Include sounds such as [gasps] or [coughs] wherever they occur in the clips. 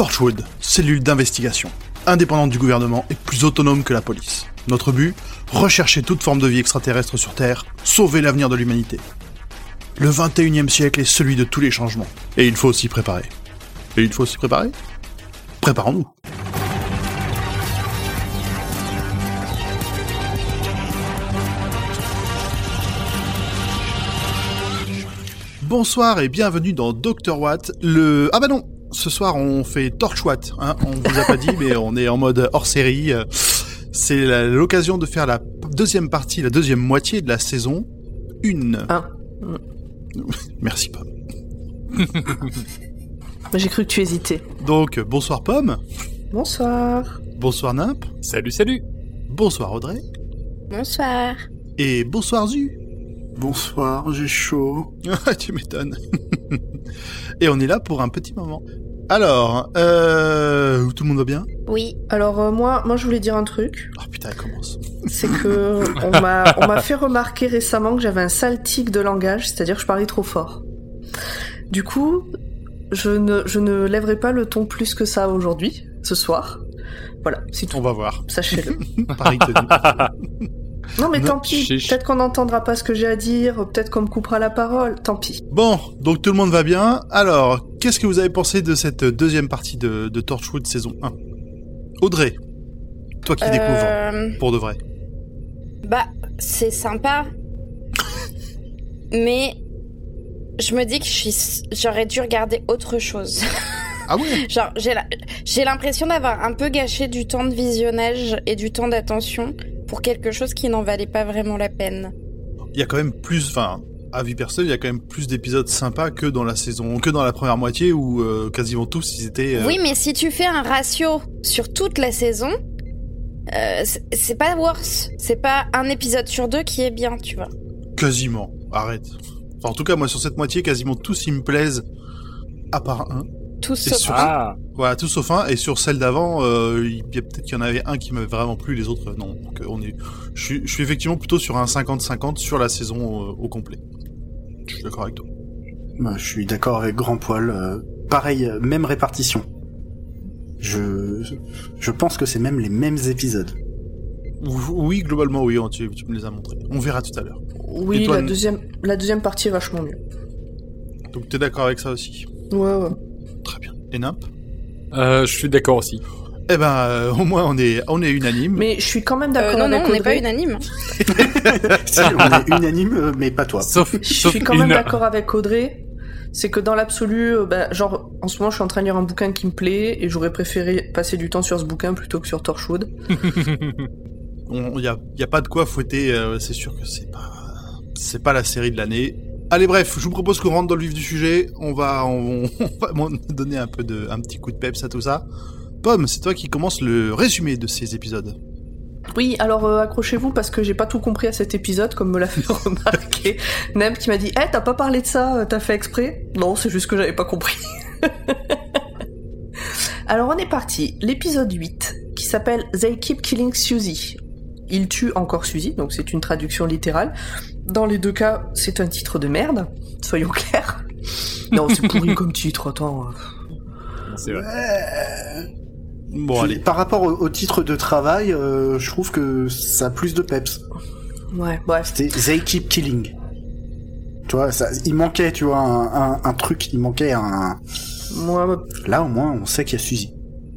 Torchwood, cellule d'investigation, indépendante du gouvernement et plus autonome que la police. Notre but Rechercher toute forme de vie extraterrestre sur Terre, sauver l'avenir de l'humanité. Le 21e siècle est celui de tous les changements, et il faut s'y préparer. Et il faut s'y préparer? Préparons-nous. Bonsoir et bienvenue dans Dr Watt, le... Ah bah non Ce soir on fait Torch Watt, hein on vous a pas dit mais on est en mode hors série. C'est l'occasion de faire la deuxième partie, la deuxième moitié de la saison 1. Ah. [laughs] Merci Pomme. [laughs] J'ai cru que tu hésitais. Donc bonsoir Pomme, Bonsoir. bonsoir Nimp, Salut, salut bonsoir Audrey, Bonsoir. et bonsoir Zu. Bonsoir, j'ai chaud. [laughs] Ah, tu m'étonnes. et on est là pour un petit moment. Alors, euh, tout le monde va bien? Oui. Alors euh, moi, moi je voulais dire un truc. Oh putain, elle commence. C'est que on m'a, on m'a fait remarquer récemment que j'avais un sale tic de langage, c'est-à-dire que je parlais trop fort. Du coup, je ne, je ne lèverai pas le ton plus que ça aujourd'hui, ce soir. Voilà, c'est tout. On va voir. Sachez-le. [laughs] Pareil. [laughs] Non mais Non, tant pis. Peut-être qu'on n'entendra pas ce que j'ai à dire. Peut-être qu'on me coupera la parole. Tant pis. Bon, donc tout le monde va bien. Alors, qu'est-ce que vous avez pensé de cette deuxième partie de, de Torchwood saison 1 Audrey, toi qui découvres, Euh, pour de vrai. bah, c'est sympa. [laughs] Mais je me dis que j'aurais dû regarder autre chose. Ah ouais? [laughs] Genre, j'ai l'impression d'avoir un peu gâché du temps de visionnage et du temps d'attention pour quelque chose qui n'en valait pas vraiment la peine. Il y a quand même plus, enfin, à vie perso, il y a quand même plus d'épisodes sympas que dans la saison, que dans la première moitié où euh, quasiment tous ils étaient. euh, Oui, mais si tu fais un ratio sur toute la saison, euh, c'est- c'est pas worse. C'est pas un épisode sur deux qui est bien, tu vois. Quasiment. Arrête. Enfin, en tout cas, moi sur cette moitié, quasiment tous ils me plaisent, à part un. Tout Et sauf sur- un. Ah Voilà, tout sauf un. Et sur celle d'avant, euh, il y a peut-être qu'il y en avait un qui m'avait vraiment plu, les autres euh, non. Donc euh, on est, je suis, je suis effectivement plutôt sur un 50-50 sur la saison euh, au complet. Je suis d'accord avec toi. Bah, je suis d'accord avec Grand Poil. euh, pareil, même répartition. Je, je pense que c'est même les mêmes épisodes. Oui, globalement, oui, tu, tu me les as montrés. On verra tout à l'heure. Oui, toi, la deuxième, la deuxième partie est vachement mieux. Donc t'es d'accord avec ça aussi? Ouais, ouais. Très bien. Et Nimp Euh, Je suis d'accord aussi. Eh ben, euh, au moins on est, on est unanime. Mais je suis quand même Euh, d'accord non, non, avec on n'est pas Audrey. unanime. [laughs] si, on est unanime, euh, mais pas toi. Sauf, Je sauf suis quand même d'accord avec Audrey. C'est que dans l'absolu, euh, bah, genre, en ce moment, je suis en train de lire un bouquin qui me plaît et j'aurais préféré passer du temps sur ce bouquin plutôt que sur Torchwood. [laughs] Il y a, y a pas de quoi fouetter. euh, c'est sûr que c'est pas, c'est pas la série de l'année. Allez, bref, je vous propose qu'on rentre dans le vif du sujet. On va, [laughs] [laughs] donner un peu de, un petit coup de peps à tout ça. Pomme, c'est toi qui commence le résumé de ces épisodes. Oui, alors euh, accrochez-vous parce que j'ai pas tout compris à cet épisode, comme me l'a fait [laughs] remarquer Nem qui m'a dit Eh, t'as pas parlé de ça, euh, t'as fait exprès? Non, c'est juste que j'avais pas compris. alors on est parti. L'épisode 8, qui s'appelle They Keep Killing Susie. Il tue encore Susie, donc c'est une traduction littérale. Dans les deux cas, c'est un titre de merde, soyons clairs. Non, c'est pourri [laughs] comme titre, attends. C'est vrai. Bon, Puis, allez. Par rapport au, au titre de travail, euh, je trouve que ça a plus de peps. Ouais, bref. C'était They Keep Killing. Tu vois, ça, il manquait, tu vois, un, un, un truc, il manquait un... Moi, Là, au moins, on sait qu'il y a Suzy.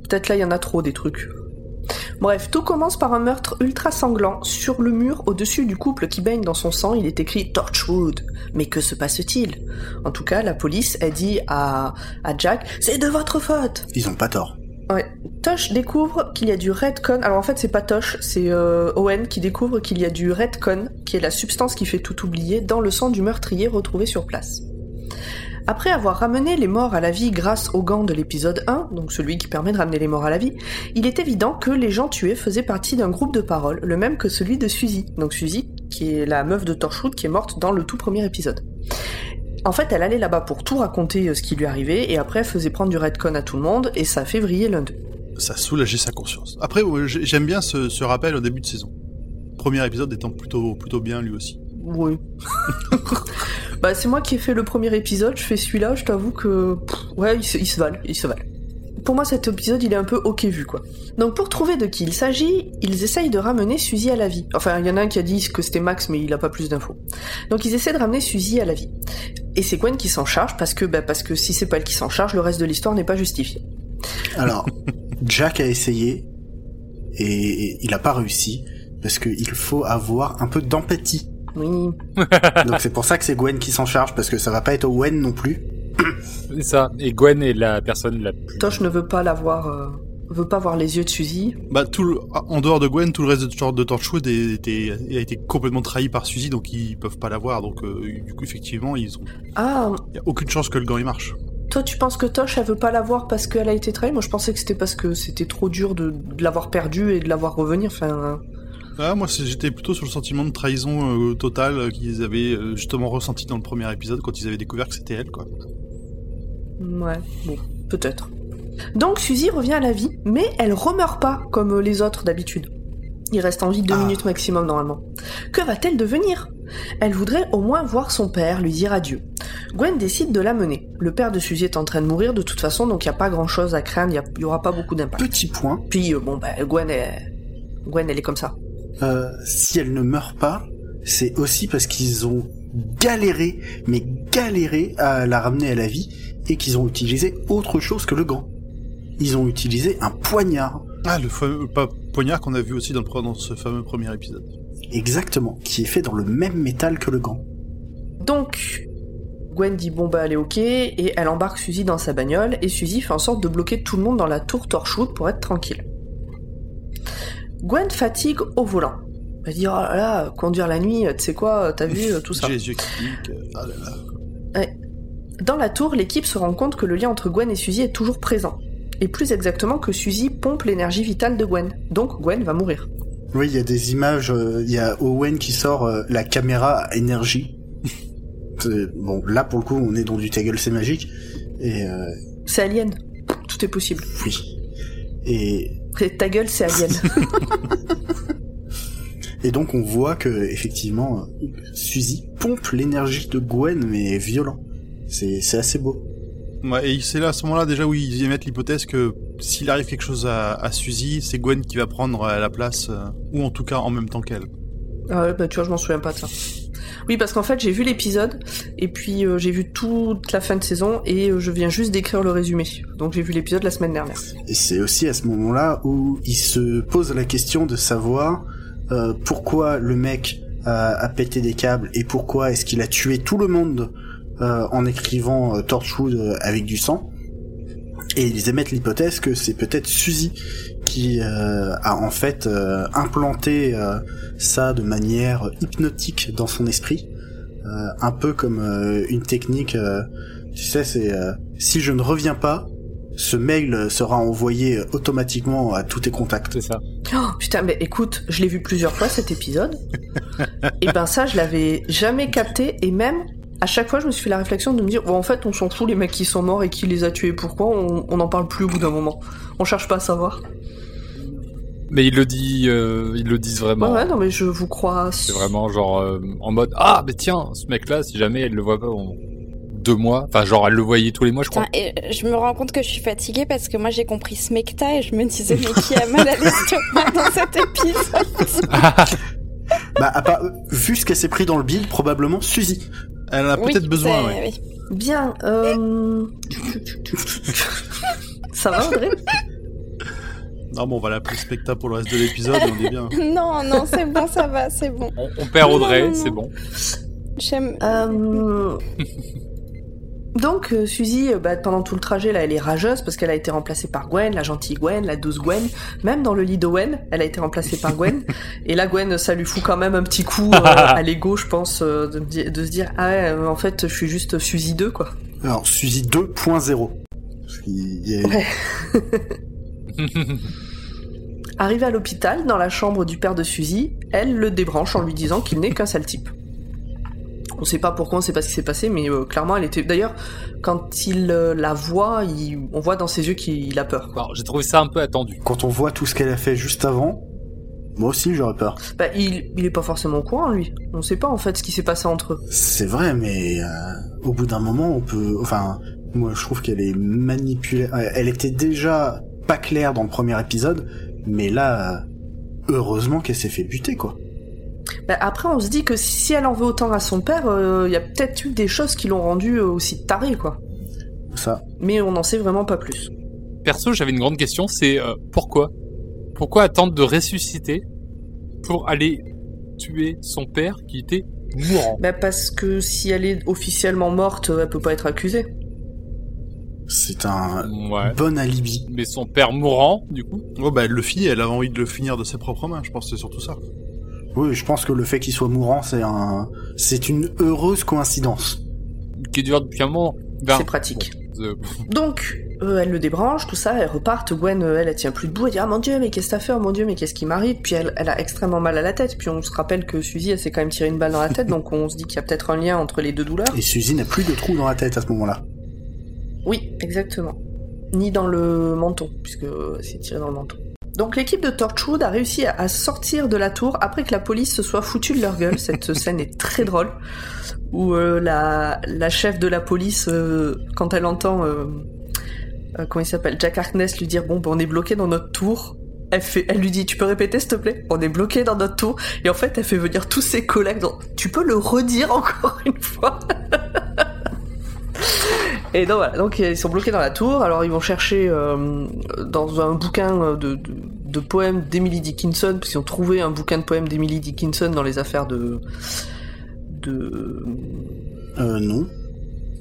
Peut-être là, il y en a trop des trucs. Bref, tout commence par un meurtre ultra sanglant. Sur le mur, au-dessus du couple qui baigne dans son sang, il est écrit Torchwood. Mais que se passe-t-il? En tout cas, la police a dit à, à Jack C'est de votre faute Ils ont pas tort. Ouais. Tosh découvre qu'il y a du redcon. Alors en fait, c'est pas Tosh, c'est euh, Owen qui découvre qu'il y a du redcon, qui est la substance qui fait tout oublier, dans le sang du meurtrier retrouvé sur place. Après avoir ramené les morts à la vie grâce au gant de l'épisode 1, donc celui qui permet de ramener les morts à la vie, il est évident que les gens tués faisaient partie d'un groupe de paroles, le même que celui de Suzy. Donc Suzy, qui est la meuf de Torchwood qui est morte dans le tout premier épisode. En fait, elle allait là-bas pour tout raconter euh, ce qui lui arrivait, et après elle faisait prendre du redcon à tout le monde, et ça fait vriller l'un d'eux. Ça soulageait sa conscience. Après, j'aime bien ce, ce rappel au début de saison. Premier épisode étant plutôt, plutôt bien lui aussi. Oui. [laughs] bah, c'est moi qui ai fait le premier épisode, je fais celui-là, je t'avoue que. ouais, il se, valent, il se valent. pour moi cet épisode il est un peu ok vu quoi. Donc pour trouver de qui il s'agit, ils essayent de ramener Suzy à la vie. Enfin il y en a un qui a dit que c'était Max mais il a pas plus d'infos. Donc ils essaient de ramener Suzy à la vie. Et c'est Gwen qui s'en charge parce que bah, parce que si c'est pas elle qui s'en charge, le reste de l'histoire n'est pas justifié. Alors, Jack a essayé et il a pas réussi parce qu'il faut avoir un peu d'empathie. Oui. [laughs] Donc c'est pour ça que c'est Gwen qui s'en charge parce que ça va pas être Owen non plus. C'est ça. Et Gwen est la personne la plus. Tosh ne veut pas l'avoir, euh, veut pas voir les yeux de Suzy. Bah, tout le- en dehors de Gwen, tout le reste de, de Torchwood est- était- a été complètement trahi par Suzy, donc ils peuvent pas la voir. Donc, euh, du coup, effectivement, ils ont. Ah, Y a aucune chance que le gant il marche. toi tu penses que Tosh elle veut pas l'avoir parce qu'elle a été trahie? Moi je pensais que c'était parce que c'était trop dur de, de l'avoir perdue et de l'avoir revenir. Enfin, Ah, moi, j'étais plutôt sur le sentiment de trahison euh, totale euh, qu'ils avaient euh, justement ressenti dans le premier épisode quand ils avaient découvert que c'était elle, quoi. Ouais, bon, peut-être. Donc Suzy revient à la vie, mais elle remeurt pas comme les autres d'habitude. Il reste en vie deux Ah. minutes maximum normalement. Que va-t-elle devenir? Elle voudrait au moins voir son père, lui dire adieu. Gwen décide de l'amener. Le père de Suzy est en train de mourir de toute façon, donc il n'y a pas grand-chose à craindre, il n'y aura pas beaucoup d'impact. Petit point, Puis euh, bon, bah, Gwen, est... Gwen, elle est comme ça. Euh, si elle ne meurt pas, c'est aussi parce qu'ils ont galéré, mais galéré à la ramener à la vie et qu'ils ont utilisé autre chose que le gant. Ils ont utilisé un poignard, Ah, le fameux pas, poignard qu'on a vu aussi dans, le, pre- dans ce fameux premier épisode. exactement, qui est fait dans le même métal que le gant. Donc, Gwen dit bon bah elle est ok, et elle embarque Suzy dans sa bagnole, et Suzy fait en sorte de bloquer tout le monde dans la tour Torchwood pour être tranquille. Gwen fatigue au volant. Elle dit oh là là, conduire la nuit, tu sais quoi, t'as vu euh, tout ça. J'ai les yeux qui piquent. euh, Ah là là. Dans la tour, l'équipe se rend compte que le lien entre Gwen et Suzy est toujours présent. Et plus exactement que Suzy pompe l'énergie vitale de Gwen. Donc Gwen va mourir. Oui, il y a des images, euh, il y a Owen qui sort euh, la caméra à énergie. [laughs] Bon, là pour le coup, on est dans du ta gueule, c'est magique. Et euh, C'est Alien. Tout est possible. oui. Et ta gueule, c'est Alien. [laughs] et donc on voit que effectivement, euh, Suzy pompe l'énergie de Gwen, mais violent. C'est c'est assez beau. Ouais, et c'est là, à ce moment-là, déjà, où ils émettent l'hypothèse que s'il arrive quelque chose à, à Suzy, c'est Gwen qui va prendre euh, la place, euh, ou en tout cas en même temps qu'elle. Ah ouais, bah tu vois, je m'en souviens pas de ça. Oui, parce qu'en fait, j'ai vu l'épisode, et puis euh, j'ai vu toute la fin de saison, et euh, je viens juste d'écrire le résumé. Donc j'ai vu l'épisode la semaine dernière. Et c'est aussi à ce moment-là où il se pose la question de savoir euh, pourquoi le mec a, pété des câbles et pourquoi est-ce qu'il a tué tout le monde en écrivant Torchwood avec du sang. Et ils émettent l'hypothèse que c'est peut-être Suzy qui euh, a en fait euh, implanté euh, ça de manière hypnotique dans son esprit, Euh, un peu comme euh, une technique. euh, tu sais, c'est euh, si je ne reviens pas, ce mail sera envoyé automatiquement à tous tes contacts. C'est ça. Oh, putain, mais écoute, je l'ai vu plusieurs fois cet épisode, et ben ça, je l'avais jamais capté, et même à chaque fois, je me suis fait la réflexion de me dire, bon, en fait, on s'en fout les mecs qui sont morts et qui les a tués. Pourquoi on on n'en parle plus au bout d'un moment? On cherche pas à savoir. Mais il le dit, euh, ils le disent vraiment. Ouais, ouais, non, mais je vous crois. C'est vraiment genre euh, en mode ah mais tiens ce mec là si jamais elle le voit pas en deux mois, enfin genre elle le voyait tous les mois je crois. Et je me rends compte que je suis fatiguée parce que moi j'ai compris Smecta et je me disais mais qui a mal à l'estomac dans cet épisode? [laughs] Bah, à part, vu ce qu'elle s'est pris dans le bill, probablement Suzy. Elle en a Oui, peut-être besoin, c'est- ouais. oui. Bien, euh... [laughs] Ça va, André Non, bon, on va l'appeler Specta pour le reste de l'épisode, on est bien. [laughs] Non, non, c'est bon, ça va, c'est bon. On, on perd Audrey, c'est bon. J'aime. Euh, Donc, euh, Suzy, euh, bah, pendant tout le trajet, là, elle est rageuse parce qu'elle a été remplacée par Gwen, la gentille Gwen, la douce Gwen. Même dans le lit d'Owen, elle a été remplacée par Gwen. [laughs] Et là, Gwen, ça lui fout quand même un petit coup [laughs] euh, à l'ego, je pense, euh, de, se dire Ah ouais, en fait, je suis juste Suzy 2, quoi. Alors, Suzy 2.0. Parce qu'il y a- Ouais. Arrivée à l'hôpital, dans la chambre du père de Suzy, elle le débranche en lui disant qu'il n'est qu'un sale type. On sait pas pourquoi, on sait pas ce qui s'est passé, mais euh, clairement, elle était. D'ailleurs, quand il euh, la voit, il- on voit dans ses yeux qu'il a peur. Alors, j'ai trouvé ça un peu attendu. Quand on voit tout ce qu'elle a fait juste avant, moi aussi j'aurais peur. Bah, il, il est pas forcément au courant, lui. On sait pas en fait ce qui s'est passé entre eux. C'est vrai, mais euh, au bout d'un moment, on peut, enfin, Moi, je trouve qu'elle est manipulée. Elle était déjà pas claire dans le premier épisode, mais là, euh, heureusement qu'elle s'est fait buter, quoi. Bah, après, on se dit que si elle en veut autant à son père, il y a peut-être eu des choses qui l'ont rendue euh, aussi tarée, quoi. Ça. Mais on n'en sait vraiment pas plus. Perso, j'avais une grande question, c'est euh, pourquoi? Pourquoi attendre de ressusciter pour aller tuer son père qui était mourant? Bah, parce que si elle est officiellement morte, elle peut pas être accusée. C'est un Ouais. bon alibi. Mais son père mourant, du coup Oh bah elle le fit, elle avait envie de le finir de ses propres mains, je pense que c'est surtout ça. Oui, je pense que le fait qu'il soit mourant, c'est un, c'est une heureuse coïncidence. qui dure depuis un moment. Ben, C'est pratique. [laughs] Donc, euh, elle le débranche, tout ça, elle repart. Gwen, euh, elle, elle tient plus debout. Elle dit Ah mon dieu, mais qu'est-ce que t'as fait? Oh mon dieu, mais qu'est-ce qui m'arrive? Puis elle, elle a extrêmement mal à la tête. Puis on se rappelle que Suzy, elle s'est quand même tiré une balle dans la tête. donc on se dit qu'il y a peut-être un lien entre les deux douleurs. Et Suzy n'a plus de trou dans la tête à ce moment-là. Oui, exactement. Ni dans le menton, puisque c'est tiré dans le menton. Donc l'équipe de Torchwood a réussi à, sortir de la tour après que la police se soit foutue de leur gueule. [laughs] Cette scène est très drôle, où euh, la, la chef de la police, euh, quand elle entend, euh, euh, comment il s'appelle, Jack Harkness lui dire bon, ben, on est bloqué dans notre tour. Elle, fait, elle lui dit, tu peux répéter s'il te plaît? On est bloqué dans notre tour. Et en fait, elle fait venir tous ses collègues. dans- tu peux le redire encore une fois? [laughs] Et donc voilà, donc ils sont bloqués dans la tour. Alors ils vont chercher euh, dans un bouquin de, de, de poèmes d'Emily Dickinson, parce qu'ils ont trouvé un bouquin de poèmes d'Emily Dickinson dans les affaires de de Euh, non.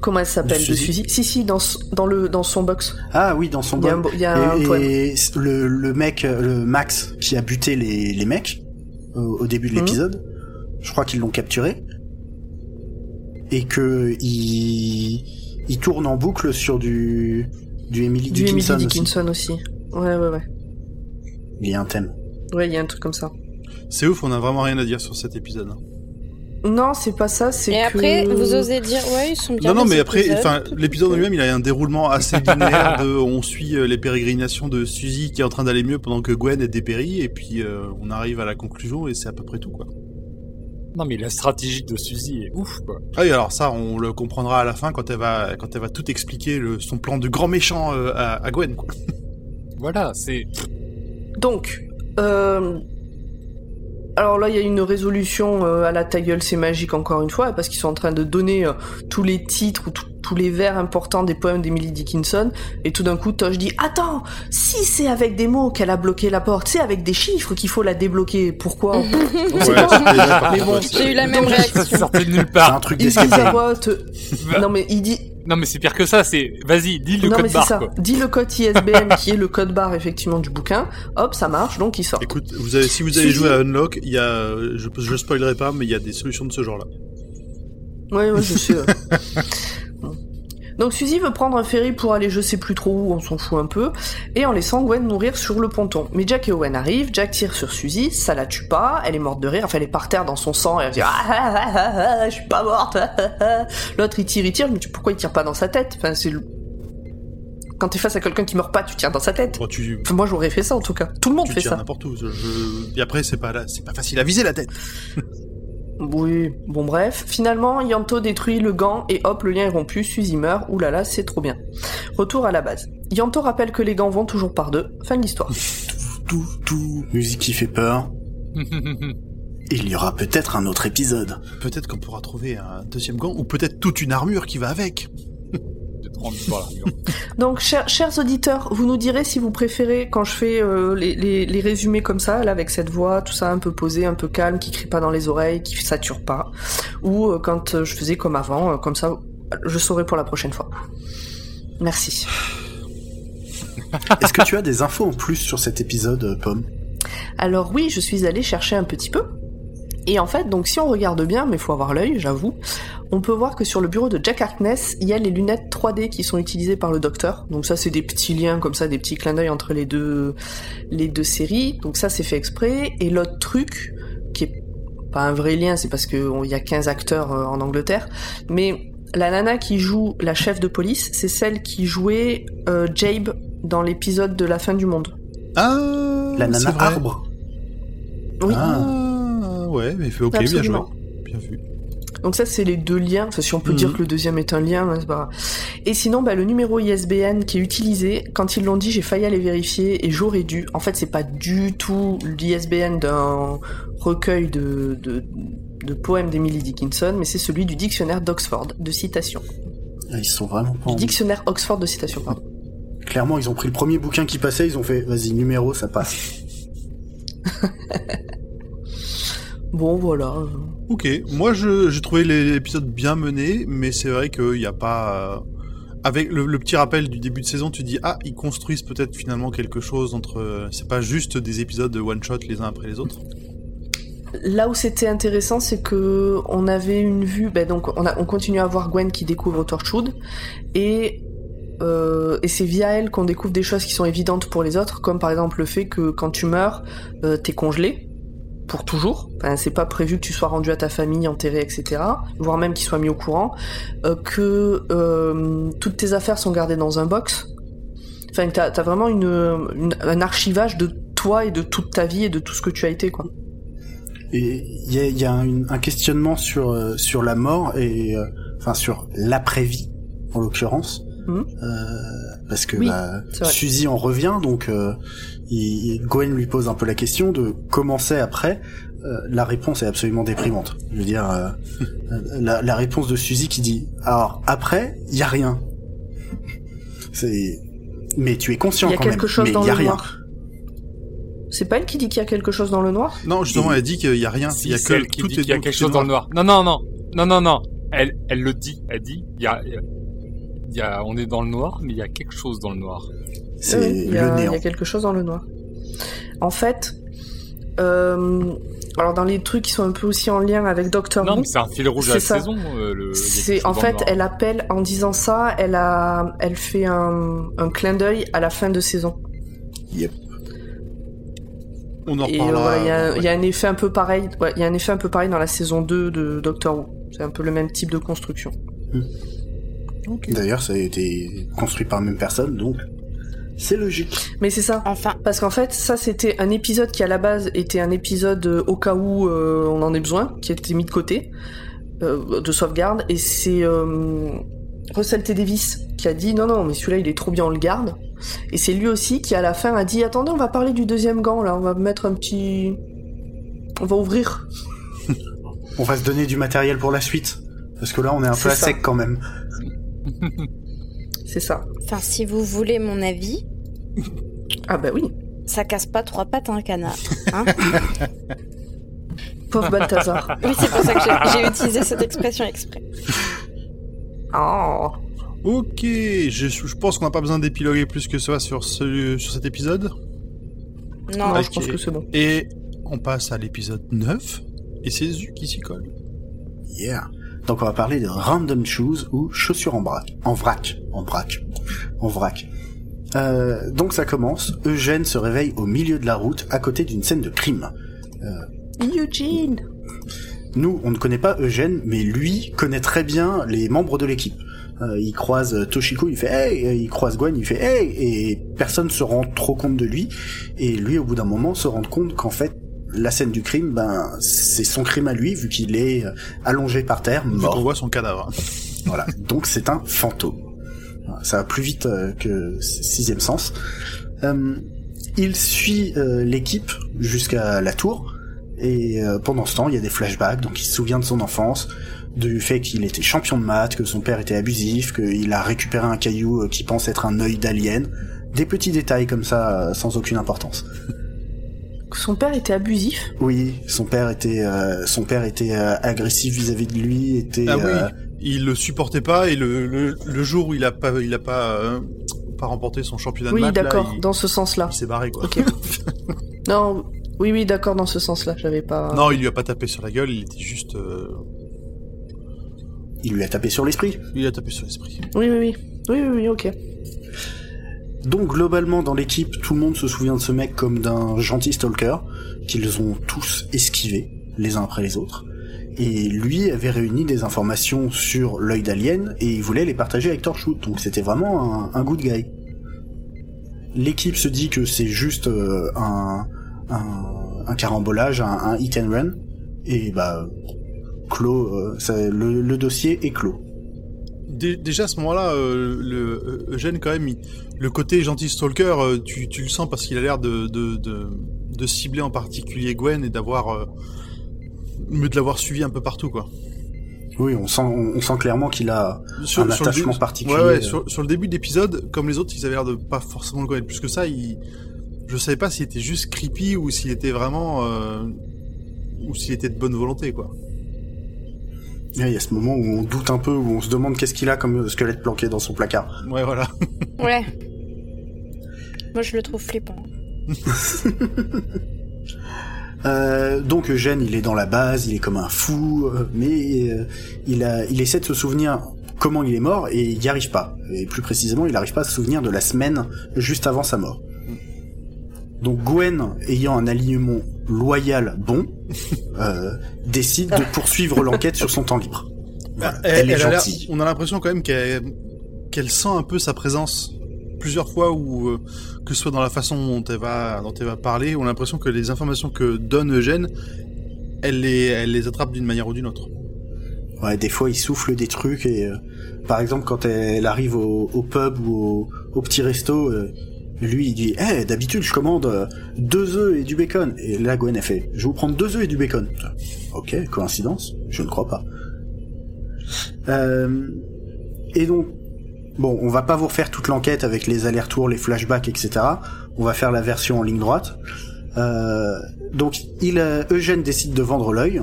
comment elle s'appelle De Suzy. Si si dans le dans son box. Ah oui, dans son Il y a un, bon. bo- il y a un Et, poème. le, le mec, euh, le Max, qui a buté les, les mecs euh, au début de Mhm. l'épisode, je crois qu'ils l'ont capturé. Et que il, il tourne en boucle sur du, du Emily Du Emily Dickinson aussi. Dickinson aussi. Ouais ouais ouais. Il y a un thème. Ouais, il y a un truc comme ça. C'est ouf, on a vraiment rien à dire sur cet épisode. hein. Non, c'est pas ça, c'est Et que... après, vous osez dire, ouais, ils sont bien. Non, non, mais après, enfin, l'épisode lui-même, il a un déroulement assez [laughs] linéaire de, on suit euh, les pérégrinations de Suzy qui est en train d'aller mieux pendant que Gwen est dépérie, et puis euh, on arrive à la conclusion et c'est à peu près tout, quoi. Non, mais la stratégie de Suzy est ouf, quoi. Ah oui, alors ça, on le comprendra à la fin quand elle va, quand elle va tout expliquer le, son plan de grand méchant euh, à, à Gwen, quoi. [laughs] Voilà, c'est. Donc, euh... alors là, il y a une résolution euh, à la ta gueule, c'est magique encore une fois, parce qu'ils sont en train de donner euh, tous les titres ou tout- tous les vers importants des poèmes d'Emily Dickinson, et tout d'un coup, Tosh dit Attends, si c'est avec des mots qu'elle a bloqué la porte, c'est avec des chiffres qu'il faut la débloquer. Pourquoi Ouais. [laughs] Mais bon, J'ai eu la même réaction. Ça sortait de nulle part. un truc haute. Non mais il dit Non, mais c'est pire que ça, c'est. Vas-y, dis le non mais code c'est barre, ça. quoi. Dis le code ISBN qui est le code barre effectivement du bouquin. Hop, ça marche, donc il sort. Écoute, vous avez, si vous avez joué à Unlock, il y a, je, je spoilerai pas, mais il y a des solutions de ce genre-là. Ouais, ouais, je sais. [laughs] Donc Suzy veut prendre un ferry pour aller je sais plus trop où, on s'en fout un peu, et en laissant Gwen mourir sur le ponton. Mais Jack et Owen arrivent, Jack tire sur Suzy, ça la tue pas, elle est morte de rire, enfin elle est par terre dans son sang, et elle dit ah, ah, ah, ah, ah, je suis pas morte. ah, ah, ah. L'autre il tire, il tire, mais pourquoi il tire pas dans sa tête? Enfin c'est le- quand t'es face à quelqu'un qui meurt pas, tu tires dans sa tête. Bon, tu, Enfin, moi j'aurais fait ça en tout cas. Tout le monde tu fait tires ça. n'importe où. Je, je- Et après, c'est pas là, c'est pas facile à viser la tête. [laughs] Oui, bon bref, finalement Yanto détruit le gant et hop, le lien est rompu, Suzy meurt, oulala, c'est trop bien. Retour à la base. Yanto rappelle que les gants vont toujours par deux, fin de l'histoire. Tout, tout. Musique qui fait peur. [laughs] Il y aura peut-être un autre épisode. Peut-être qu'on pourra trouver un deuxième gant, ou peut-être toute une armure qui va avec. [laughs] [laughs] Donc, chers, chers auditeurs, vous nous direz si vous préférez quand je fais euh, les, les- les résumés comme ça, là, avec cette voix, tout ça un peu posé, un peu calme, qui crie pas dans les oreilles, qui sature pas, ou euh, quand euh, je faisais comme avant, euh, comme ça, je saurai pour la prochaine fois. Merci. [laughs] Est-ce que tu as des infos en plus sur cet épisode, Pomme? Alors oui, je suis allée chercher un petit peu. Et en fait, donc si on regarde bien, mais faut avoir l'œil, j'avoue, on peut voir que sur le bureau de Jack Harkness, il y a les lunettes 3D qui sont utilisées par le docteur. Donc ça, c'est des petits liens comme ça, des petits clins d'œil entre les deux, les deux séries. Donc ça, c'est fait exprès. Et l'autre truc, qui est pas un vrai lien, c'est parce qu'il y a 15 acteurs euh, en Angleterre, mais la nana qui joue la chef de police, c'est celle qui jouait euh, Jabe dans l'épisode de la fin du monde. Ah, La c'est nana arbre Oui. Ah. Ah, ouais, mais fait ok, bien joué. Bien vu. Donc ça, c'est les deux liens. Enfin, si on peut dire que le deuxième est un lien, hein, c'est pas grave. Et sinon, bah, le numéro ISBN qui est utilisé, quand ils l'ont dit, j'ai failli aller vérifier et j'aurais dû. En fait, c'est pas du tout l'ISBN d'un recueil de, de, de poèmes d'Emily Dickinson, mais c'est celui du dictionnaire d'Oxford de citations. Ah, Ils sont vraiment pas Du en- dictionnaire Oxford de citations, pardon. Clairement, ils ont pris le premier bouquin qui passait, ils ont fait, vas-y, numéro, ça passe. [laughs] Bon, voilà. Ok, moi je- j'ai trouvé l'épisode bien mené, mais c'est vrai qu'il n'y a pas... euh, Avec le, le petit rappel du début de saison, tu dis ah ils construisent peut-être finalement quelque chose entre. euh, C'est pas juste des épisodes de one shot les uns après les autres. Là où c'était intéressant, c'est que on avait une vue. Ben donc, on, a, on continue à voir Gwen qui découvre Torchwood, et euh, et c'est via elle qu'on découvre des choses qui sont évidentes pour les autres, comme par exemple le fait que quand tu meurs, euh, t'es congelé pour toujours. Enfin, c'est pas prévu que tu sois rendu à ta famille, enterré, etc. Voire même qu'il soit mis au courant. Euh, que euh, toutes tes affaires sont gardées dans un box. Enfin, t'as as vraiment une, une- un archivage de toi et de toute ta vie et de tout ce que tu as été, quoi. Et il y a, il y a un, un questionnement sur euh, sur la mort et euh, enfin sur l'après-vie en l'occurrence. Euh, parce que Oui, bah. Suzy en revient donc euh, il- Gwen lui pose un peu la question de comment c'est après. Euh, la réponse est absolument déprimante. Je veux dire, euh, la, la réponse de Suzy qui dit alors après il y a rien. C'est mais tu es conscient Il y a quand quelque même. chose mais dans il y a le rien. noir. C'est pas elle qui dit qu'il y a quelque chose dans le noir Non, justement, elle dit qu'il y a rien. Si il y a c'est que elle qui tout dit est qu'il y a quelque chose dans le noir. Non, non, non, non, non, non. Elle, elle le dit. Elle dit, il y a, il y a, on est dans le noir, mais il y a quelque chose dans le noir. C'est Oui, il y, le a- il néant. y a quelque chose dans le noir. En fait, euh, alors dans les trucs qui sont un peu aussi en lien avec Doctor Non, Who, mais c'est un fil rouge à la ça. saison. euh, le, c'est en fait, noir. elle appelle en disant ça, elle a, elle fait un, un clin d'œil à la fin de saison. On en reparlera. il y, a- ouais. il y a un effet un peu pareil. ouais, il y a un effet un peu pareil dans la saison 2 de Doctor Who. C'est un peu le même type de construction. Ok. D'ailleurs, ça a été construit par la même personne, donc c'est logique. Mais c'est ça. Enfin, Parce qu'en fait, ça c'était un épisode qui à la base était un épisode euh, au cas où euh, on en ait besoin, qui a été mis de côté, euh, de sauvegarde, et c'est euh, Russell T. Davis qui a dit non non mais celui-là il est trop bien on le garde, et c'est lui aussi qui à la fin a dit attendez on va parler du deuxième gant là, on va mettre un petit, on va ouvrir. [laughs] On va se donner du matériel pour la suite. Parce que là, on est un peu à ça. sec quand même. C'est ça. enfin, si vous voulez mon avis, Ah bah oui, ça casse pas trois pattes à un canard. Hein [laughs] pauvre Balthazar. oui, c'est pour ça que j'ai- utilisé cette expression exprès. Oh. Ok, je, je pense qu'on n'a pas besoin d'épiloguer plus que ça sur, ce, sur cet épisode. Non, Ok. je pense que c'est bon. Et on passe à l'épisode 9. Et c'est Zu qui s'y colle. Yeah. Donc on va parler de random shoes ou chaussures en vrac. En vrac. En vrac. En vrac. Euh, donc ça commence. Eugène se réveille au milieu de la route à côté d'une scène de crime. Eugene. Nous, on ne connaît pas Eugène, mais lui connaît très bien les membres de l'équipe. Euh, il croise euh, Toshiko, il fait hey, et il croise Gwen, il fait hey, et personne se rend trop compte de lui. Et lui, au bout d'un moment, se rend compte qu'en fait, la scène du crime, ben, c'est son crime à lui, vu qu'il est euh, allongé par terre, mort. voit son cadavre. Voilà. Donc c'est un fantôme. Ça va plus vite euh, que sixième sens. Euh, il suit euh, l'équipe jusqu'à la tour et euh, pendant ce temps il y a des flashbacks donc il se souvient de son enfance, du fait qu'il était champion de maths, que son père était abusif, qu'il a récupéré un caillou euh, qui pense être un œil d'alien, des petits détails comme ça euh, sans aucune importance. Son père était abusif? Oui, son père était euh, son père était euh, agressif vis-à-vis de lui, était Ah oui, euh, il le supportait pas et le, le, le jour où il a pas, il a pas, euh, pas remporté son championnat de Oui, là, d'accord, il, dans ce sens-là. il s'est barré quoi. [laughs] Non, oui, oui, d'accord, dans ce sens-là, j'avais pas. Non, il lui a pas tapé sur la gueule, il était juste, euh, il lui a tapé sur l'esprit. il a tapé sur l'esprit. Oui, oui, oui. Oui, oui, oui, ok. Donc globalement dans l'équipe, tout le monde se souvient de ce mec comme d'un gentil stalker qu'ils ont tous esquivé les uns après les autres. Et lui avait réuni des informations sur l'œil d'alien et il voulait les partager avec Torchwood. Donc c'était vraiment un, good guy. L'équipe se dit que c'est juste euh, un, un, un carambolage, un, un hit and run. Et bah clos, euh, le, dossier est clos. Dé- Déjà à ce moment-là, euh, euh, Eugène quand même, le côté gentil stalker, tu, le sens parce qu'il a l'air de, de cibler en particulier Gwen et d'avoir euh, de l'avoir suivi un peu partout quoi. Oui, on sent, on, on sent clairement qu'il a Sur, un sur le attachement début- particulier. Ouais, ouais, euh. sur, sur le début de l'épisode, comme les autres, ils avaient l'air de pas forcément le connaître plus que ça. Il... Je savais pas s'il était juste creepy ou s'il était vraiment euh, ou s'il était de bonne volonté quoi. Il y a ce moment où on doute un peu, où on se demande qu'est-ce qu'il a comme squelette planqué dans son placard. Ouais, voilà. [laughs] Ouais. Moi, je le trouve flippant. [laughs] Euh, donc Eugène, il est dans la base, il est comme un fou, euh, mais euh, il, a, il essaie de se souvenir comment il est mort et il n'y arrive pas. Et plus précisément, il n'arrive pas à se souvenir de la semaine juste avant sa mort. Donc Gwen, ayant un alignement loyal bon, [laughs] euh, décide de poursuivre l'enquête sur son temps libre. Voilà, elle, est gentille. On a l'impression quand même qu'elle qu'elle sent un peu sa présence plusieurs fois ou euh, que ce soit dans la façon dont elle va dont elle va parler, on a l'impression que les informations que donne Eugène, elle les elle les attrape d'une manière ou d'une autre. Ouais, des fois il souffle des trucs et euh, par exemple quand elle arrive au, pub ou au, petit resto, euh, lui il dit Eh, d'habitude je commande deux œufs et du bacon." Et là Gwen elle fait "Je vous prendre deux œufs et du bacon." OK, coïncidence Je ne crois pas. Et donc bon, on va pas vous refaire toute l'enquête avec les allers-retours, les flashbacks, etc. On va faire la version en ligne droite. Euh, donc il euh, Eugène décide de vendre l'œil.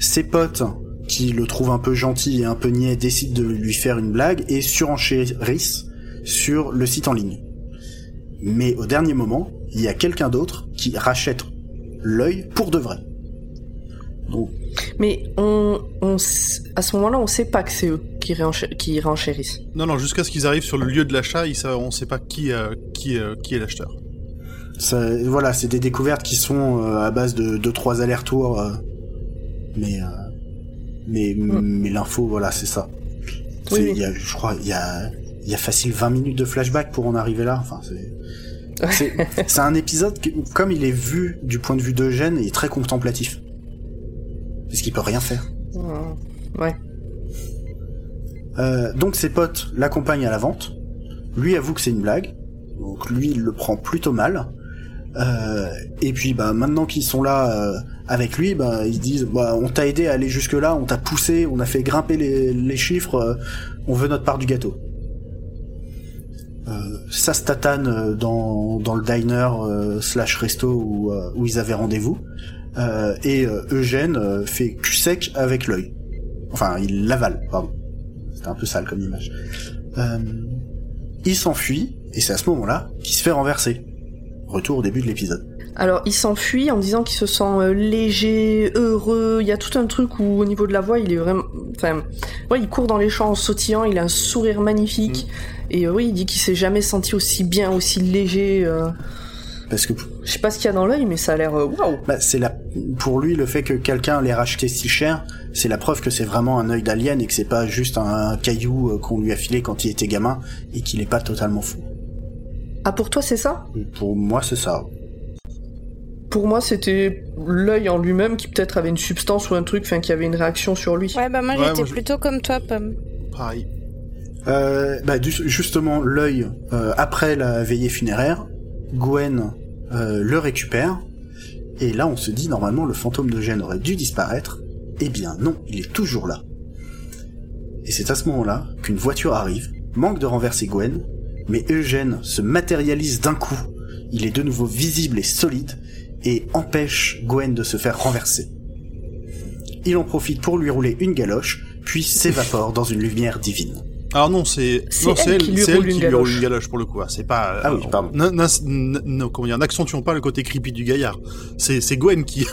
Ses potes qui le trouvent un peu gentil et un peu niais décident de lui faire une blague et surenchérissent sur le site en ligne. Mais au dernier moment, il y a quelqu'un d'autre qui rachète l'œil pour de vrai. Mais on, on à ce moment-là, on sait pas que c'est eux qui, qui renchérissent. Non non, jusqu'à ce qu'ils arrivent sur le lieu de l'achat, on sait pas qui euh, qui euh, qui est l'acheteur. voilà, c'est des découvertes qui sont euh, à base de deux trois allers-retours, euh, mais euh, mais mais l'info, voilà, c'est ça. Oui, y a, je crois, il y a il y a facile 20 minutes de flashback pour en arriver là. Enfin, c'est c'est c'est un épisode qui, comme il est vu du point de vue d'Eugène, il est très contemplatif. Parce qu'il peut rien faire. Ouais. Euh, donc ses potes l'accompagnent à la vente. Lui avoue que c'est une blague. Donc lui, il le prend plutôt mal. Euh, et puis bah maintenant qu'ils sont là euh, avec lui, bah ils disent bah on t'a aidé à aller jusque là, on t'a poussé, on a fait grimper les, les chiffres, on veut notre part du gâteau. Ça se tatane dans, dans le diner slash resto où, où ils avaient rendez-vous. Euh, et euh, Eugène euh, fait cul sec avec l'œil. Enfin, il l'avale, pardon. C'était un peu sale comme image. Il s'enfuit, et c'est à ce moment-là qu'il se fait renverser. Retour au début de l'épisode. Alors, il s'enfuit en disant qu'il se sent euh, léger, heureux. Il y a tout un truc où, au niveau de la voix, il est vraiment. Enfin, ouais, il court dans les champs en sautillant. Il a un sourire magnifique. Et euh, oui, il dit qu'il s'est jamais senti aussi bien, aussi léger. euh. Parce que Je sais pas ce qu'il y a dans l'œil, mais ça a l'air euh, waouh. bah, c'est la... pour lui, le fait que quelqu'un l'ait racheté si cher, c'est la preuve que c'est vraiment un œil d'alien et que c'est pas juste un caillou euh, qu'on lui a filé quand il était gamin et qu'il est pas totalement fou. Ah, pour toi, c'est ça? Pour moi, c'est ça. Pour moi, c'était l'œil en lui-même qui peut-être avait une substance ou un truc, enfin, qui avait une réaction sur lui. Ouais, bah moi Ouais, j'étais moi, je- plutôt comme toi, Pomme. Pareil. Euh, bah, du- justement, l'œil, euh, après la veillée funéraire, Gwen euh, le récupère, et là on se dit normalement le fantôme de Gênes aurait dû disparaître, eh bien non, il est toujours là. Et c'est à ce moment-là qu'une voiture arrive, manque de renverser Gwen, mais Eugène se matérialise d'un coup, il est de nouveau visible et solide, et empêche Gwen de se faire renverser. Il en profite pour lui rouler une galoche, puis s'évapore dans une lumière divine. Alors non, c'est non, elle qui lui elle roule qui une lui roule galoche. une galoche pour le coup. ah, C'est pas. Ah oui, euh, pardon. n- n- n- n- comment dire, n'accentuons pas le côté creepy du gaillard. C'est Gwen qui.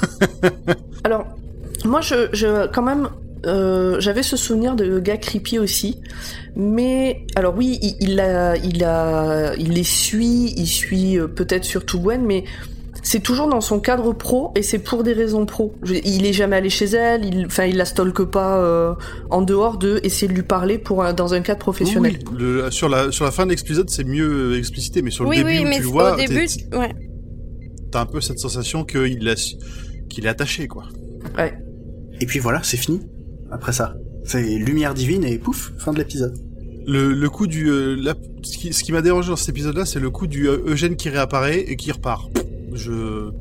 [laughs] Alors, moi, je, je quand même, euh, j'avais ce souvenir de gars creepy aussi, mais alors oui, il, il a, il a, il les suit, il suit euh, peut-être surtout Gwen, mais c'est toujours dans son cadre pro et c'est pour des raisons pro. Je- il est jamais allé chez elle, il, enfin, il la stalke pas euh, en dehors de essayer de lui parler pour un- dans un cadre professionnel. Oui, le- sur la sur la fin de l'épisode, c'est mieux explicité, mais sur le Oui, début oui, où mais tu le vois, au t'es- début, ouais. t'as un peu cette sensation qu'il est attaché quoi. Ouais. et puis voilà, c'est fini. Après ça, c'est lumière divine et pouf, fin de l'épisode. Le, le coup du... euh, la- ce qui, ce qui m'a dérangé dans cet épisode-là, c'est le coup du euh, Eugène qui réapparaît et qui repart. Je...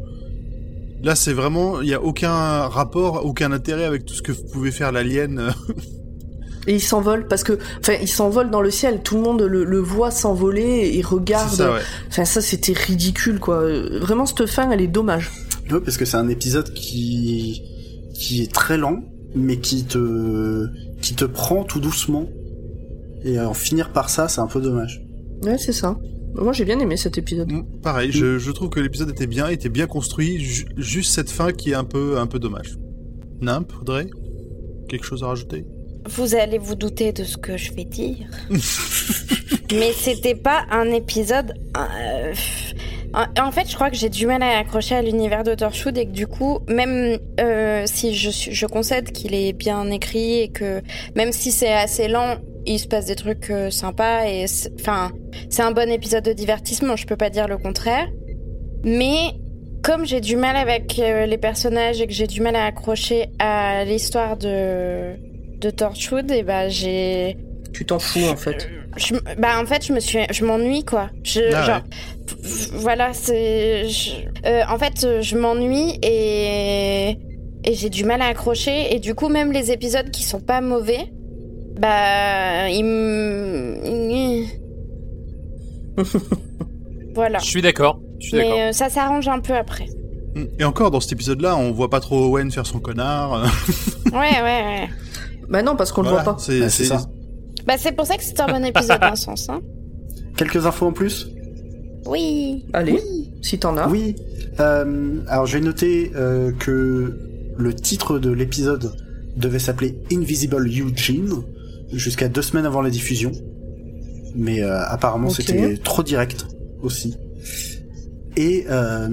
Là, c'est vraiment... Il n'y a aucun rapport, aucun intérêt avec tout ce que pouvait faire l'alien. euh. [laughs] Et il s'envole parce que, enfin, il s'envole dans le ciel. Tout le monde le, le voit s'envoler et regarde. Ça, ouais. Enfin, ça, c'était ridicule, quoi. Euh, Vraiment, cette fin, elle est dommage. Ouais, parce que c'est un épisode qui qui est très lent, mais qui te qui te prend tout doucement. Et en finir par ça, c'est un peu dommage. Ouais, c'est ça. Moi, j'ai bien aimé cet épisode. Mm, Pareil, je, je trouve que l'épisode était bien, était bien construit, ju- juste cette fin qui est un peu, un peu dommage. Nimp, Audrey Quelque chose à rajouter? Vous allez vous douter de ce que je vais dire. [laughs] Mais c'était pas un épisode. euh, en, en fait, je crois que j'ai du mal à accrocher à l'univers de Torchwood et que du coup, même euh, si je, suis- je concède qu'il est bien écrit et que même si c'est assez lent, il se passe des trucs euh, sympas et c'est- enfin, c'est un bon épisode de divertissement. Je peux pas dire le contraire. Mais comme j'ai du mal avec euh, les personnages et que j'ai du mal à accrocher à l'histoire de de Torchwood, et bah j'ai Tu t'en fous, en fait. je, bah en fait je me suis je m'ennuie quoi je Ah genre voilà c'est euh, en fait je m'ennuie et et j'ai du mal à accrocher et du coup même les épisodes qui sont pas mauvais bah ils [laughs] me voilà Je suis d'accord. Je suis d'accord. mais euh, ça s'arrange un peu après. Et encore, dans cet épisode-là, on voit pas trop Owen faire son connard. ouais ouais ouais Bah non, parce qu'on Voilà, le voit pas. C'est Bah, ça. bah c'est pour ça que c'est un bon épisode d'un sens hein [laughs] Quelques infos en plus? Oui Allez, si t'en as. Oui. Euh, alors j'ai noté euh, que le titre de l'épisode devait s'appeler Invisible Eugene jusqu'à deux semaines avant la diffusion, mais euh, apparemment c'était trop direct aussi. Et euh,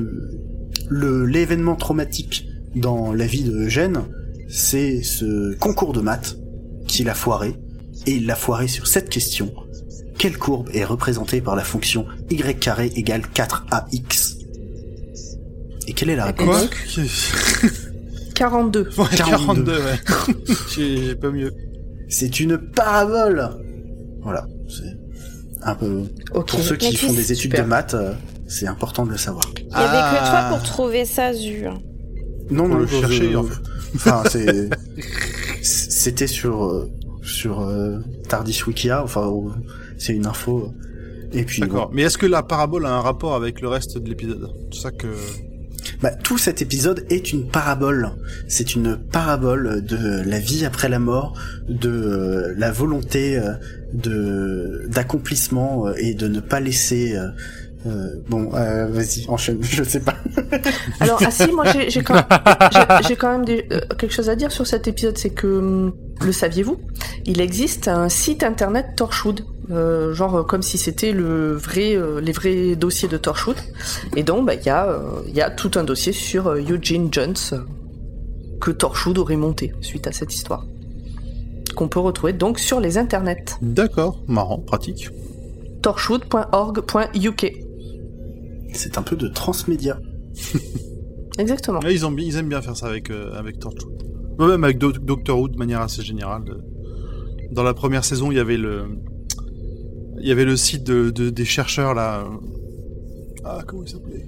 le l'événement traumatique dans la vie de Eugène, c'est ce concours de maths qu'il a foiré, et il l'a foiré sur cette question. Quelle courbe est représentée par la fonction y carré égale 4ax Et quelle est la réponse? [laughs] Quoi 42. Ouais, 42. 42, ouais. [laughs] J'ai j'ai pas mieux. C'est une parabole Voilà, c'est un peu... Pour ceux qui font des études super. de maths, euh, c'est important de le savoir. il y avait que toi Ah. pour trouver ça Zu hein. Non, non, le je- chercher, en fait. Enfin, c'est... [laughs] C'était sur... euh, sur euh, Tardis Wikia, enfin, c'est une info. Et puis, D'accord. Mais est-ce que la parabole a un rapport avec le reste de l'épisode? C'est ça que. Bah, tout cet épisode est une parabole. C'est une parabole de la vie après la mort, de euh, la volonté euh, de d'accomplissement euh, et de ne pas laisser. euh, bon, euh, vas-y, enchaîne. [laughs] Je sais pas. Alors, ah si, moi j'ai quand, [laughs] quand même des- euh, quelque chose à dire sur cet épisode, c'est que, hum, le saviez-vous, il existe un site internet Torchwood, euh, genre euh, comme si c'était le vrai, euh, les vrais dossiers de Torchwood. Et donc, bah, il y, a, euh, il y a tout un dossier sur euh, Eugene Jones que Torchwood aurait monté suite à cette histoire. Qu'on peut retrouver donc sur les internets. D'accord. Marrant, pratique. torchwood.org.uk. C'est un peu de transmédia. [laughs] Exactement. Ouais, ils, ont, ils aiment bien faire ça avec, euh, avec Torchwood. Même avec Do- Doctor Who de manière assez générale. Dans la première saison, il y avait le. Il y avait le site de, de- des chercheurs là. Ah, comment il s'appelait?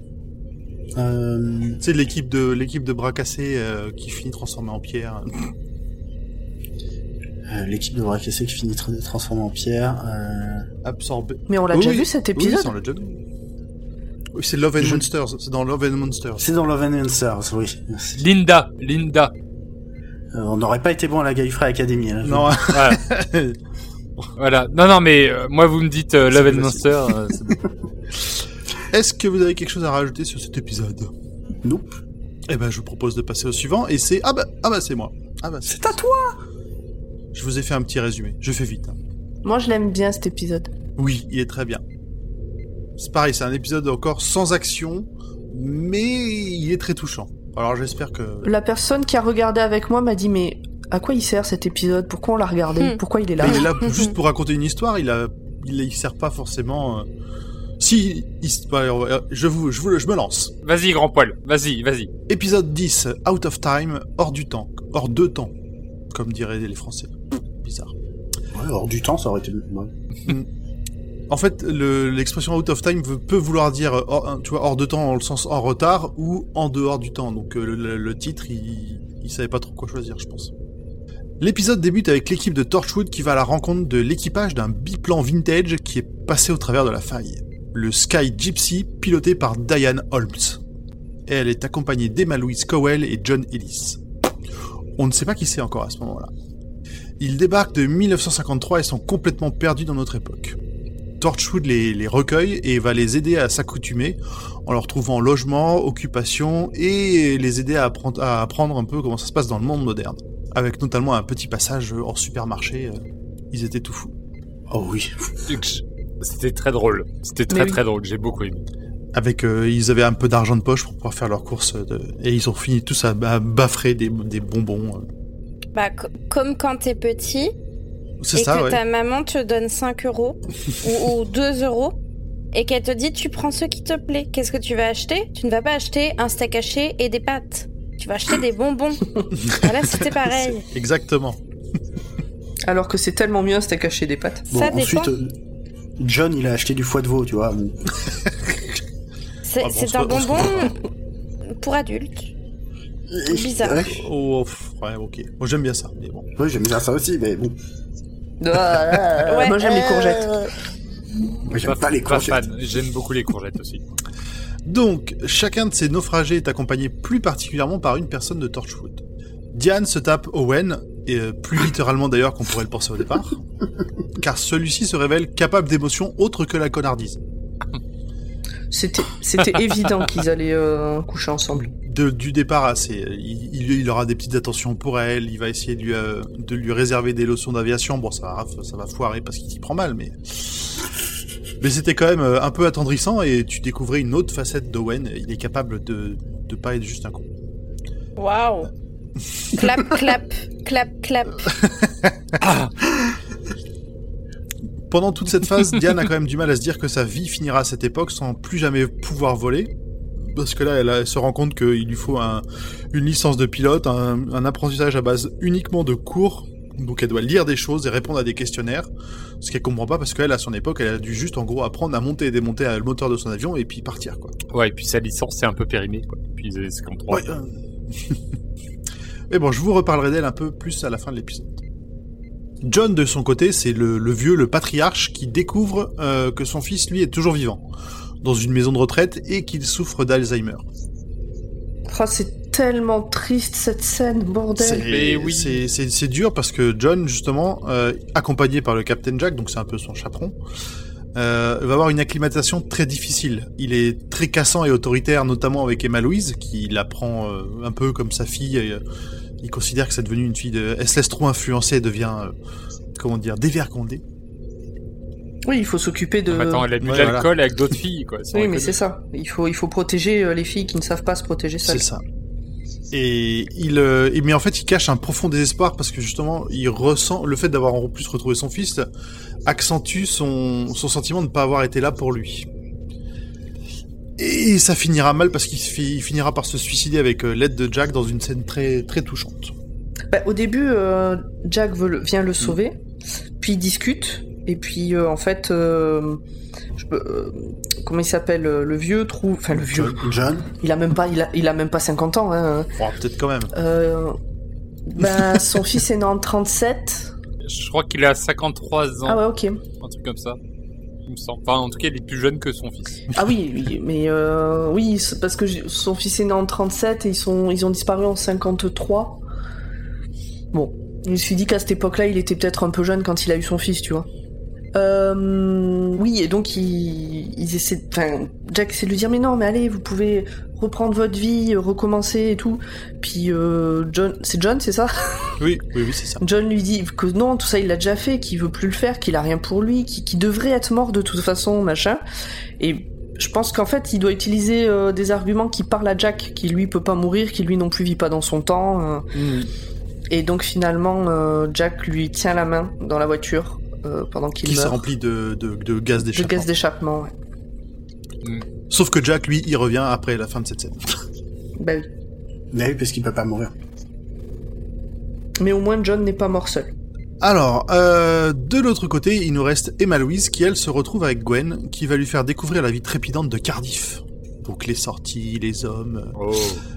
Euh, de l'équipe de l'équipe de bras cassés euh, qui finit transformée en pierre. euh, L'équipe de bras cassés qui finit tra- transformée en pierre. Euh... Absorbée. Mais on l'a Oui, déjà oui. vu cet Oui, épisode ça, on l'a déjà vu. Oui, c'est Love and Je- Monsters. C'est dans Love and Monsters. C'est dans Love and Answers, oui. Linda, Linda. Euh, on n'aurait pas été bon à la Gallifrey Academy. Là, Non, [laughs] Voilà. Non, non, mais euh, moi, vous me dites euh, Love and Monster. euh, [laughs] c'est bon. Est-ce que vous avez quelque chose à rajouter sur cet épisode? Nope. Eh ben, je vous propose de passer au suivant, et c'est... Ah bah, ah bah c'est moi. Ah bah, C'est à toi Je vous ai fait un petit résumé. Je fais vite. hein. Moi, je l'aime bien cet épisode. Oui, il est très bien. C'est pareil, c'est un épisode encore sans action, mais il est très touchant. Alors j'espère que... La personne qui a regardé avec moi m'a dit mais à quoi il sert cet épisode? Pourquoi on l'a regardé? Hmm. Pourquoi il est là? Il est là pour- juste pour raconter une histoire, il a... Il, il sert pas forcément... euh, Si, il- je vous, je vous, je me lance. Vas-y, grand poil. Vas-y, vas-y. Épisode 10, Out of Time, hors du temps. hors de temps, comme diraient les Français. Bizarre. Ouais, hors du temps, ça aurait été. Ouais. En fait, le- l'expression out of time peut vouloir dire euh, hors, tu vois, hors de temps dans le sens en retard ou en dehors du temps. Donc euh, le, le- le titre, il, il savait pas trop quoi choisir, je pense. L'épisode débute avec l'équipe de Torchwood qui va à la rencontre de l'équipage d'un biplan vintage qui est passé au travers de la faille. Le Sky Gypsy, piloté par Diane Holmes. Elle est accompagnée d'Emma Louise Cowell et John Ellis. On ne sait pas qui c'est encore à ce moment-là. Ils débarquent de 1953 et sont complètement perdus dans notre époque. Torchwood les, recueille et va les aider à s'accoutumer en leur trouvant logement, occupation et les aider à apprendre un peu comment ça se passe dans le monde moderne. Avec notamment un petit passage hors supermarché, euh, ils étaient tout fous. Oh oui. C'était très drôle. C'était très oui. très drôle. J'ai beaucoup aimé. Avec, euh, ils avaient un peu d'argent de poche pour pouvoir faire leurs courses de- et ils ont fini tous à, à baffrer des, des bonbons. euh. Bah, co- comme quand t'es petit C'est et ça, que ouais. ta maman te donne 5 euros [laughs] ou, ou 2 euros et qu'elle te dit tu prends ce qui te plaît. Qu'est-ce que tu vas acheter? Tu ne vas pas acheter un steak haché et des pâtes. Tu vas acheter des bonbons. [laughs] voilà, c'était pareil. Exactement. Alors que c'est tellement mieux steak haché des pâtes. Bon, Ça ensuite, dépend. euh, John, il a acheté du foie de veau, tu vois. bon. [laughs] C'est Ah bon, un pas- bonbon pour adultes. Bizarre. Ouais, Oh, ouais, ok. Moi j'aime bien ça, mais bon. ouais, j'aime bien ça aussi, mais bon. Ah, Moi j'aime les courgettes. Moi, j'aime pas les courgettes. J'aime beaucoup les courgettes aussi. Donc, chacun de ces naufragés est accompagné plus particulièrement par une personne de Torchwood. Diane se tape Owen, et euh, plus [laughs] littéralement d'ailleurs qu'on pourrait le penser au départ, car celui-ci se révèle capable d'émotions autres que la connardise. C'était c'était évident qu'ils allaient euh, coucher ensemble. De- du départ, à ses- il, il- il aura des petites attentions pour elle, il va essayer de lui, euh, de lui réserver des leçons d'aviation. Bon, ça va, ça va foirer parce qu'il s'y prend mal, mais... Mais c'était quand même euh, un peu attendrissant et tu découvrais une autre facette d'Owen. Il est capable de, de pas être juste un con. Waouh. clap, clap, clap, clap. [laughs] Pendant toute cette phase, Diane a quand même du mal à se dire que sa vie finira à cette époque sans plus jamais pouvoir voler. Parce que là, elle, elle se rend compte qu'il lui faut un- une licence de pilote, un, un apprentissage à base uniquement de cours. Donc elle doit lire des choses et répondre à des questionnaires. Ce qu'elle comprend pas parce qu'elle, à son époque, elle a dû juste en gros apprendre à monter et démonter le moteur de son avion et puis partir quoi. Ouais, et puis sa licence c'est un peu périmé. Quoi. Puis euh, c'est comme trois. Ouais, euh. [laughs] Mais bon, je vous reparlerai d'elle un peu plus à la fin de l'épisode. John, de son côté, c'est le, le vieux, le patriarche, qui découvre euh, que son fils, lui, est toujours vivant, dans une maison de retraite, et qu'il souffre d'Alzheimer. Oh, c'est tellement triste cette scène, bordel. C'est Mais oui. c'est- c'est- c'est dur parce que John, justement, euh, accompagné par le Captain Jack, donc c'est un peu son chaperon, euh, va avoir une acclimatation très difficile. Il est très cassant et autoritaire, notamment avec Emma Louise, qui la prend euh, un peu comme sa fille. et, euh, il considère que c'est devenu une fille de... Elle se laisse trop influencer et devient, euh, comment dire, dévergondée. Oui, il faut s'occuper de. Attends, elle a bu Ouais, de l'alcool avec d'autres filles, quoi. oui, mais c'est ça. Il faut, il faut protéger les filles qui ne savent pas se protéger C'est seules. ça. Et il, euh, mais en fait, il cache un profond désespoir parce que justement, il ressent le fait d'avoir en plus retrouvé son fils accentue son, son sentiment de ne pas avoir été là pour lui. Et ça finira mal parce qu'il finira par se suicider avec euh, l'aide de Jack dans une scène très très touchante. Bah, au début, euh, Jack veut le- vient le sauver, puis ils discutent, et puis euh, en fait, euh, je peux- euh, comment il s'appelle le vieux trouve, enfin le vieux, John, il a même pas, il a, il a même pas 50 ans. Hein. Oh, peut-être quand même. Euh, bah, [laughs] son fils est né en 37. Je crois qu'il a 53 ans, Ah ouais, ok. un truc comme ça. Il me semble. Enfin, en tout cas, il est plus jeune que son fils. Ah oui, oui, mais euh, oui, parce que son fils est né en 37 et ils sont, ils ont disparu en 53. Bon, je me suis dit qu'à cette époque-là, il était peut-être un peu jeune quand il a eu son fils, tu vois. Euh, oui, et donc ils, ils essaient, enfin, Jack essaie de lui dire mais non, mais allez, vous pouvez reprendre votre vie, recommencer et tout. Puis euh, John, c'est John, c'est ça? [laughs] Oui, oui, oui, c'est ça. John lui dit que non, tout ça il l'a déjà fait, qu'il veut plus le faire, qu'il a rien pour lui, qu'il devrait être mort de toute façon, machin. Et je pense qu'en fait, il doit utiliser euh, des arguments qui parlent à Jack, qui lui peut pas mourir, qui lui non plus vit pas dans son temps. euh. Et donc finalement, euh, Jack lui tient la main dans la voiture euh, pendant qu'il Qui s'est meurt. rempli de, de, de gaz de d'échappement. gaz d'échappement. ouais. Sauf que Jack, lui, il revient après la fin de cette scène. [laughs] Bah oui. mais oui, parce qu'il peut pas mourir. Mais au moins John n'est pas mort seul. Alors, euh, de l'autre côté, il nous reste Emma Louise qui, elle, se retrouve avec Gwen, qui va lui faire découvrir la vie trépidante de Cardiff. Donc les sorties, les hommes, Oh.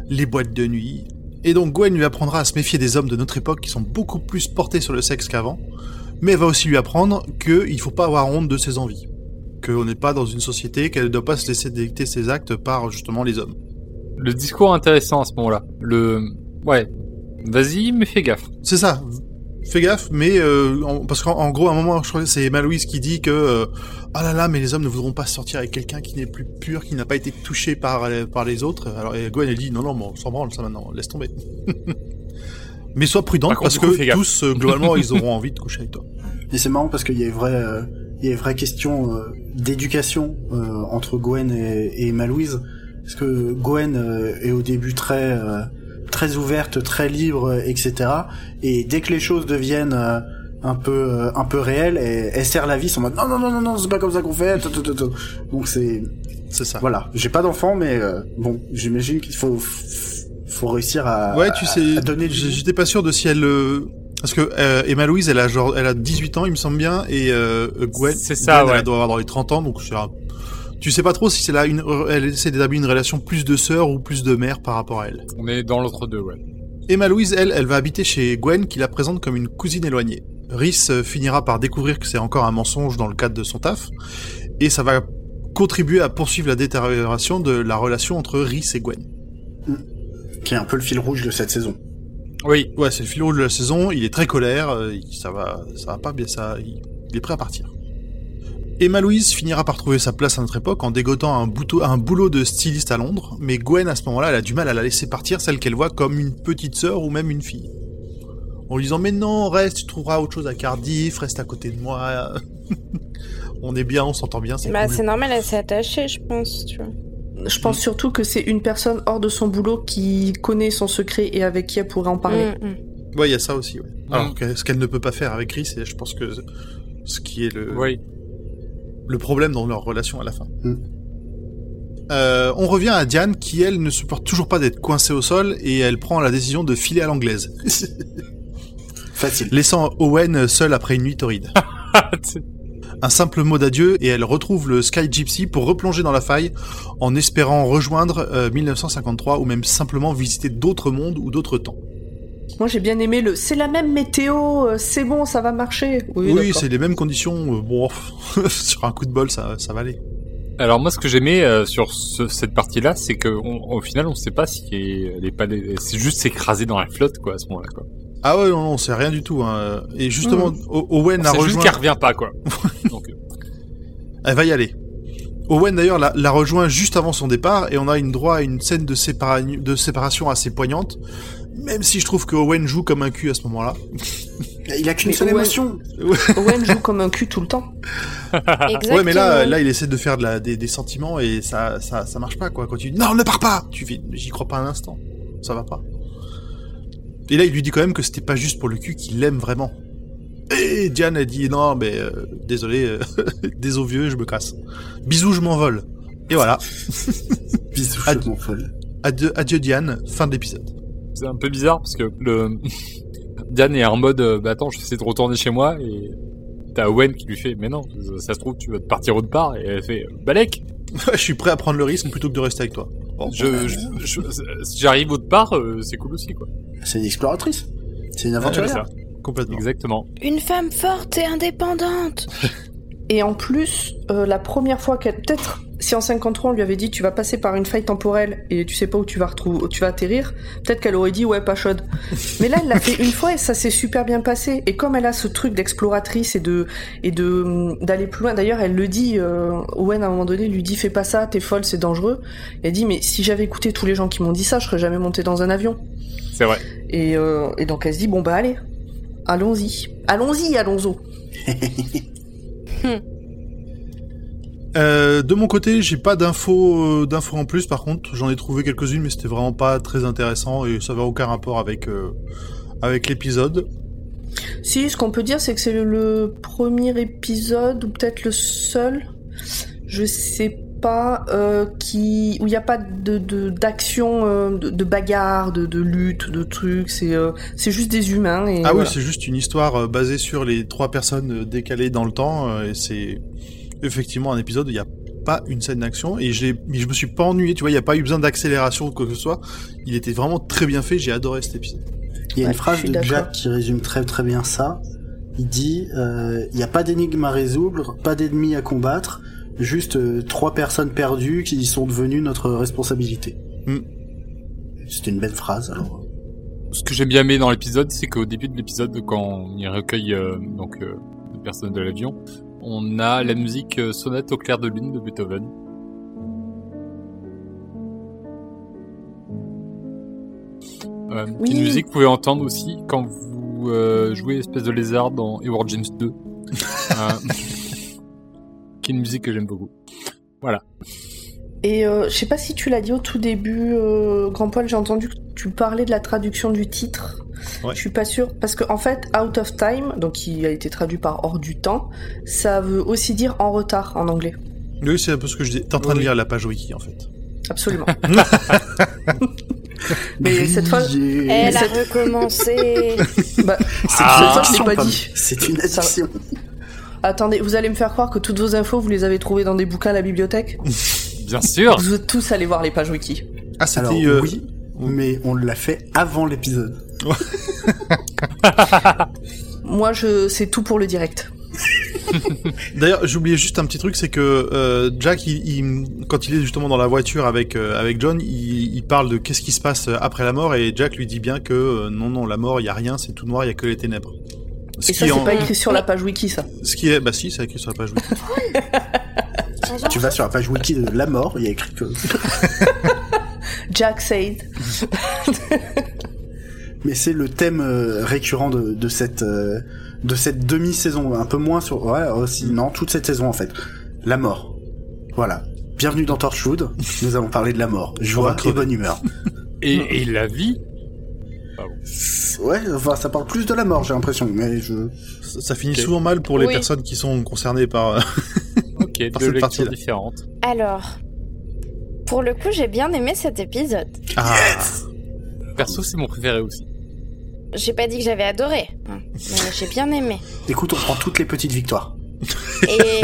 les boîtes de nuit. Et donc Gwen lui apprendra à se méfier des hommes de notre époque qui sont beaucoup plus portés sur le sexe qu'avant, mais elle va aussi lui apprendre qu'il faut pas avoir honte de ses envies. Qu'on n'est pas dans une société, qu'elle ne doit pas se laisser dicter ses actes par justement les hommes. Le discours intéressant à ce moment-là. Le, ouais. Vas-y, mais fais gaffe. C'est ça. Fais gaffe, mais euh, en- parce qu'en en gros, à un moment, je crois que c'est Emma Louise qui dit que euh, ah là là, mais les hommes ne voudront pas sortir avec quelqu'un qui n'est plus pur, qui n'a pas été touché par euh, par les autres. Alors et Gwen elle dit non non, mais on s'en branle ça maintenant, laisse tomber. Mais sois prudente Par parce que tous euh, globalement ils auront envie de coucher avec toi. Et c'est marrant parce qu'il y a une vraie, euh, il y a une vraie question euh, d'éducation euh, entre Gwen et, et Emma Louise. Parce que Gwen euh, est au début très, euh, très ouverte, très libre, etc. Et dès que les choses deviennent euh, un peu, euh, un peu réelles, elle, elle serre la vis en mode non non non non non c'est pas comme ça qu'on fait. tout, tout, tout, tout. Donc c'est, C'est ça. voilà. J'ai pas d'enfant, mais euh, bon, j'imagine qu'il faut, faut réussir à, Ouais, tu sais, à donner j'étais pas sûr de si elle euh, parce que euh, Emma Louise, elle a genre, elle a 18 ans, il me semble bien, et euh, Gwen, C'est ça, Gwen, ouais. elle doit avoir dans les 30 ans, donc c'est un- tu sais pas trop si c'est là une, elle essaie d'établir une relation plus de sœur ou plus de mère par rapport à elle. On est dans l'autre deux, ouais. Emma Louise, elle, elle va habiter chez Gwen, qui la présente comme une cousine éloignée. Rhys euh, finira par découvrir que c'est encore un mensonge dans le cadre de son taf, et ça va contribuer à poursuivre la détérioration de la relation entre Rhys et Gwen. Qui est un peu le fil rouge de cette saison. Oui. Ouais, c'est le fil rouge de la saison. Il est très colère. euh, ça va, ça va pas bien. Ça, il, est prêt à partir. Emma Louise finira par trouver sa place à notre époque en dégotant un, bouteau- un boulot de styliste à Londres. Mais Gwen, à ce moment-là, elle a du mal à la laisser partir, celle qu'elle voit comme une petite sœur ou même une fille. En lui disant mais non, reste, tu trouveras autre chose à Cardiff, reste à côté de moi. [laughs] on est bien, on s'entend bien, c'est Bah, normal, elle s'est attachée, je pense, tu vois. Je pense surtout que c'est une personne hors de son boulot qui connaît son secret et avec qui elle pourrait en parler. Mm, mm. Ouais, il y a ça aussi. Ouais. Mm. Alors que ce qu'elle ne peut pas faire avec Rhys, c'est je pense que ce qui est le, Oui. le problème dans leur relation à la fin. Mm. Euh, on revient à Diane qui, elle, ne supporte toujours pas d'être coincée au sol et elle prend la décision de filer à l'anglaise, Facile. laissant Owen seul après une nuit torride. [laughs] Un simple mot d'adieu et elle retrouve le Sky Gypsy pour replonger dans la faille en espérant rejoindre euh, 1953 ou même simplement visiter d'autres mondes ou d'autres temps. Moi j'ai bien aimé le c'est la même météo, euh, c'est bon, ça va marcher. Oui, c'est les mêmes conditions. euh, bon, [laughs] sur un coup de bol, ça, ça va aller. Alors moi, ce que j'aimais euh, sur ce- cette partie-là, c'est que on- au final, on sait pas si elle est pas, c'est juste s'écraser dans la flotte, quoi, à ce moment-là, quoi. Ah ouais, non, non, c'est rien du tout. Hein. Et justement, O- Owen On a sait juste rejoint. qu'elle revient pas, quoi. [laughs] Elle va y aller. Owen d'ailleurs la, la rejoint juste avant son départ et on a une droit à une scène de, sépara- de séparation assez poignante. Même si je trouve que Owen joue comme un cul à ce moment-là. [laughs] Il a qu'une seule Owen- émotion. Owen joue comme un cul tout le temps. [laughs] Exactement. Ouais, mais là, là, il essaie de faire de la, des, des sentiments et ça, ça, ça marche pas quoi. Quand tu dis non, ne pars pas, tu fais, j'y crois pas un instant. Ça va pas. Et là, il lui dit quand même que c'était pas juste pour le cul, qu'il l'aime vraiment. Et Diane a dit non, mais euh, désolé, euh, [laughs] désolé vieux, je me casse. Bisous, je m'envole. Et voilà. [laughs] Bisous, je m'en folle. Adieu, adieu Diane. Fin de l'épisode. c'est un peu bizarre parce que le [laughs] Diane est en mode, euh, bah attends, je vais essayer de retourner chez moi et t'as Owen qui lui fait, mais non, ça se trouve, tu vas te partir autre part et elle fait, Balek, je suis prêt à prendre le risque plutôt que de rester avec toi. Bon, je, je, je- si j'arrive autre part, euh, c'est cool aussi, quoi. C'est une exploratrice. C'est une aventurière. Complètement. Exactement. Une femme forte et indépendante. [laughs] Et en plus, euh, la première fois qu'elle. Peut-être, si en 53 on lui avait dit tu vas passer par une faille temporelle et tu sais pas où tu vas, retrouver, où tu vas atterrir, peut-être qu'elle aurait dit ouais, pas chaude. [laughs] Mais là, elle l'a fait une fois et ça s'est super bien passé. Et comme elle a ce truc d'exploratrice et de et de hum, d'aller plus loin, d'ailleurs, elle le dit, euh, Owen à un moment donné lui dit fais pas ça, t'es folle, c'est dangereux. Et elle dit mais si j'avais écouté tous les gens qui m'ont dit ça, je serais jamais montée dans un avion. C'est vrai. Et, euh, et donc elle se dit bon bah allez, allons-y, allons-y, allons-y. Euh, de mon côté, j'ai pas d'infos euh, d'infos en plus. Par contre, j'en ai trouvé quelques-unes, mais c'était vraiment pas très intéressant et ça avait aucun rapport avec euh, avec l'épisode. Si, ce qu'on peut dire, c'est que c'est le, le premier épisode, ou peut-être le seul, je sais pas, euh, qui où il n'y a pas de de- d'action, euh, de, de bagarre, de, de lutte, de trucs. C'est euh, c'est juste des humains. Et Ah voilà. oui, c'est juste une histoire euh, basée sur les trois personnes euh, décalées dans le temps, euh, et c'est effectivement un épisode où il n'y a pas une scène d'action, et mais je me suis pas ennuyé, tu vois, il n'y a pas eu besoin d'accélération ou quoi que ce soit, il était vraiment très bien fait, j'ai adoré cet épisode. Il y a Ouais, une phrase de. Jack qui résume très très bien ça. Il dit euh, il n'y a pas d'énigme à résoudre, pas d'ennemis à combattre, juste euh, trois personnes perdues qui sont devenues notre responsabilité. Hmm. C'était une belle phrase alors. Ce que j'ai bien aimé dans l'épisode, c'est qu'au début de l'épisode, quand il recueille euh, donc euh, les personnes de l'avion, on a la musique euh, sonate au clair de lune de Beethoven. Euh, Oui. Une musique que vous pouvez entendre aussi quand vous euh, jouez espèce de lézard dans Edward James 2. [laughs] euh, qui est une musique que j'aime beaucoup. Et euh, je sais pas si tu l'as dit au tout début, euh, Grand Poil, j'ai entendu que tu parlais de la traduction du titre. Ouais. Je suis pas sûre parce que en fait, Out of Time, donc qui a été traduit par hors du temps, ça veut aussi dire en retard en anglais. Oui, c'est un peu ce que je dis. T'es en train de lire la page wiki, en fait. Absolument. [laughs] [laughs] Mais cette fois. Elle a recommencé. [laughs] bah, C'est Ah. une Ça, je l'ai addiction, pas dit. C'est une Ça- addiction. Attendez, vous allez me faire croire que toutes vos infos, vous les avez trouvées dans des bouquins à la bibliothèque [laughs] Bien sûr Vous êtes tous allés voir les pages wiki. Ah, c'était... Alors euh, oui, mais on l'a fait avant l'épisode. [laughs] Moi, je, c'est tout pour le direct. [laughs] D'ailleurs, j'oubliais juste un petit truc, c'est que euh, Jack, il, il- quand il est justement dans la voiture avec euh, avec John, il, il parle de qu'est-ce qui se passe après la mort, et Jack lui dit bien que euh, non, non, la mort, il y a rien, c'est tout noir, il y a que les ténèbres. Ce Et ça, c'est en- pas écrit sur la page wiki, ça. ce qui est, bah si, c'est écrit sur la page wiki. Tu vas sur la page wiki de la mort, il y a écrit que. [laughs] Jack said. [laughs] Mais c'est le thème euh, récurrent de, de cette euh, de cette demi-saison, un peu moins sur ouais aussi non toute cette saison en fait. La mort. Voilà. Bienvenue dans Torchwood. Nous allons parler de la mort, joie et bonne humeur. et, et la vie Ouais, enfin ça parle plus de la mort, j'ai l'impression, mais je Ça, ça finit souvent mal pour les Oui. personnes qui sont concernées par. euh, [laughs] Ok, Par deux cette lectures partie-là. différentes. Alors, pour le coup, j'ai bien aimé cet épisode. Ah, Perso, c'est mon préféré aussi. J'ai pas dit que j'avais adoré, hein, mais j'ai bien aimé. écoute, on prend toutes les petites victoires. Et,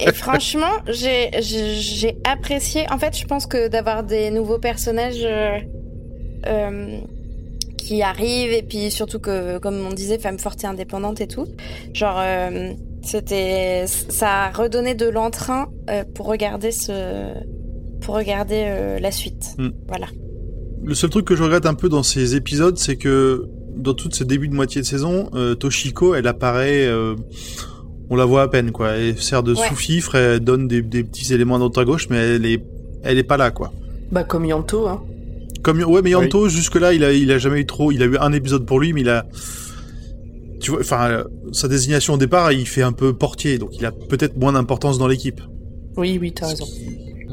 [laughs] et franchement, j'ai j'ai- j'ai apprécié. En fait, je pense que d'avoir des nouveaux personnages euh, euh, qui arrivent et puis surtout que, comme on disait, femme forte et indépendante et tout, genre euh, c'était, ça a redonné de l'entrain euh, pour regarder ce, pour regarder euh, la suite. Hmm. Voilà. le seul truc que je regrette un peu dans ces épisodes, c'est que dans tout ce début de moitié de saison, euh, Toshiko, elle apparaît, euh, on la voit à peine, quoi. Elle sert de Ouais. sous-fifre, elle donne des, des petits éléments à droite à gauche, mais elle est, elle est pas là, quoi. Bah, comme Yanto, hein. Comme ouais, mais Yanto jusque là, il a il a jamais eu trop, il a eu un épisode pour lui, mais il a tu vois, enfin sa désignation au départ, il fait un peu portier, donc il a peut-être moins d'importance dans l'équipe. Oui, oui, t'as raison.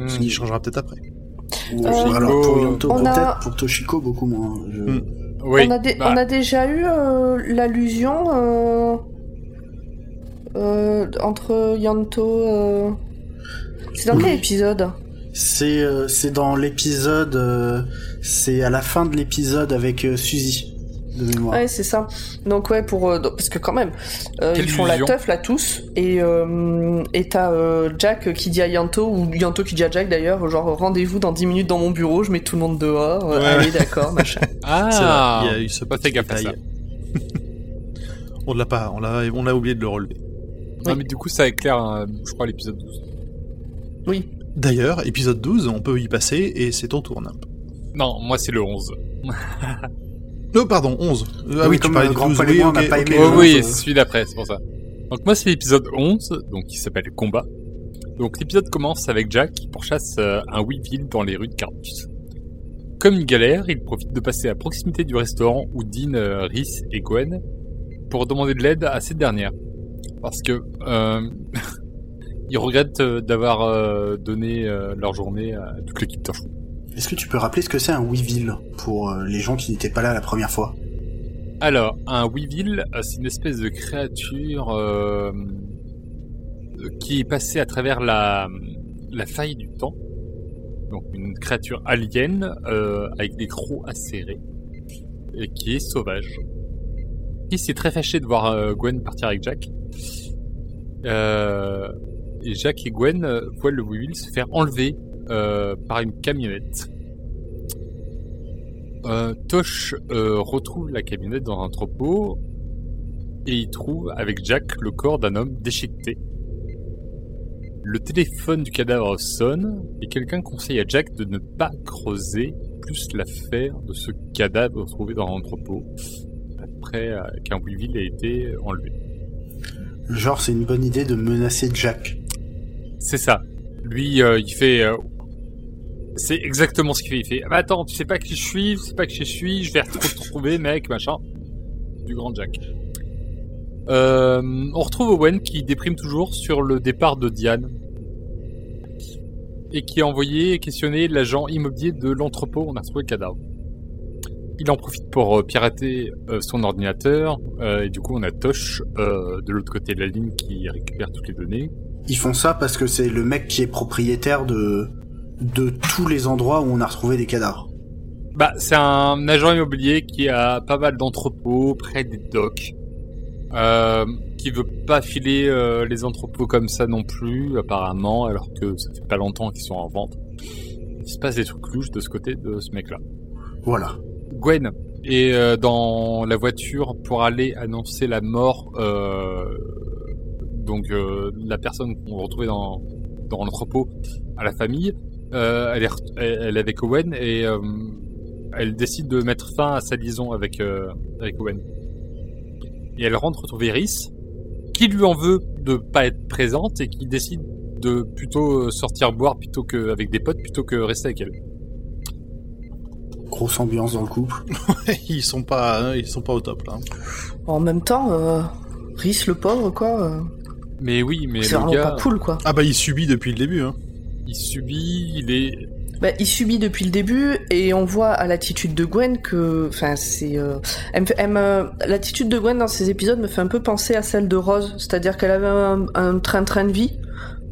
Ce qui changera peut-être après. Ou- Euh, alors pour Yonto on peut-être, a- pour Toshiko beaucoup moins. Je- Hmm. Oui. on, a dé- bah, on a déjà eu euh, l'allusion euh, euh, entre Yanto. euh, C'est dans Oui. quel épisode? C'est euh, c'est dans l'épisode, euh, c'est à la fin de l'épisode avec euh, Suzy de mémoire. Ouais, c'est ça. Donc ouais, pour euh, parce que quand même, euh, ils font la illusion. teuf là tous, et euh, et t'as euh, Jack qui dit à Yanto ou Yanto qui dit à Jack d'ailleurs, genre rendez-vous dans 10 minutes dans mon bureau, je mets tout le monde dehors. euh, Ouais. allez, d'accord, [laughs] machin. Ah, il y a eu ce pas fait gaffe à ça. [laughs] on l'a pas, on l'a, on a oublié de le relever. Non, Oui. mais du coup, ça éclaire, euh, je crois, l'épisode 12. Oui. D'ailleurs, épisode 12, on peut y passer et c'est ton tour, Nimp. Non, moi, c'est le 11. [laughs] Oh, pardon, 11. Euh, ah Oui, oui, tu parlais Grand 12, Poil et oui, moi, on ok, n'a pas aimé Oh oui, 11, c'est celui d'après, c'est pour ça. Donc moi, c'est l'épisode 11, donc qui s'appelle Combat. Donc l'épisode commence avec Jack qui pourchasse euh, un Weevil dans les rues de Carnus. Comme il galère, il profite de passer à proximité du restaurant où dînent euh, Rhys et Gwen pour demander de l'aide à cette dernière. Parce que euh, [laughs] ils regrettent euh, d'avoir euh, donné euh, leur journée à toute l'équipe Torchwood. Est-ce que tu peux rappeler ce que c'est un Weevil pour les gens qui n'étaient pas là la première fois? Alors, un Weevil, c'est une espèce de créature euh, qui est passée à travers la, la faille du temps. Donc une créature alien euh, avec des crocs acérés et qui est sauvage. Qui s'est très fâché de voir euh, Gwen partir avec Jack. Euh, et Jack et Gwen euh, voient le Will se faire enlever euh, par une camionnette. Euh, Tosh retrouve la camionnette dans un entrepôt et il trouve avec Jack le corps d'un homme déchiqueté. Le téléphone du cadavre sonne et quelqu'un conseille à Jack de ne pas creuser plus l'affaire de ce cadavre retrouvé dans l'entrepôt après qu'un Weevil ait été enlevé. Genre, c'est une bonne idée de menacer Jack. C'est ça. Lui, euh, il fait. euh, c'est exactement ce qu'il fait. Il fait. Ah bah attends, tu sais pas qui je suis, tu sais pas qui je suis, je vais retrouver, mec, machin. Du grand Jack. Euh, on retrouve Owen qui déprime toujours sur le départ de Diane. Et qui a envoyé questionner l'agent immobilier de l'entrepôt on a retrouvé le cadavre. Il en profite pour pirater son ordinateur. et du coup, on a Tosh de l'autre côté de la ligne qui récupère toutes les données. Ils font ça parce que c'est le mec qui est propriétaire de de tous les endroits où on a retrouvé des cadavres. Bah, c'est un agent immobilier qui a pas mal d'entrepôts près des docks. Euh, qui veut pas filer euh, les entrepôts comme ça non plus, apparemment, alors que ça fait pas longtemps qu'ils sont en vente. Il se passe des trucs louches de ce côté de ce mec-là. Voilà. Gwen est euh, dans la voiture pour aller annoncer la mort euh, donc euh, la personne qu'on retrouvait dans, dans l'entrepôt à la famille. Euh, elle, est, elle elle est avec Owen et euh, elle décide de mettre fin à sa liaison avec, euh, avec Owen. Et elle rentre retrouver Rhys, qui lui en veut de pas être présente et qui décide de plutôt sortir boire plutôt que avec des potes plutôt que rester avec elle. Grosse ambiance dans le couple. [laughs] ils sont pas, hein, ils sont pas au top là. En même temps, euh, Rhys le pauvre, quoi. Mais oui, mais c'est le vraiment gars, pas cool, quoi. Ah bah il subit depuis le début. Hein. il subit, il est Bah, il subit depuis le début et on voit à l'attitude de Gwen que, enfin, c'est, euh, l'attitude de Gwen dans ces épisodes me fait un peu penser à celle de Rose, c'est-à-dire qu'elle avait un, un train-train de vie,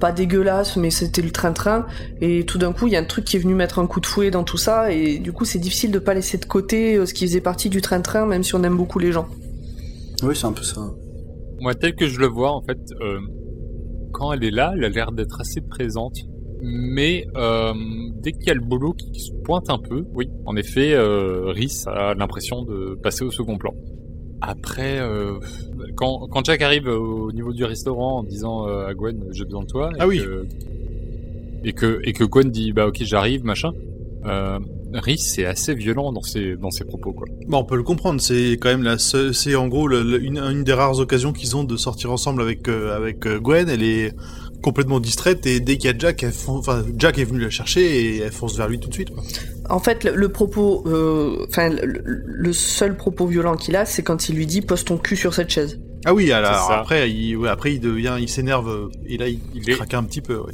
pas dégueulasse, mais c'était le train-train, et tout d'un coup il y a un truc qui est venu mettre un coup de fouet dans tout ça, et du coup c'est difficile de pas laisser de côté euh, ce qui faisait partie du train-train, même si on aime beaucoup les gens. Oui, c'est un peu ça. Moi, tel que je le vois, en fait, euh, quand elle est là, elle a l'air d'être assez présente. Mais euh, dès qu'il y a le boulot qui se pointe un peu, oui, en effet, euh, Rhys a l'impression de passer au second plan. Après, euh, quand, quand Jack arrive au niveau du restaurant en disant à Gwen j'ai besoin de toi, et Ah oui. que, et que et que Gwen dit bah ok j'arrive machin, Rhys c'est assez violent dans ses dans ses propos quoi. Bon, on peut le comprendre. C'est quand même la, c'est en gros le- le- une, une des rares occasions qu'ils ont de sortir ensemble avec euh, avec euh, Gwen. Elle est complètement distraite et dès qu'il y a Jack, elle fon- enfin Jack est venu la chercher et elle fonce vers lui tout de suite. Quoi. En fait, le, le propos, euh, enfin, le, le seul propos violent qu'il a, c'est quand il lui dit pose ton cul sur cette chaise. Ah oui, alors après, il, ouais, après il devient, il s'énerve et là il, il Il est- craque un petit peu. ouais.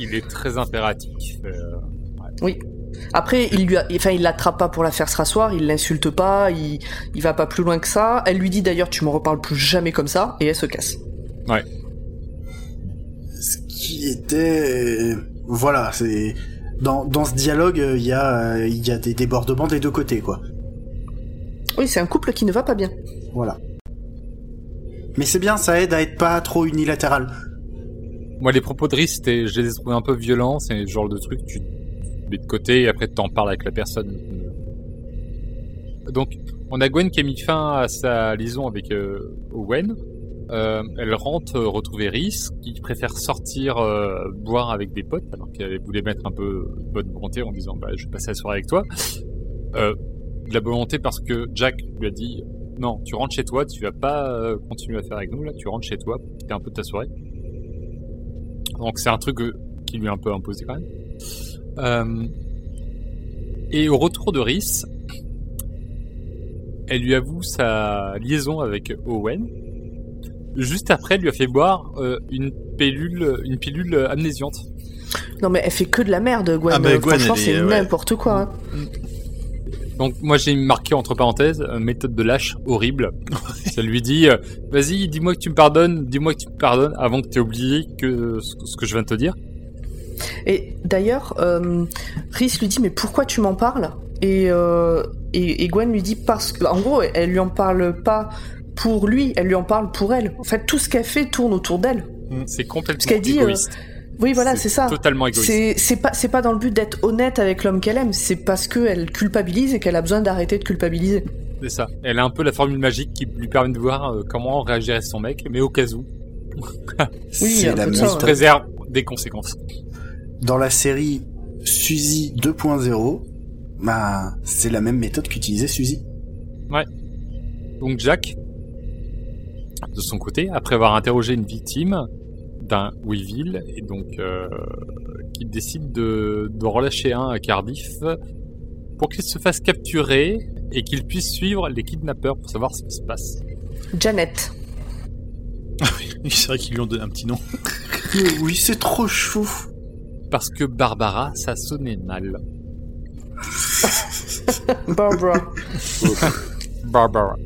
Il est très impératif. euh, Après, il lui, a- enfin, il l'attrape pas pour la faire se rasseoir, il l'insulte pas, il, il va pas plus loin que ça. Elle lui dit d'ailleurs, tu me reparles plus jamais comme ça, et elle se casse. Ce qui était... Voilà, c'est... Dans, dans ce dialogue, il y, a, il y a des débordements des deux côtés, quoi. Oui, c'est un couple qui ne va pas bien. Voilà. Mais c'est bien, ça aide à être pas trop unilatéral. Moi, les propos de c'était- je les ai trouvés un peu violents. C'est le genre de truc, tu de côté et après t'en parles avec la personne. Donc, on a Gwen qui a mis fin à sa liaison avec euh, Owen. Euh, elle rentre euh, retrouver Rhys, qui préfère sortir boire avec des potes, alors qu'elle voulait mettre un peu de bonne volonté en disant bah, je vais passer la soirée avec toi. De la volonté parce que Jack lui a dit non, tu rentres chez toi, tu vas pas continuer à faire avec nous là, tu rentres chez toi, profiter un peu de ta soirée. Donc c'est un truc qui lui est un peu imposé quand même. Euh, et au retour de Rhys, elle lui avoue sa liaison avec Owen. Juste après, elle lui a fait boire euh, une pilule, une pilule amnésiante. Non, mais elle fait que de la merde, Gwen. Ah, bah, Gwen, Franchement, c'est ouais. n'importe quoi. hein. Donc moi j'ai marqué entre parenthèses méthode de lâche horrible. [laughs] Ça lui dit euh, vas-y dis-moi que tu me pardonnes, dis-moi que tu me pardonnes avant que tu aies oublié que ce, ce que je viens de te dire. Et d'ailleurs, euh, Rhys lui dit mais pourquoi tu m'en parles? Et, euh, et, et Gwen lui dit parce que, en gros, elle lui en parle pas pour lui, elle lui en parle pour elle. En fait, tout ce qu'elle fait tourne autour d'elle. C'est complètement Ce qu'elle dit, euh, égoïste. Oui, voilà, c'est ça. Totalement égoïste. C'est c'est pas c'est pas dans le but d'être honnête avec l'homme qu'elle aime, c'est parce qu'elle culpabilise et qu'elle a besoin d'arrêter de culpabiliser. C'est ça. Elle a un peu la formule magique qui lui permet de voir euh, comment réagirait son mec, mais au cas où, c'est un la peu de ça, on ouais. se méthode. préserve des conséquences. Dans la série Suzy 2.0, bah, c'est la même méthode qu'utilisait Suzy. Donc Jack, de son côté, après avoir interrogé une victime d'un Weevil, et donc euh, qui décide de, de relâcher un à Cardiff pour qu'il se fasse capturer et qu'il puisse suivre les kidnappeurs pour savoir ce qui se passe. Janet. [laughs] C'est vrai qu'ils lui ont donné un petit nom. oui, c'est trop chou. Parce que Barbara, ça sonnait mal. [laughs] Barbara. [laughs] Barbara.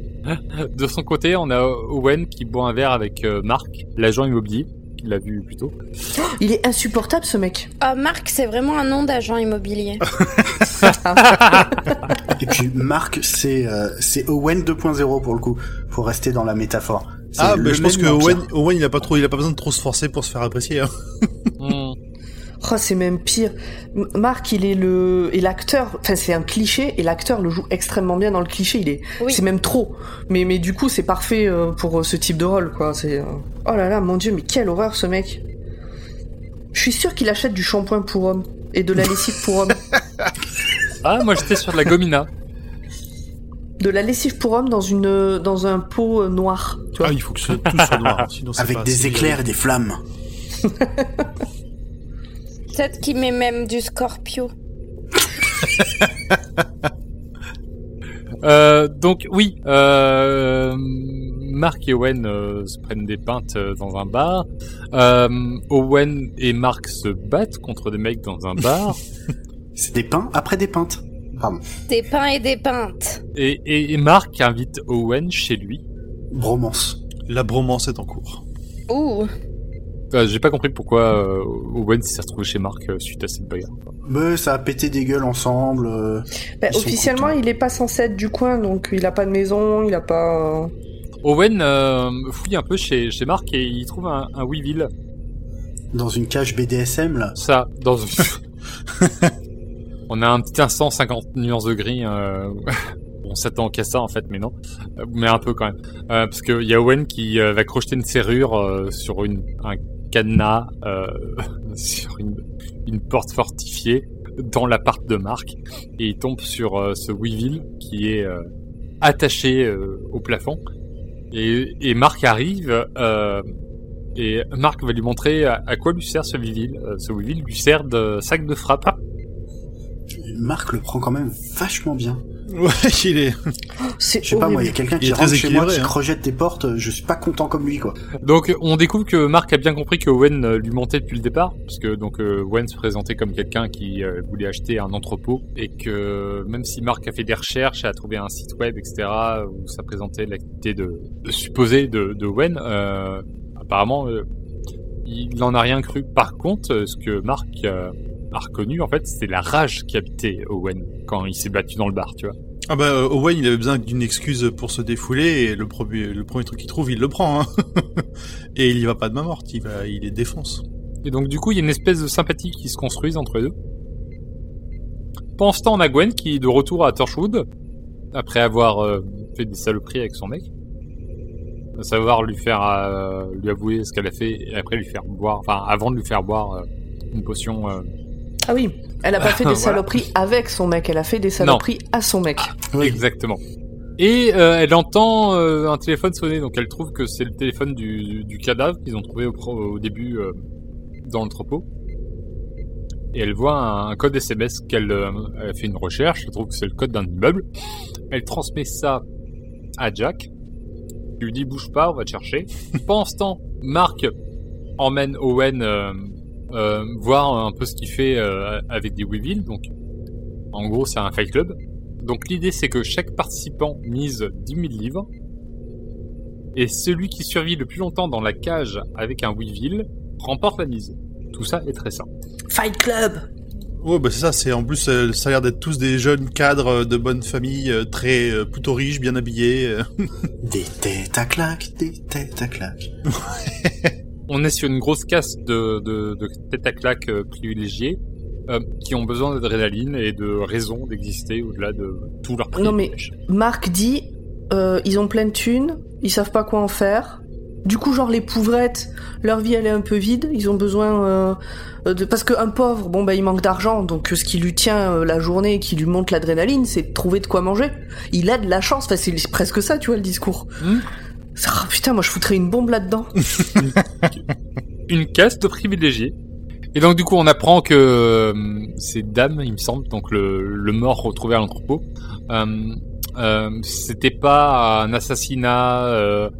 De son côté, on a Owen qui boit un verre avec euh, Marc, l'agent immobilier, qu'il l'a vu plus tôt. [gasps] Il est insupportable ce mec. Oh, Marc, c'est vraiment un nom d'agent immobilier. [laughs] Et puis Marc, c'est euh, c'est Owen 2.0 pour le coup, pour rester dans la métaphore. Ah, le bah, je pense que. Owen, Owen, il a pas trop, il a pas besoin de trop se forcer pour se faire apprécier. Hein. Hmm. Oh, c'est même pire. Marc, il est le et l'acteur. Enfin, c'est un cliché et l'acteur le joue extrêmement bien dans le cliché. Il est, Oui. c'est même trop. Mais mais du coup, c'est parfait euh, pour euh, ce type de rôle, quoi. C'est. euh, Oh là là, mon dieu, mais quelle horreur ce mec. Je suis sûr qu'il achète du shampoing pour homme et de la lessive pour homme. [laughs] Ah, moi j'étais sur de la gomina. De la lessive pour homme dans une dans un pot noir. Tu vois. Ah, il faut que ce- tout soit noir. Sinon, Avec pas des éclairs et des flammes. [laughs] Peut-être qu'il met même du Scorpio. [laughs] Euh, donc oui, euh, Marc et Owen euh, se prennent des pintes euh, dans un bar. Euh, Owen et Marc se battent contre des mecs dans un bar. [laughs] C'est des pains après des pintes. Pardon. Des pains et des pintes. et, et, et Marc invite Owen chez lui. Bromance. La bromance est en cours. Ouh. Euh, J'ai pas compris pourquoi euh, Owen s'est retrouvé chez Marc euh, suite à cette bagarre. Mais ça a pété des gueules ensemble. euh, Bah, Ils sont officiellement, contents. il est pas censé être du coin, donc il a pas de maison, il a pas. Owen euh, fouille un peu chez, chez Marc et il trouve un, un Weevil. dans une cage BDSM là. Ça, dans une... [laughs] On a un petit instant 50 nuances de gris. Euh... [laughs] On s'attend qu'à ça en fait, mais non. Euh, Mais un peu quand même. Euh, parce qu'il y a Owen qui euh, va crocheter une serrure euh, sur une, un cadenas, euh, [laughs] sur une, porte fortifiée dans l'appart de Marc. Et il tombe sur euh, ce Weevil qui est euh, attaché au plafond. Et, Marc arrive et Marc va lui montrer à, à quoi lui sert ce Weevil. Ce Weevil lui sert de sac de frappe. Marc le prend quand même vachement bien. Ouais, [laughs] il est. C'est Je sais pas moi, il y a quelqu'un qui rentre chez moi, qui hein. rejette des portes, je suis pas content comme lui quoi. Donc on découvre que Marc a bien compris que Owen euh, lui mentait depuis le départ, parce que donc euh, Owen se présentait comme quelqu'un qui euh, voulait acheter un entrepôt et que même si Marc a fait des recherches, a trouvé un site web, etc. où ça présentait l'activité de, de supposée de, de Owen, euh, apparemment euh, il n'en a rien cru. Par contre, ce que Marc euh, a reconnu en fait, c'est la rage qui habitait Owen quand il s'est battu dans le bar, tu vois. Ah bah, euh, Owen, il avait besoin d'une excuse pour se défouler, et le premier, le premier truc qu'il trouve, il le prend, hein. [laughs] et il y va pas de main morte, il va, il les défonce. Et donc du coup, il y a une espèce de sympathie qui se construise entre les deux. Pendant ce temps, on a Gwen qui est de retour à Torchwood, après avoir euh, fait des saloperies avec son mec. À savoir lui faire euh, lui avouer ce qu'elle a fait et après lui faire boire, enfin avant de lui faire boire une potion. Ah oui, elle a pas fait [laughs] des Voilà. saloperies avec son mec, elle a fait des saloperies à son mec. Exactement. Et euh, elle entend euh, un téléphone sonner, donc elle trouve que c'est le téléphone du, du cadavre qu'ils ont trouvé au, pro- au début euh, dans l'entrepôt. Et elle voit un, un code SMS qu'elle euh, elle a fait une recherche, elle trouve que c'est le code d'un immeuble. Elle transmet ça à Jack, qui lui dit bouge pas, on va te chercher. Pendant ce temps, Marc emmène Owen euh, voir un peu ce qu'il fait euh, avec des Weevil, donc en gros c'est un fight club. Donc l'idée c'est que chaque participant mise 10 000 livres et celui qui survit le plus longtemps dans la cage avec un Weevil remporte la mise. Tout ça est très simple. Fight Club Ouais, bah c'est ça, c'est en plus, euh, ça a l'air d'être tous des jeunes cadres euh, de bonne famille, euh, très euh, plutôt riches, bien habillés. euh. Des têtes à claque, des têtes à claque. [laughs] [laughs] On est sur une grosse casse de, de, de tête à claque euh, privilégiés euh, qui ont besoin d'adrénaline et de raison d'exister au-delà de tout leur Non, mais- privilège. Marc dit, euh, ils ont plein de thunes, ils savent pas quoi en faire. Du coup, genre les pauvrettes, leur vie elle est un peu vide, ils ont besoin euh, de parce qu'un pauvre, bon bah il manque d'argent, donc ce qui lui tient la journée, qui lui monte l'adrénaline, c'est de trouver de quoi manger. Il a de la chance, enfin c'est presque ça, tu vois le discours. Hmm. Ah, putain, moi je foutrais une bombe là-dedans. [laughs] une caste de privilégiés. Et donc du coup, on apprend que euh, ces dames, il me semble, donc le, le mort retrouvé à l'entrepôt, euh, euh, c'était pas un assassinat euh,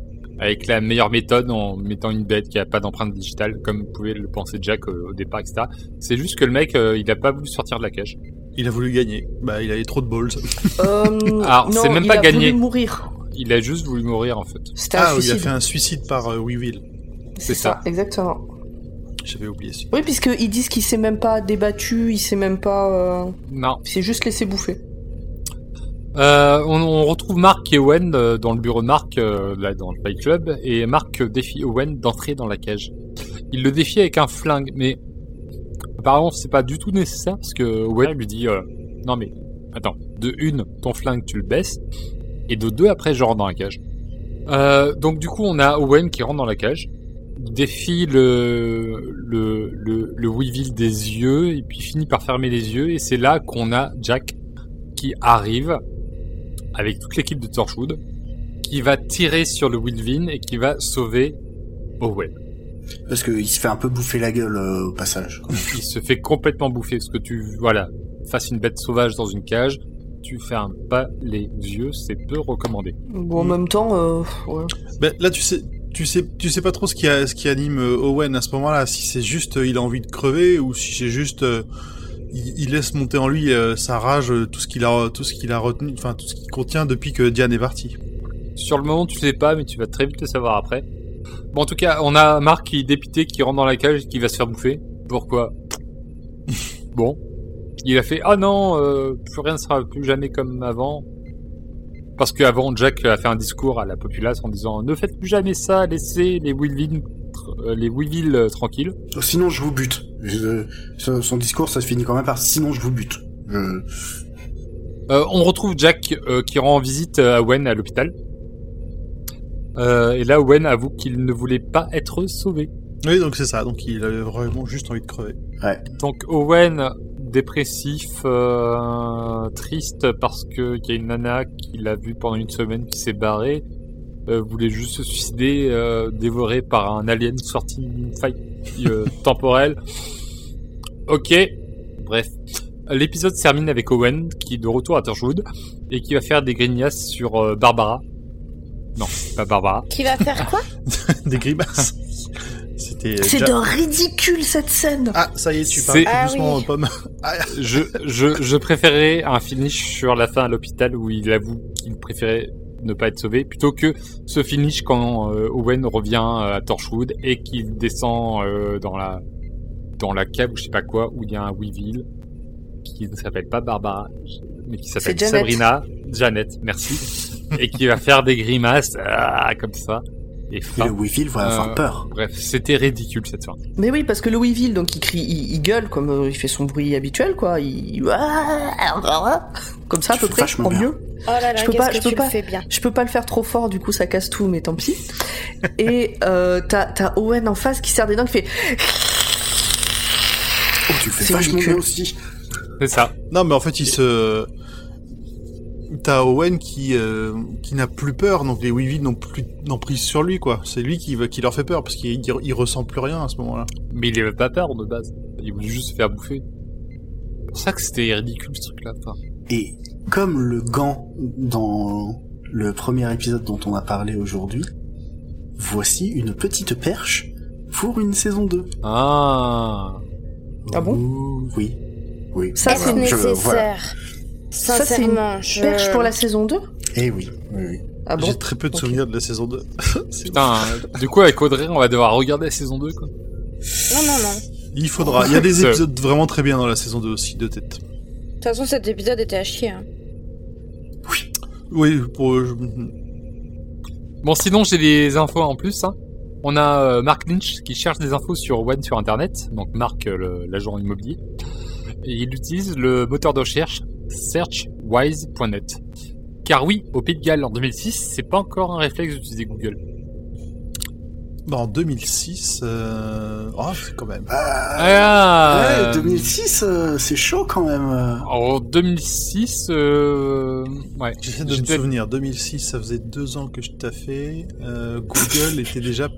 avec la meilleure méthode en mettant une bête qui a pas d'empreinte digitale, comme pouvait le penser Jack euh, au départ, etc. C'est juste que le mec, euh, il a pas voulu sortir de la cage. Il a voulu gagner. Bah, il avait trop de balls. Euh, [laughs] Alors, non, c'est même il pas a gagné. voulu mourir. Il a juste voulu mourir en fait. C'était Ah, il a fait un suicide par euh, Weevil. c'est ça, exactement. J'avais oublié ça. Oui, puisqu'ils disent qu'il s'est même pas débattu, il s'est même pas. Euh... Non. Il s'est juste laissé bouffer. Euh, on, on retrouve Mark et Owen dans le bureau de Mark, euh, là dans le Fight Club, et Mark défie Owen d'entrer dans la cage. Il le défie avec un flingue, mais apparemment c'est pas du tout nécessaire parce que Owen lui dit euh, non mais attends, de une ton flingue tu le baisses, et de deux après je rentre dans la cage. Euh, donc du coup on a Owen qui rentre dans la cage, défie le le le, le Weevil des yeux et puis finit par fermer les yeux et c'est là qu'on a Jack qui arrive avec toute l'équipe de Torchwood, qui va tirer sur le Wilvin et qui va sauver Owen. Parce qu'il se fait un peu bouffer la gueule euh, au passage. quoi. Il se fait complètement bouffer parce que tu, voilà, face une bête sauvage dans une cage, tu fermes pas les yeux, c'est peu recommandé. Bon, en Mm. même temps, euh, ouais. Ben, là, tu sais, tu sais, tu sais pas trop ce qui, a, ce qui anime euh, Owen à ce moment-là. Si c'est juste euh, il a envie de crever ou si c'est juste euh, il, il laisse monter en lui euh, sa rage, tout ce qu'il a, tout ce qu'il a retenu, enfin tout ce qu'il contient depuis que Diane est partie. Sur le moment, tu sais pas, mais tu vas très vite le savoir après. Bon, en tout cas, on a Marc qui est dépité, qui rentre dans la cage et qui va se faire bouffer. Pourquoi? [laughs] Bon. Il a fait Ah non, euh, plus rien ne sera plus jamais comme avant. Parce qu'avant, Jack a fait un discours à la populace en disant Ne faites plus jamais ça, laissez les Weevil, euh, les Weevil euh, tranquilles. Sinon, je vous bute. Je- son- son discours, ça se finit quand même par sinon, je vous bute. Je- Euh, on retrouve Jack euh, qui rend visite à Owen à l'hôpital. Euh, et là, Owen avoue qu'il ne voulait pas être sauvé. Oui, donc c'est ça. Donc il avait vraiment juste envie de crever. Donc Owen, dépressif, euh, triste parce que il y a une nana qu'il a vue pendant une semaine qui s'est barrée, euh, voulait juste se suicider, euh, dévoré par un alien sorti d'une faille euh, [laughs] temporelle. Ok, bref. L'épisode se termine avec Owen qui est de retour à Torchwood et qui va faire des grignasses sur euh, Barbara. Non, pas Barbara. Qui va faire quoi? [laughs] Des grimaces. [laughs] C'était. euh, C'est d'un ridicule cette scène. Ah, ça y est, tu parles Ah doucement, oui. pomme. [laughs] je, je, je préférais un finish sur la fin à l'hôpital où il avoue qu'il préférait ne pas être sauvé plutôt que ce finish quand euh, Owen revient à Torchwood et qu'il descend euh, dans la dans la cave ou je sais pas quoi où il y a un Weevil qui ne s'appelle pas Barbara mais qui s'appelle. Sabrina Janet merci et qui va faire des grimaces ah, comme ça et le Weevil va avoir Euh, peur. Bref, c'était ridicule cette fin. Mais oui, parce que le Weevil, donc il crie, il, il gueule comme euh, il fait son bruit habituel, quoi. Il... [laughs] Comme ça à peu près, vachement en bien. mieux. Oh là là, Je peux pas- que je peux tu pas. le fais bien. Je peux pas le faire trop fort, du coup ça casse tout, mais tant pis. Et euh, t'as t'as Owen en face qui serre des dents, qui fait Oh, tu le fais vachement bien aussi. C'est ça. Non, mais en fait, il se. T'as Owen qui euh, qui n'a plus peur, donc les Weevil n'ont plus d'emprise sur lui, quoi. C'est lui qui va- qui leur fait peur parce qu'il il, il ressent plus rien à ce moment-là. Mais il avait pas peur de base. Il voulait juste se faire bouffer. C'est pour ça que c'était ridicule ce truc-là. Enfin, Et comme le gant dans le premier épisode dont on a parlé aujourd'hui, voici une petite perche pour une saison 2. Ah. Ah bon? Ouh, Oui. Oui. Ça, c'est Je- voilà. Ça, c'est une je... perche pour la saison 2 Eh oui. oui, oui. Ah bon J'ai très peu de souvenirs de la saison 2. [laughs] C'est- Putain, euh, du coup avec Audrey, on va devoir regarder la saison 2 quoi. Non, non, non. Il faudra. Il y a des [laughs] épisodes vraiment très bien dans la saison 2 aussi, de tête. De toute façon, cet épisode était à chier. hein. Oui, pour... euh, Bon, sinon, j'ai des infos en plus. Hein. On a euh, Mark Lynch qui cherche des infos sur One sur Internet. Donc, Mark, euh, l'agent immobilier. Et il utilise le moteur de recherche searchwise.net. Car oui, au Pays de Galles en 2006, c'est pas encore un réflexe d'utiliser Google. En 2006, euh... oh, c'est quand même. Ah, Ouais, 2006, euh, c'est chaud quand même. euh. En 2006, euh... ouais. J'essaie de me souvenir. 2006, ça faisait deux ans que je taffais. Euh, Google [laughs] était déjà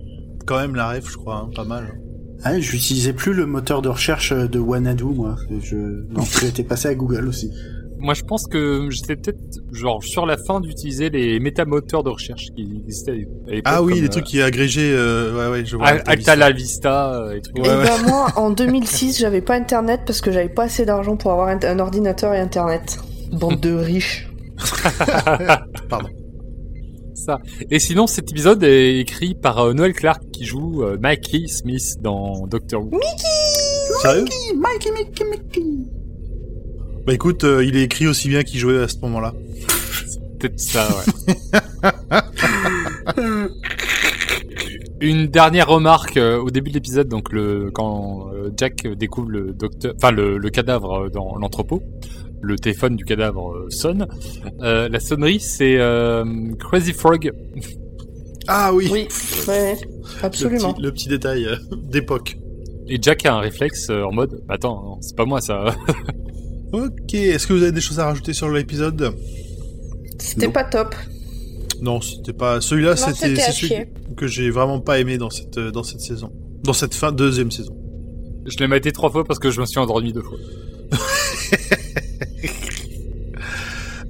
quand même la ref, je crois, hein, pas mal. Ouais, j'utilisais plus le moteur de recherche de Wanadu, moi. Je... Non, j'étais passé à Google aussi. Moi, je pense que j'étais peut-être genre sur la fin d'utiliser les métamoteurs de recherche qui existaient à l'époque. Ah oui, comme, les euh, trucs qui agrégés. Euh... Ouais, ouais, je vois. Al- Alta Alta Vista. La Vista, euh, et trucs. Et Ouais, ben moi, en 2006, j'avais pas internet parce que j'avais pas assez d'argent pour avoir un, ordinateur et internet. Bande de [laughs] riches. [laughs] Pardon. Ça. Et sinon, cet épisode est écrit par euh, Noel Clark qui joue euh, Mikey Smith dans Doctor Who. Sérieux? Mikey, Mikey, Mikey. Bah écoute, euh, il est écrit aussi bien qu'il jouait à ce moment-là. Peut-être ça, ouais. Une dernière remarque euh, au début de l'épisode, donc le quand euh, Jack découvre le docteur, enfin le, le cadavre dans l'entrepôt, le téléphone du cadavre sonne. Euh, la sonnerie, c'est euh, Crazy Frog. Ah oui, Oui, ouais, Le, absolument. petit, le petit détail euh, d'époque. Et Jack a un réflexe euh, en mode, attends, c'est pas moi ça. [laughs] Ok, est-ce que vous avez des choses à rajouter sur l'épisode C'était pas top. Non, c'était pas. Celui-là, c'était celui que j'ai vraiment pas aimé dans cette euh, dans cette saison, dans cette fin deuxième saison. je l'ai maté trois fois parce que je me suis endormi deux fois. [laughs]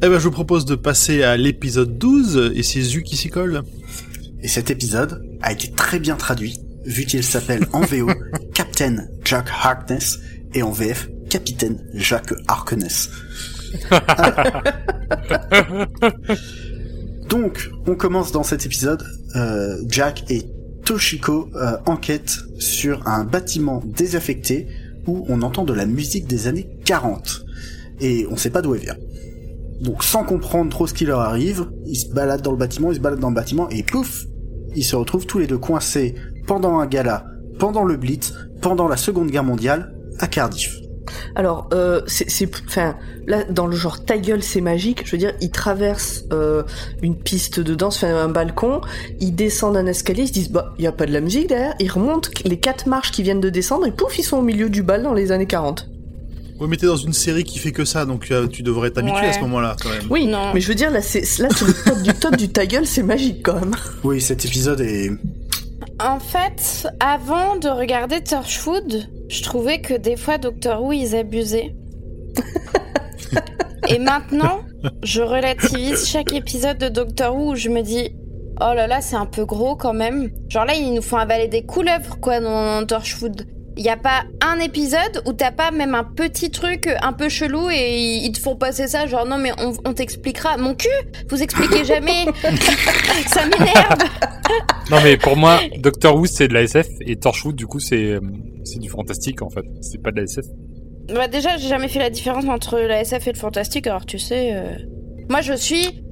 Eh ben, je vous propose de passer à l'épisode 12 et c'est Zu qui s'y colle. Et cet épisode a été très bien traduit, vu qu'il s'appelle en VO [laughs] Captain Jack Harkness et en VF Capitaine Jacques Harkness. [laughs] Donc, on commence dans cet épisode. euh, Jack et Toshiko euh, enquêtent sur un bâtiment désaffecté où on entend de la musique des années 40. Et on sait pas d'où elle vient. Donc sans comprendre trop ce qui leur arrive, ils se baladent dans le bâtiment, ils se baladent dans le bâtiment et pouf, ils se retrouvent tous les deux coincés pendant un gala, pendant le Blitz, pendant la Seconde Guerre mondiale, à Cardiff. Alors, euh, c'est, enfin, là, dans le genre ta gueule, c'est magique. Je veux dire, ils traversent euh, une piste de danse, enfin un balcon, ils descendent un escalier, ils se disent bah, il y a pas de la musique derrière. Ils remontent les quatre marches qui viennent de descendre et pouf, ils sont au milieu du bal dans les années 40. Ouais, mais t'es dans une série qui fait que ça, donc euh, tu devrais t'habituer Ouais. à ce moment-là, quand même. Oui, Non. mais je veux dire là, c'est là, c'est le top du top du ta gueule, c'est magique quand même. Oui, cet épisode est... En fait, avant de regarder Torchwood, je trouvais que des fois Doctor Who ils abusaient. [laughs] Et maintenant, je relativise chaque épisode de Doctor Who où je me dis oh là là, c'est un peu gros quand même. Genre là, ils nous font avaler des couleuvres quoi dans Torchwood. Il n'y a pas un épisode où t'as pas même un petit truc un peu chelou et ils te font passer ça genre non mais on, on t'expliquera. Mon cul, vous expliquez [laughs] jamais. [laughs] ça m'énerve. Non mais pour moi, Doctor Who c'est de la SF et Torchwood du coup c'est euh, c'est du fantastique en fait. C'est pas de la SF. Bah déjà, j'ai jamais fait la différence entre la SF et le fantastique, alors tu sais... euh, Moi, je suis...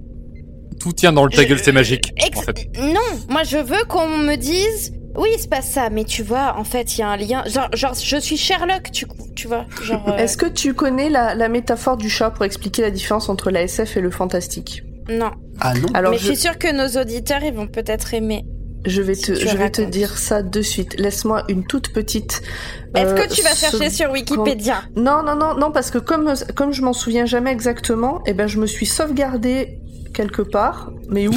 Tout tient dans le ta gueule, c'est magique. ex- En fait. Non, moi, je veux qu'on me dise... Oui, il se passe ça, mais tu vois, en fait, il y a un lien... Genre, genre je suis Sherlock, tu, tu vois. Genre, euh, Est-ce que tu connais la, la métaphore du chat pour expliquer la différence entre la SF et le fantastique? Non. Ah non Alors mais je, je suis sûre que nos auditeurs, ils vont peut-être aimer. je vais si te je vais te dire ça de suite. Laisse-moi une toute petite. Est-ce euh, que tu vas chercher sur Wikipédia? Non, non, non, non, parce que comme, comme je m'en souviens jamais exactement, eh ben, je me suis sauvegardé quelque part. Mais où? [laughs]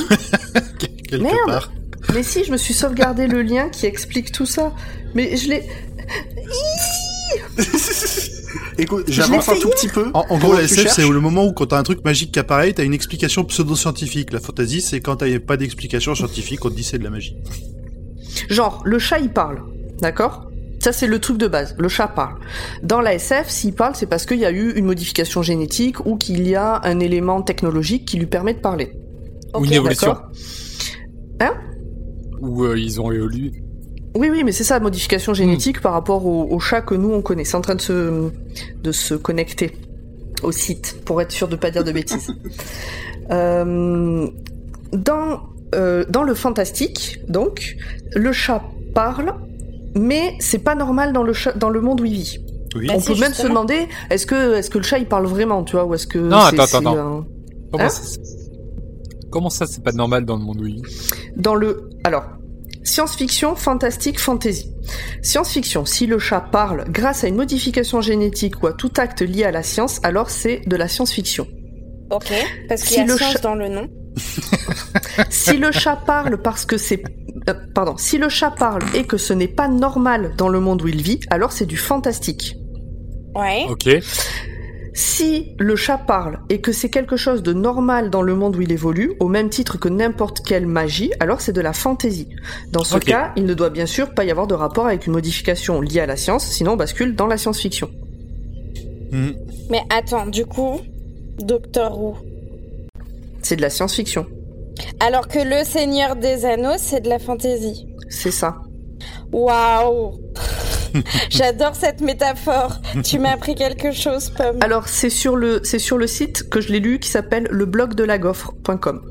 Quelque Merde. part. Mais si, je me suis sauvegardé le lien qui explique tout ça. Mais je l'ai. [laughs] Écoute, j'avance un tout petit peu. En, gros, la SF, c'est le moment où quand t'as un truc magique qui apparaît, t'as une explication pseudo-scientifique. La fantasy, c'est quand t'as pas d'explication scientifique, on te dit c'est de la magie. Genre, le chat il parle. D'accord? Ça, c'est le truc de base. Le chat parle. Dans la SF, s'il parle, c'est parce qu'il y a eu une modification génétique ou qu'il y a un élément technologique qui lui permet de parler. Ou une évolution. D'accord Ou euh, ils ont évolué. Oui, oui, mais c'est ça, modification génétique par rapport au, au chat que nous on connaît. C'est en train de se, de se connecter au site pour être sûr de pas dire de bêtises. [laughs] Euh, dans, euh, dans le fantastique, donc, le chat parle, mais c'est pas normal dans le, chat, dans le monde où il vit. Oui. Bah, on si, peut même se demander est-ce que, est-ce que le chat il parle vraiment, tu vois, ou est-ce que. Non, c'est- attends, attends, un- Hein Comment ça, c'est pas normal dans le monde où il vit Dans le. Alors, science-fiction, fantastique, fantasy. Science-fiction, si le chat parle grâce à une modification génétique ou à tout acte lié à la science, alors c'est de la science-fiction. Ok. Parce qu'il Si y a le science chat- dans le nom. [laughs] Si le chat parle parce que c'est. euh, pardon, si le chat parle et que ce n'est pas normal dans le monde où il vit, alors c'est du fantastique. Ouais. Ok. Si le chat parle et que c'est quelque chose de normal dans le monde où il évolue, au même titre que n'importe quelle magie, alors c'est de la fantaisie. Dans ce cas, il ne doit bien sûr pas y avoir de rapport avec une modification liée à la science, sinon on bascule dans la science-fiction. Mhm. Mais attends, du coup, Doctor Who. C'est de la science-fiction. Alors que le Seigneur des Anneaux, c'est de la fantaisie. C'est ça. Waouh [laughs] J'adore cette métaphore. Tu m'as appris quelque chose, Pomme. Alors c'est sur le c'est sur le site que je l'ai lu qui s'appelle le blog de la gaufre.com.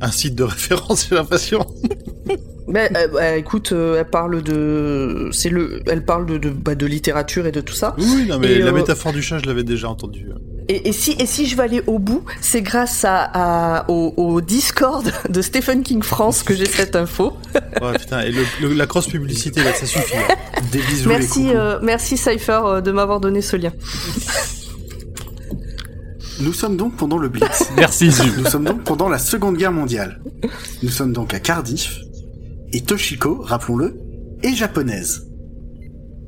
Un site de référence, [laughs] j'ai l'impression. Mais euh, bah, écoute, euh, elle parle de c'est le elle parle de de, bah, de littérature et de tout ça. Oui, oui, non, mais Et, la euh, métaphore du chat, je l'avais déjà entendue. Et, et si et si je veux aller au bout, c'est grâce à, à- au, au Discord de Stephen King France que j'ai cette info. [laughs] Ouais, putain, et le, le- la cross publicité, là, ça suffit. hein. Des bisous les Merci euh, merci Cypher euh, de m'avoir donné ce lien. [laughs] Nous sommes donc pendant le Blitz. [laughs] Merci, Zu. Nous sommes donc pendant la Seconde Guerre mondiale. Nous sommes donc à Cardiff. Et Toshiko, rappelons-le, est japonaise.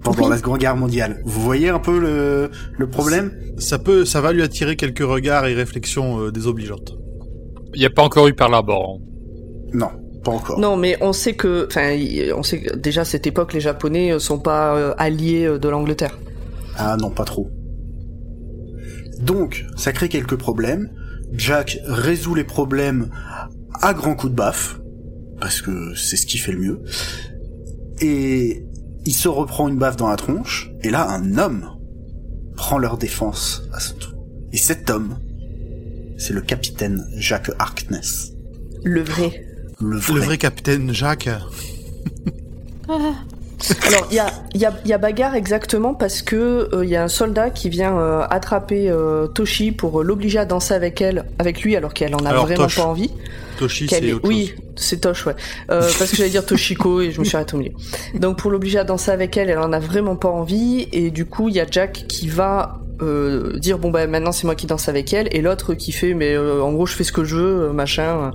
Pendant Oui. la Seconde Guerre mondiale. Vous voyez un peu le, le problème? Ça peut, ça va lui attirer quelques regards et réflexions euh, désobligeantes. Il n'y a pas encore eu Pearl Harbor. hein. Non, pas encore. Non, mais on sait que enfin on sait que déjà à cette époque les Japonais euh, sont pas euh, alliés de l'Angleterre. Ah non, pas trop. Donc, ça crée quelques problèmes. Jack résout les problèmes à grands coups de baffe, parce que c'est ce qui fait le mieux. Et il se reprend une baffe dans la tronche, et là, un homme prend leur défense à son tour. Et cet homme, c'est le capitaine Jack Harkness. Le vrai. Le vrai. Le vrai capitaine Jacques. Alors, il y a, il y, a, il y a bagarre exactement parce que euh, il y a un soldat qui vient euh, attraper euh, Toshi pour euh, l'obliger à danser avec elle, avec lui, alors qu'elle en a Alors, vraiment Tosh. pas envie. Toshi, c'est est- autre Oui, chose. C'est Tosh, ouais. Euh, parce que j'allais dire Toshiko et je me suis arrêtée au milieu. Donc pour l'obliger à danser avec elle, elle en a vraiment pas envie et du coup il y a Jack qui va euh, dire bon bah maintenant c'est moi qui danse avec elle et l'autre qui fait mais euh, en gros je fais ce que je veux machin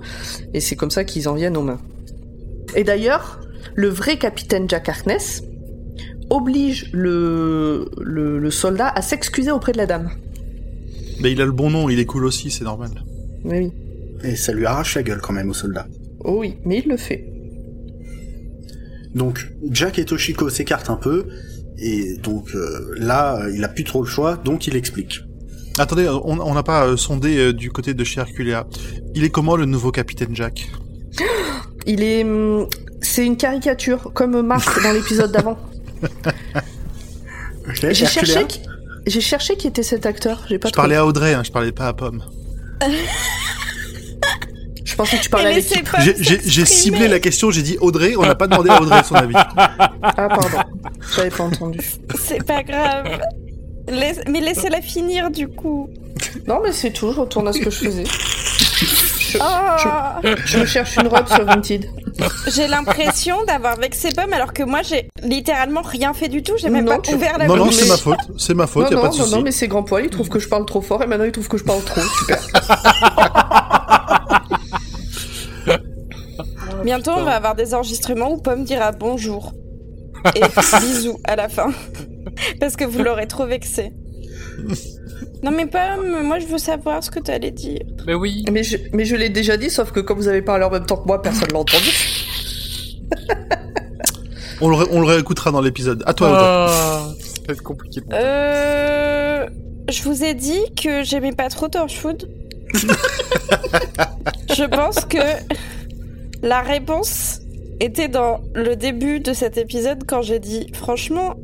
et c'est comme ça qu'ils en viennent aux mains. Et d'ailleurs le vrai capitaine Jack Harkness oblige le, le, le soldat à s'excuser auprès de la dame. Mais il a le bon nom, il est cool aussi, c'est normal. Mais oui. Et ça lui arrache la gueule quand même au soldat. Oh oui, mais il le fait. Donc Jack et Toshiko s'écartent un peu, et donc euh, là, il a plus trop le choix, donc il explique. Attendez, on on n'a pas euh, sondé euh, du côté de chez Herculea. Il est comment le nouveau capitaine Jack? [gasps] Il est, hum, c'est une caricature comme Marc dans l'épisode d'avant. [laughs] J'ai cherché, qui... j'ai cherché qui était cet acteur. J'ai pas Je trouvé. parlais à Audrey, hein, je parlais pas à Pomme. [laughs] Je pensais que tu parlais l'équipe. pas J'ai- ciblé la question, j'ai dit Audrey, on n'a pas demandé à Audrey son avis. Ah pardon, j'avais pas entendu. C'est pas grave. Laisse- Mais laissez-la finir du coup. Non mais c'est tout. Je retourne à ce que je faisais. Oh, Je me cherche une robe sur Vinted. j'ai l'impression d'avoir vexé Pomme alors que moi j'ai littéralement rien fait du tout. J'ai même Non, pas ouvert la Non, non, bouche. c'est ma faute, c'est ma faute, non y a non pas de non non mais c'est grand poil. Il trouve que je parle trop fort et maintenant il trouve que je parle trop. Super. [laughs] Bientôt on va avoir des enregistrements où Pomme dira bonjour. Et [laughs] bisous à la fin. [laughs] Parce que vous l'aurez trop vexé. Non mais Pomme, moi je veux savoir ce que t'allais dire. Mais oui. Mais je, mais je l'ai déjà dit, sauf que comme vous avez parlé en même temps que moi, personne l'a entendu. [laughs] On le, ré- on le réécoutera dans l'épisode. À toi, Audrey. Ah, ça va être compliqué. Euh... Je vous ai dit que j'aimais pas trop Torchwood. je pense que la réponse était dans le début de cet épisode quand j'ai dit franchement,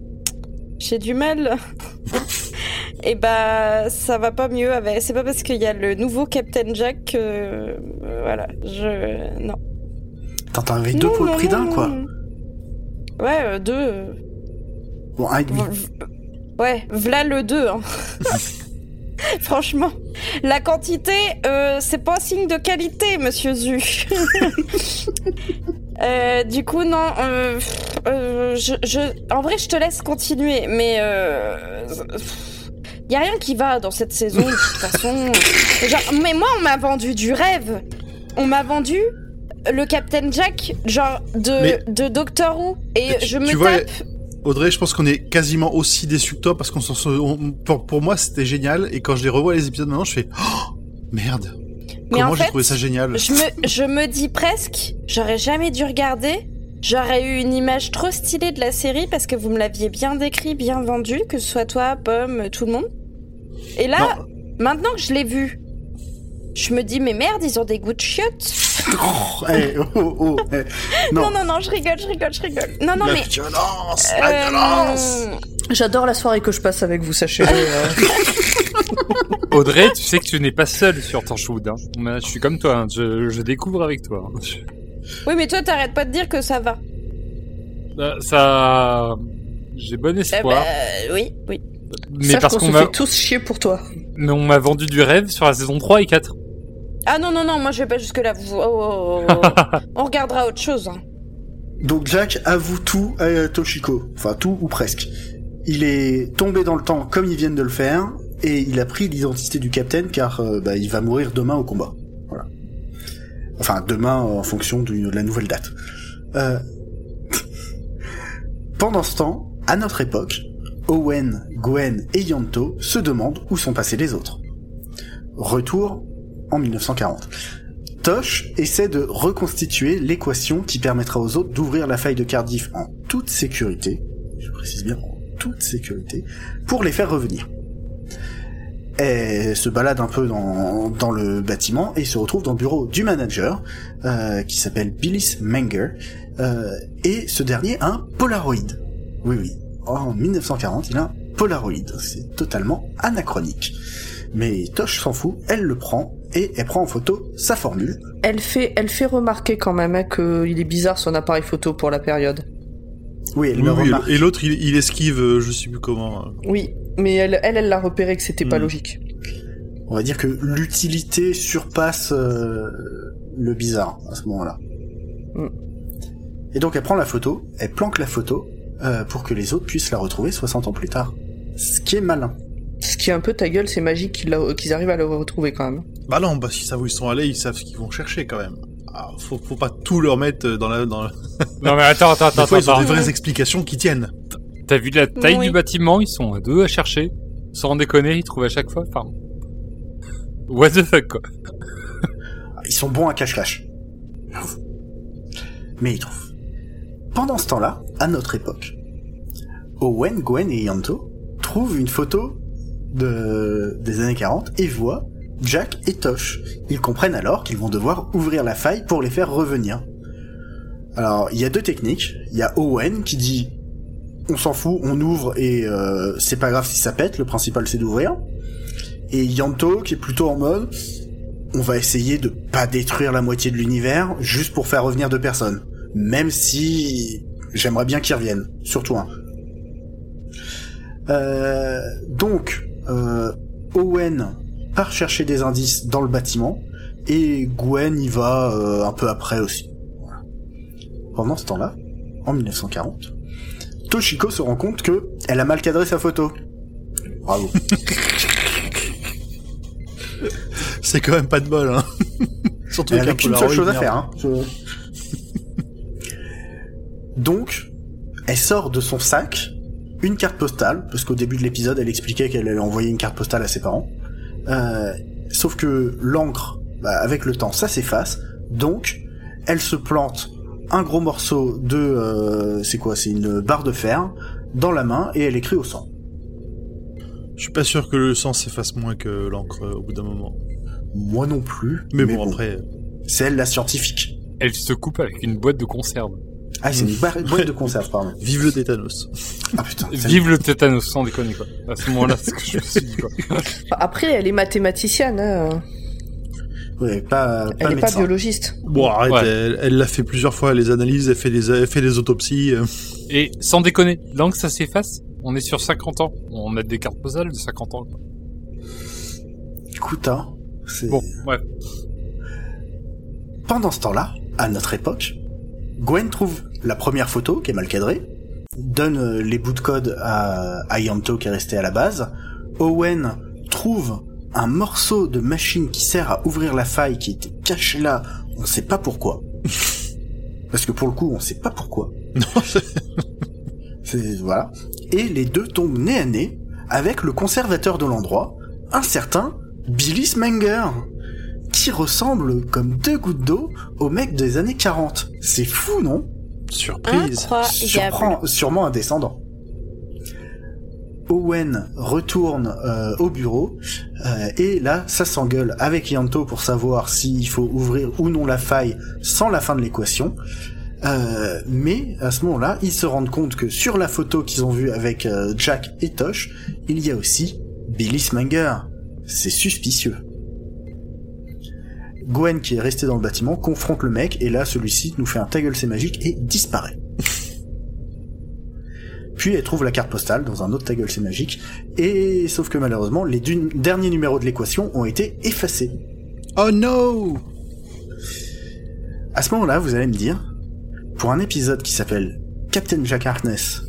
j'ai du mal. [laughs] Et bah ça va pas mieux avec. C'est pas parce qu'il y a le nouveau Captain Jack que euh, voilà, je non. T'en avais deux pour le prix d'un quoi. Ouais, euh, deux. euh, Bon, un et demi. v- Ouais, v'là le 2. Hein. [laughs] [laughs] Franchement, la quantité, euh, c'est pas un signe de qualité, monsieur Zu. [laughs] Euh, du coup, non. Euh, je, je- en vrai, je te laisse continuer, mais euh, y a rien qui va dans cette saison de toute façon. [laughs] Genre, mais moi, on m'a vendu du rêve. On m'a vendu le Captain Jack, genre de, Mais- de Doctor Who, et tu- je me vois, tape. Audrey, je pense qu'on est quasiment aussi déçus que toi parce qu'on pour, pour moi c'était génial et quand je les revois les épisodes maintenant je fais oh, merde. Mais Comment en j'ai trouvé ça génial. Je me, je me dis presque, j'aurais jamais dû regarder. J'aurais eu une image trop stylée de la série parce que vous me l'aviez bien décrit, bien vendu, que ce soit toi, Pomme, tout le monde. Et là, Non. maintenant que je l'ai vu, je me dis, mais merde, ils ont des goûts de chiottes. [laughs] Oh, oh, oh. Non. Non, non, non, je rigole, je rigole, je rigole. Non, non, la mais. violence, la euh, violence. J'adore la soirée que je passe avec vous, sachez-le. [laughs] euh. Audrey, tu sais que tu n'es pas seule sur Torchwood. Hein. Je suis comme toi, hein. je, je découvre avec toi. hein. Oui, mais toi, t'arrêtes pas de dire que ça va. Euh, Ça, j'ai bon Eh espoir, ben, oui, oui. mais Sache parce qu'on se m'a, tous chier pour toi. mais on m'a vendu du rêve sur la saison 3 et 4. Ah non, non, non, moi je vais pas jusque-là. Vous... oh, oh, oh, oh. [laughs] On regardera autre chose. hein. Donc Jack avoue tout à Toshiko, enfin tout ou presque. Il est tombé dans le temps comme ils viennent de le faire et il a pris l'identité du capitaine car euh, bah, il va mourir demain au combat. Voilà. Enfin demain en fonction de la nouvelle date. Euh... [laughs] Pendant ce temps, à notre époque, Owen, Gwen et Yanto se demandent où sont passés les autres. Retour en 1940. Tosh essaie de reconstituer l'équation qui permettra aux autres d'ouvrir la faille de Cardiff en toute sécurité, je précise bien en toute sécurité, pour les faire revenir. Elle se balade un peu dans, le bâtiment et se retrouve dans le bureau du manager, euh, qui s'appelle Billis Menger, euh, et ce dernier a un Polaroid. Oui, oui. En 1940, il a un Polaroid. C'est totalement anachronique. Mais Tosh s'en fout, elle le prend, et elle prend en photo sa formule, Elle fait, elle fait remarquer quand même hein, qu'il est bizarre son appareil photo pour la période. Oui, elle Oui, le oui, remarque. et l'autre il, il esquive, euh, je sais plus comment. euh. Oui, mais elle, elle, elle l'a repéré que c'était pas Hmm. logique. On va dire que l'utilité surpasse euh, le bizarre à ce moment-là. Mm. Et donc elle prend la photo, elle planque la photo euh, pour que les autres puissent la retrouver 60 ans plus tard. Ce qui est malin. Ce qui est un peu ta gueule, c'est magique qu'ils arrivent à le retrouver quand même. Bah non, bah s'ils savent où ils sont allés, ils savent ce qu'ils vont chercher quand même. Ah, faut, faut pas tout leur mettre dans la. Dans la... [laughs] Non mais attends, attends, Des attends, fois, ils ont attends. des vraies explications qui tiennent. T'as vu la taille Oui. du bâtiment? Ils sont à deux à chercher. Sans déconner, ils trouvent à chaque fois. Enfin, what the fuck quoi. Ils sont bons à cache-cache. Mais ils trouvent. Pendant ce temps-là, à notre époque, Owen, Gwen et Yanto trouvent une photo de, des années 40 et voient Jack et Tosh. Ils comprennent alors qu'ils vont devoir ouvrir la faille pour les faire revenir. Alors, il y a deux techniques. Il y a Owen qui dit on s'en fout, on ouvre et euh, c'est pas grave si ça pète, le principal c'est d'ouvrir. Et Yanto qui est plutôt en mode on va essayer de pas détruire la moitié de l'univers juste pour faire revenir deux personnes. Même si j'aimerais bien qu'ils reviennent, surtout un. Euh, donc, euh, Owen part chercher des indices dans le bâtiment et Gwen y va euh, un peu après aussi. Voilà. Pendant ce temps-là, en 1940, Toshiko se rend compte que elle a mal cadré sa photo. Bravo. [laughs] C'est quand même pas de bol, hein. [laughs] Surtout avait qu'une seule chose à faire. Hein. [laughs] Donc, elle sort de son sac une carte postale, parce qu'au début de l'épisode, elle expliquait qu'elle allait envoyer une carte postale à ses parents. Euh, sauf que l'encre, bah, avec le temps, ça s'efface. Donc, elle se plante un gros morceau de, euh, c'est quoi, c'est une barre de fer dans la main et elle écrit au sang. Je suis pas sûr que le sang s'efface moins que l'encre euh, au bout d'un moment. Moi non plus. Mais, bon, après. c'est elle la scientifique. elle se coupe avec une boîte de conserve. Ah, c'est une bar- boîte de conserve, pardon. [laughs] Vive le tétanos. Ah putain. Vive le tétanos, sans déconner quoi. À ce moment-là, c'est ce que je me suis dit quoi. [laughs] Après, elle est mathématicienne, hein. Ouais, pas, pas elle est pas biologiste. Bon, arrête, Ouais. elle elle l'a fait plusieurs fois, les analyses, elle fait des, elle fait des autopsies. euh. Et sans déconner, que ça s'efface, on est sur 50 ans. On a des cartes postales de 50 ans. quoi. Écoute, hein, Bon, bref. Pendant ce temps-là, à notre époque, Gwen trouve la première photo qui est mal cadrée, donne euh, les bouts de code à, à Yanto qui est resté à la base. Owen trouve un morceau de machine qui sert à ouvrir la faille qui était caché là, on sait pas pourquoi. [laughs] Parce que pour le coup, on sait pas pourquoi. Non, [laughs] c'est- C'est voilà. Et les deux tombent nez à nez avec le conservateur de l'endroit, un certain Billy Smanger, qui ressemble comme deux gouttes d'eau au mec des années 40. C'est fou, non Surprise. Surprend- Sûrement un descendant. Owen retourne euh, au bureau euh, et là ça s'engueule avec Yanto pour savoir s'il faut ouvrir ou non la faille sans la fin de l'équation. Euh, mais à ce moment-là, ils se rendent compte que sur la photo qu'ils ont vue avec euh, Jack et Tosh, il y a aussi Billy Smanger. C'est suspicieux. Gwen, qui est resté dans le bâtiment, confronte le mec, et là, celui-ci nous fait un ta gueule, c'est magique, et disparaît. [laughs] Puis elle trouve la carte postale dans un autre ta gueule, c'est magique, et sauf que malheureusement, les derniers numéros de l'équation ont été effacés. Oh no À ce moment-là, vous allez me dire, pour un épisode qui s'appelle Captain Jack Harkness,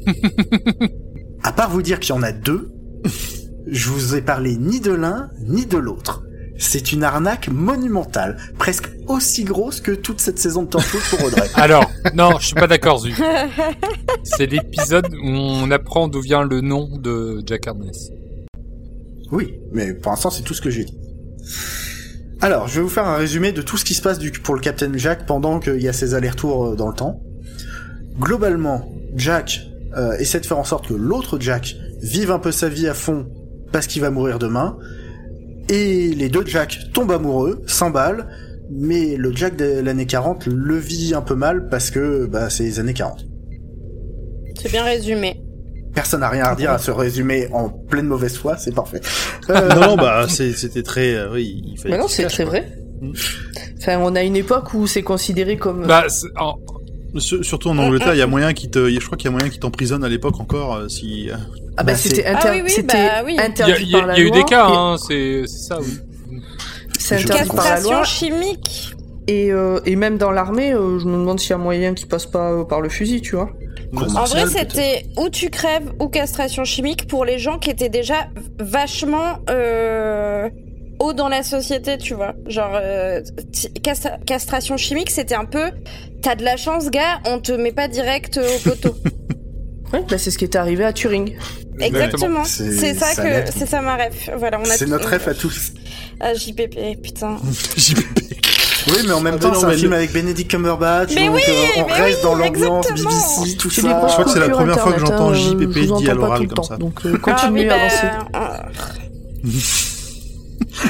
[laughs] à part vous dire qu'il y en a deux, je vous ai parlé ni de l'un ni de l'autre. C'est une arnaque monumentale, presque aussi grosse que toute cette saison de Torchwood pour Audrey. [laughs] Alors, non, je suis pas d'accord, Zu. C'est l'épisode où on apprend d'où vient le nom de Jack Harkness. Oui, mais pour l'instant, c'est tout ce que j'ai dit. Alors, je vais vous faire un résumé de tout ce qui se passe du, pour le Captain Jack pendant qu'il y a ses allers-retours euh, dans le temps. Globalement, Jack euh, essaie de faire en sorte que l'autre Jack vive un peu sa vie à fond parce qu'il va mourir demain. Et les deux Jack tombent amoureux, s'emballent, mais le Jack de l'année 40 le vit un peu mal parce que bah, c'est les années 40. C'est bien résumé. Personne n'a rien à redire à ce résumé en pleine mauvaise foi, c'est parfait. Euh, [laughs] Non, non, bah, c'est- c'était très... euh, oui, il fallait Mais non, c'est très quoi. vrai. Mm. Enfin, on a une époque où c'est considéré comme. Bah, en- Surtout en Angleterre, il y a moyen qui te... Je crois qu'il y a moyen qui t'emprisonne à l'époque encore, euh, si... euh, ah bah, bah, c'était inter- Ah oui, oui, c'était bah oui. il y a, interdit il y a- par la il y a eu loi. des cas, et- hein, c'est ça, oui. C'est interdit par la Castration loi. chimique. Et, euh, et même dans l'armée, euh, je me demande s'il y a moyen qui passe pas euh, par le fusil, tu vois. En vrai, c'était ou tu crèves ou castration chimique pour les gens qui étaient déjà vachement euh, haut dans la société, tu vois. Genre, euh, ti- castra- castration chimique, c'était un peu. T'as de la chance, gars, on te met pas direct au poteau. [laughs] Ouais, bah, c'est ce qui est arrivé à Turing. Exactement. C'est- ça ça que c'est ça ma ref. Voilà, on a C'est notre ref à tous. Ah, JPP, putain. [laughs] JPP. Oui, mais en même Ah, temps, c'est un film avec Benedict Cumberbatch, Mais donc oui, euh, on mais reste oui, dans l'ambiance exactement. BBC, tout ça. Je crois que c'est la première fois que j'entends JPP dit à l'oral comme temps, ça. Donc euh, Ah continuez oui, à bah, avancer. euh, [laughs]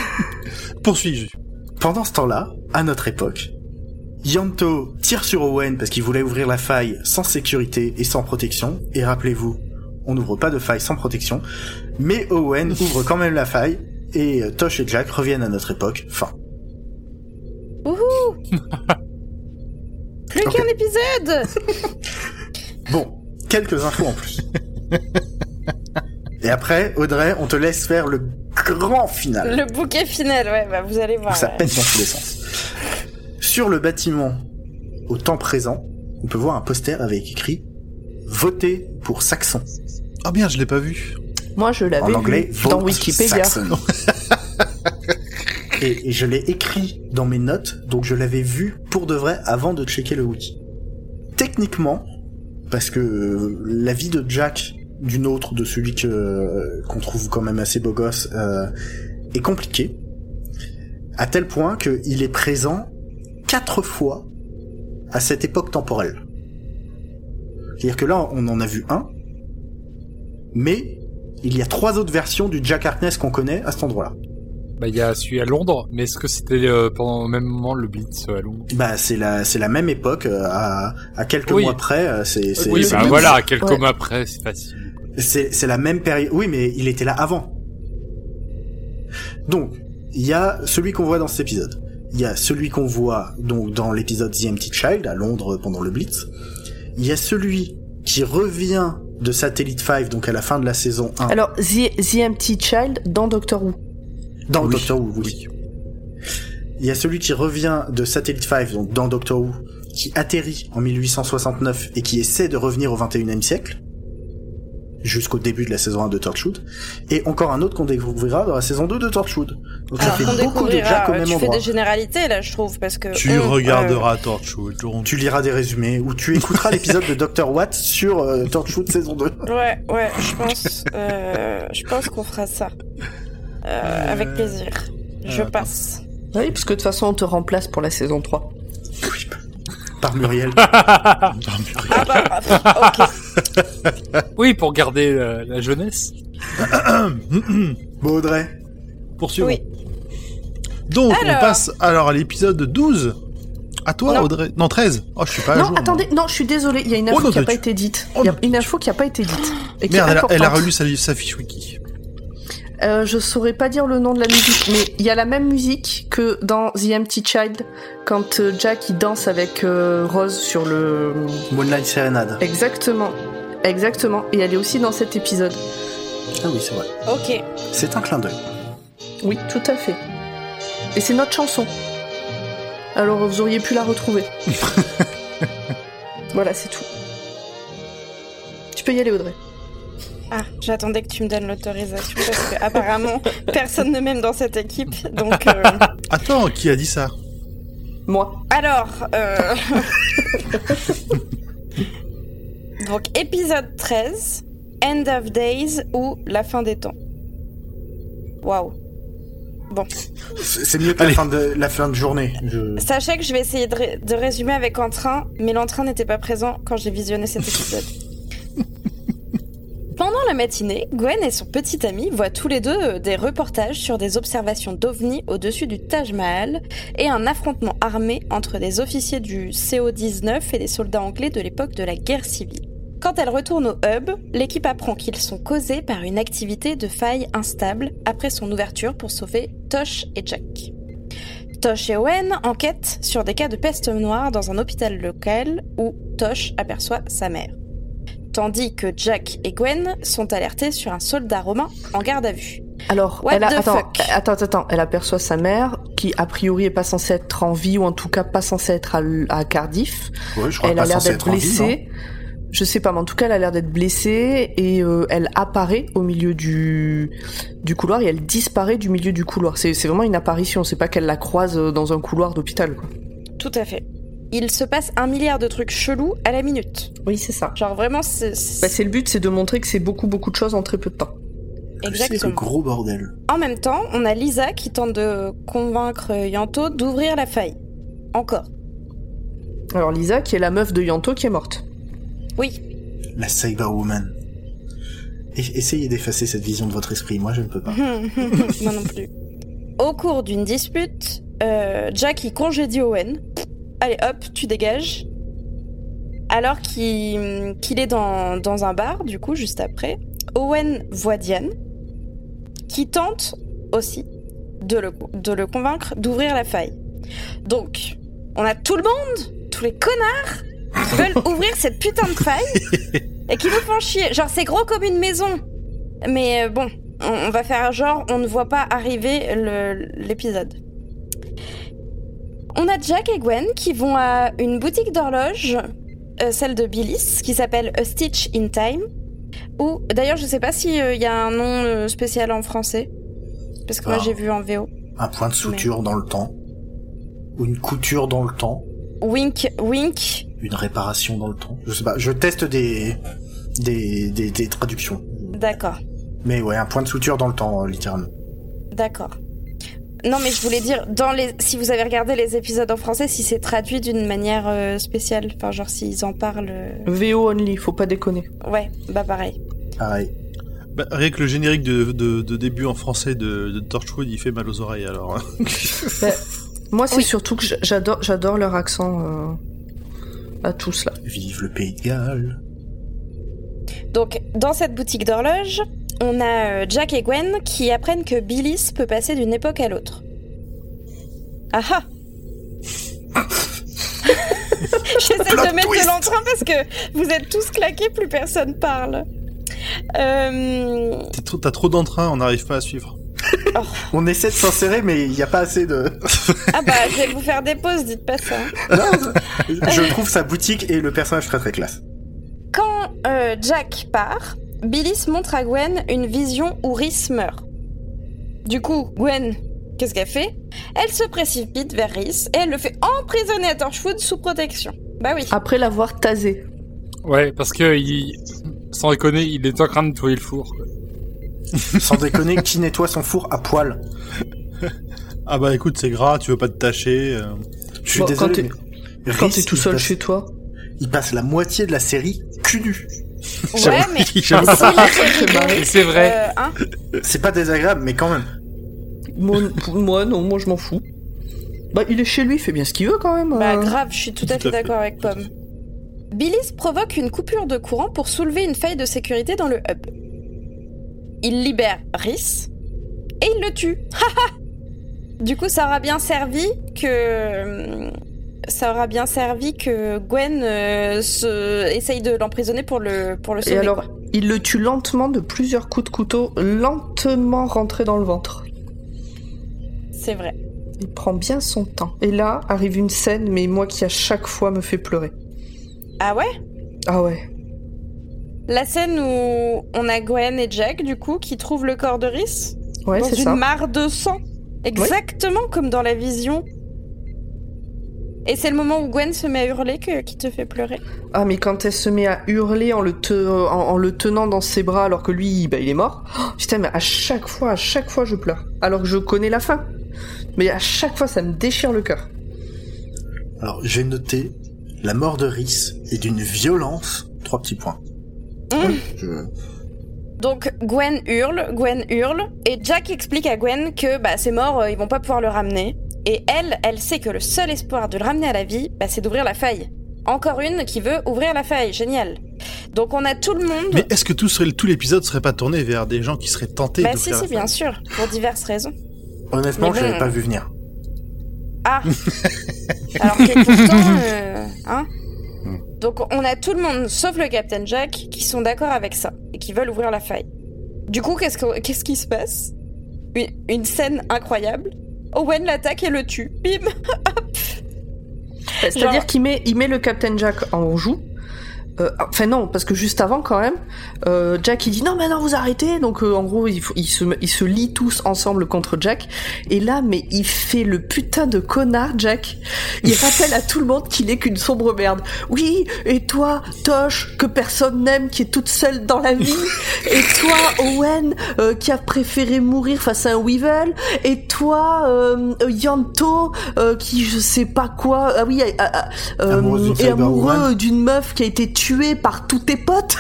[laughs] Poursuis. Pendant ce temps-là, à notre époque, Yanto tire sur Owen parce qu'il voulait ouvrir la faille sans sécurité et sans protection. Et rappelez-vous, on n'ouvre pas de faille sans protection. Mais Owen [laughs] ouvre quand même la faille et euh, Tosh et Jack reviennent à notre époque. Fin. Wouhou [laughs] Plus qu'un épisode Bon, quelques infos en plus. Et après, Audrey, on te laisse faire le grand final. Le bouquet final, ouais, bah vous allez voir. Ça ouais. pète dans tous les sens. Sur le bâtiment, au temps présent, on peut voir un poster avec écrit Votez pour Saxon. Ah bien, je l'ai pas vu. Moi, je l'avais En anglais, vu dans vote Wikipédia. [laughs] Et je l'ai écrit dans mes notes, donc je l'avais vu pour de vrai avant de checker le wiki. Techniquement, parce que euh, la vie de Jack, d'une autre, de celui que euh, qu'on trouve quand même assez beau gosse, euh, est compliquée, à tel point qu'il est présent quatre fois à cette époque temporelle. C'est-à-dire que là, on en a vu un, mais il y a trois autres versions du Jack Harkness qu'on connaît à cet endroit-là. Bah, il y a celui à Londres, mais est-ce que c'était euh, pendant le même moment le Blitz euh, à Londres? Bah c'est la c'est la même époque euh, à à quelques Oui. mois près. euh, C'est c'est Oui, bah le- voilà, quelques Ouais. mois après, c'est facile. C'est c'est la même période. Oui, mais il était là avant. Donc il y a celui qu'on voit dans cet épisode. Il y a celui qu'on voit donc dans l'épisode The Empty Child à Londres pendant le Blitz. Il y a celui qui revient de Satellite 5 donc à la fin de la saison 1 Alors, The, The Empty Child dans Doctor Who. dans Oui. Doctor Who. Oui. Il y a celui qui revient de Satellite 5 donc dans Doctor Who qui atterrit en 1869 et qui essaie de revenir au 21e siècle jusqu'au début de la saison 1 de Torchwood et encore un autre qu'on découvrira dans la saison 2 de Torchwood. Donc ça Alors fait beaucoup de Jack au euh, même tu fais endroit. des généralités là, je trouve, parce que Tu on, regarderas Torchwood. Laurent. Tu liras des résumés ou tu écouteras [laughs] l'épisode de Dr Watt sur euh, Torchwood saison 2. euh, ouais, ouais, je pense, euh, je pense qu'on fera ça Euh, avec plaisir. Je Euh, passe. Oui, parce que de toute façon, on te remplace pour la saison 3. Oui, [laughs] Par Muriel. Ah bah, ok. Oui, pour garder la, la jeunesse. [coughs] Bon Audrey, Poursuivons. Oui. Donc, Alors. on passe alors à l'épisode 12. À toi, Non. Audrey. Non, 13. Oh, je suis pas à non, jour. moi. attendez, non, je suis désolée, il y a une Oh, info non, qui n'a t'as- pas tu- été dite. Oh, Il y a une info qui n'a pas été dite. Et qui Merde, est elle a, elle a importante. relu sa, sa fiche wiki. Euh, je saurais pas dire le nom de la musique, mais il y a la même musique que dans The Empty Child, quand euh, Jack il danse avec euh, Rose sur le. Moonlight Serenade. Exactement. Exactement. Et elle est aussi dans cet épisode. Ah oui, c'est vrai. Ok. C'est un clin d'œil. Oui, tout à fait. Et c'est notre chanson. Alors vous auriez pu la retrouver. [laughs] voilà, c'est tout. Tu peux y aller, Audrey. Ah, j'attendais que tu me donnes l'autorisation parce que apparemment [laughs] personne ne m'aime dans cette équipe. Donc, euh, [laughs] Attends, qui a dit ça? Moi. alors, euh... [laughs] donc épisode 13, End of Days ou la fin des temps. Waouh. Bon, C'est mieux que la fin, de, la fin de journée. Je... sachez que je vais essayer de, ré- de résumer avec Entrain, mais l'entrain n'était pas présent quand j'ai visionné cet épisode. Pendant la matinée, Gwen et son petit ami voient tous les deux euh, des reportages sur des observations d'ovnis au-dessus du Taj Mahal et un affrontement armé entre des officiers du CO-19 et des soldats anglais de l'époque de la guerre civile. Quand elle retourne au hub, l'équipe apprend qu'ils sont causés par une activité de faille instable après son ouverture pour sauver Tosh et Jack. Tosh et Owen enquêtent sur des cas de peste noire dans un hôpital local où Tosh aperçoit sa mère. Tandis que Jack et Gwen sont alertés sur un soldat romain en garde à vue. Alors, What elle a, the attends, fuck? attends, attends, elle aperçoit sa mère, qui a priori est pas censée être en vie, ou en tout cas pas censée être à, Cardiff. Ouais, je crois Elle a l'air censé d'être vie, blessée. Je sais pas, mais en tout cas, elle a l'air d'être blessée et euh, elle apparaît au milieu du du couloir et elle disparaît du milieu du couloir. C'est vraiment une apparition. C'est pas qu'elle la croise euh, dans un couloir d'hôpital. Tout à fait. Il se passe un milliard de trucs chelous à la minute. Oui, c'est ça. Genre vraiment, c'est... c'est- Bah, c'est le but, c'est de montrer que c'est beaucoup beaucoup de choses en très peu de temps. C'est le Exactement. gros bordel. En même temps, on a Lisa qui tente de convaincre Yanto d'ouvrir la faille. Encore. Alors Lisa, qui est la meuf de Yanto, qui est morte. Oui. La Cyberwoman. Essayez d'effacer cette vision de votre esprit, moi je ne peux pas. [laughs] Moi non plus. Au cours d'une dispute, euh, Jack il congédie Owen. Allez hop, tu dégages. Alors qu'il est dans, dans un bar, du coup, juste après, Owen voit Diane, qui tente aussi de le, de le convaincre d'ouvrir la faille. Donc, on a tout le monde, tous les connards, qui veulent [laughs] ouvrir cette putain de faille et qui nous font chier. Genre, c'est gros comme une maison. Mais euh, bon, on, on va faire genre, on ne voit pas arriver l'épisode. On a Jack et Gwen qui vont à une boutique d'horloge, euh, celle de Billis, qui s'appelle A Stitch in Time. Ou d'ailleurs, je sais pas si il y a un nom euh, spécial en français, parce que moi Ah. j'ai vu en VO. Un point de suture dans le temps. Ou une couture dans le temps. Wink, wink. Une réparation dans le temps. Je sais pas, je teste des, des, des, des traductions. D'accord, Mais ouais, un point de suture dans le temps, euh, littéralement. d'accord. Non, mais je voulais dire, dans les, si vous avez regardé les épisodes en français, si c'est traduit d'une manière euh, spéciale, enfin genre s'ils en parlent. euh, VO only, faut pas déconner. Ouais, bah pareil. Pareil. Bah, rien que le générique de, de, de début en français de, de Torchwood, il fait mal aux oreilles alors. hein. [laughs] Moi, c'est Oui. surtout que j'adore, j'adore leur accent euh, à tous là. Vive le pays de Galles. Donc, dans cette boutique d'horloge, on a euh, Jack et Gwen qui apprennent que Billis peut passer d'une époque à l'autre. Ah ah [laughs] J'essaie de mettre de l'entrain parce que vous êtes tous claqués, plus personne parle. Euh, T'as trop d'entrain, on n'arrive pas à suivre. On essaie de s'insérer, mais il n'y a pas assez de. Ah bah, je vais vous faire des pauses, dites pas ça. [laughs] Je trouve sa boutique et le personnage très très classe. Quand euh, Jack part, Billis montre à Gwen une vision où Rhys meurt. Du coup, Gwen, qu'est-ce qu'elle fait? Elle se précipite vers Rhys et elle le fait emprisonner à Torchwood sous protection. Bah oui. Après l'avoir tasé. Ouais, parce que il... sans déconner, il est en train de nettoyer le four. [laughs] Sans déconner, qui nettoie son four à poil [laughs] Ah bah écoute, c'est gras, tu veux pas te tâcher. euh. Je suis Bon, quand désolé. t'es- mais Quand t'es tout seul passe- chez toi. Il passe la moitié de la série cul nu. [laughs] Ouais, mais [laughs] [laughs] C'est vrai. euh, hein, C'est pas désagréable, mais quand même. Moi, pour moi, non, moi je m'en fous. Bah, il est chez lui, il fait bien ce qu'il veut quand même. Bah euh. grave, je suis tout à fait d'accord avec Pomme. Billis provoque une coupure de courant pour soulever une faille de sécurité dans le hub. Il libère Rhys et il le tue. Du coup, ça aura bien servi que ça aura bien servi que Gwen euh, se... essaye de l'emprisonner pour le pour le Et sauver. alors, quoi. il le tue lentement de plusieurs coups de couteau, lentement rentré dans le ventre. C'est vrai. Il prend bien son temps. Et là arrive une scène, mais moi qui à chaque fois me fait pleurer. Ah ouais? Ah ouais. La scène où on a Gwen et Jack du coup qui trouvent le corps de Rhys? Ouais, dans une ça. mare de sang. Exactement comme dans la vision. Et c'est le moment où Gwen se met à hurler que, qui te fait pleurer. Ah, mais quand elle se met à hurler en le, te- en, en le tenant dans ses bras alors que lui, bah, il est mort. Oh, putain, mais à chaque fois, à chaque fois, je pleure. Alors que je connais la fin. Mais à chaque fois, ça me déchire le cœur. Alors, j'ai noté la mort de Rhys est d'une violence. Trois petits points. Mmh. Je- Donc Gwen hurle, Gwen hurle, et Jack explique à Gwen que bah, c'est mort, euh, ils vont pas pouvoir le ramener. Et elle, elle sait que le seul espoir de le ramener à la vie, bah, c'est d'ouvrir la faille. Encore une qui veut ouvrir la faille, génial. Donc on a tout le monde. Mais est-ce que tout, serait, tout l'épisode serait pas tourné vers des gens qui seraient tentés bah de si faire si bien sûr, pour diverses raisons. Honnêtement, je l'avais pas vu venir. Ah [laughs] Alors que pourtant, [laughs] euh, hein Donc on a tout le monde, sauf le Captain Jack, qui sont d'accord avec ça et qui veulent ouvrir la faille. Du coup, qu'est-ce que- qu'est-ce qui se passe? Une, une scène incroyable. Owen l'attaque et le tue. Bim [laughs] C'est-à-dire Genre- qu'il met, il met le Captain Jack en joue. Euh, enfin non, parce que juste avant quand même, euh, Jack il dit non mais non vous arrêtez, donc euh, en gros il, faut- il se, ils se lient tous ensemble contre Jack, et là mais il fait le putain de connard Jack, il [laughs] rappelle à tout le monde qu'il est qu'une sombre merde. Oui, et toi Tosh que personne n'aime, qui est toute seule dans la vie, [laughs] et toi Owen euh, qui a préféré mourir face à un Weevil, et toi euh, Yanto euh, qui je sais pas quoi, ah oui, ah, ah, euh, et amoureux d'une meuf qui a été tuée par tous tes potes.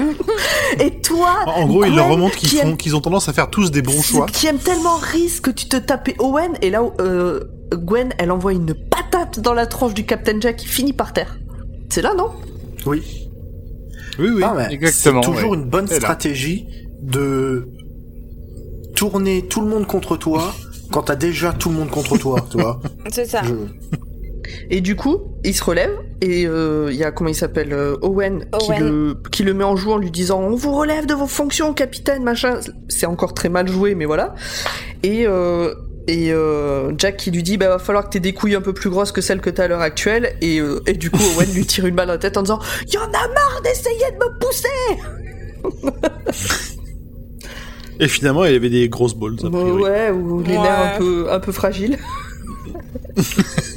[laughs] et toi, En gros, il leur remonte qu'ils aime- ont tendance à faire tous des bons choix. qui aime tellement Rhys que tu te tapais Owen et là euh, Gwen elle envoie une patate dans la tronche du Captain Jack qui finit par terre. C'est là non? Oui. Oui, oui. Ah, exactement, C'est toujours ouais. une bonne stratégie de tourner tout le monde contre toi quand t'as déjà tout le monde contre toi, tu vois. [laughs] C'est ça. Je- Et du coup, il se relève et euh, il y a comment il s'appelle euh, Owen, Qui, le, qui le met en joue en lui disant on vous relève de vos fonctions capitaine machin. C'est encore très mal joué mais voilà. Et euh, et euh, Jack qui lui dit bah va falloir que t'aies des couilles un peu plus grosses que celles que t'as à l'heure actuelle et euh, et du coup Owen lui tire une balle dans la tête en disant y en a marre d'essayer de me pousser. Et finalement, il avait des grosses balls. a priori. ouais ou les Ouais. nerfs un peu un peu fragiles. [laughs]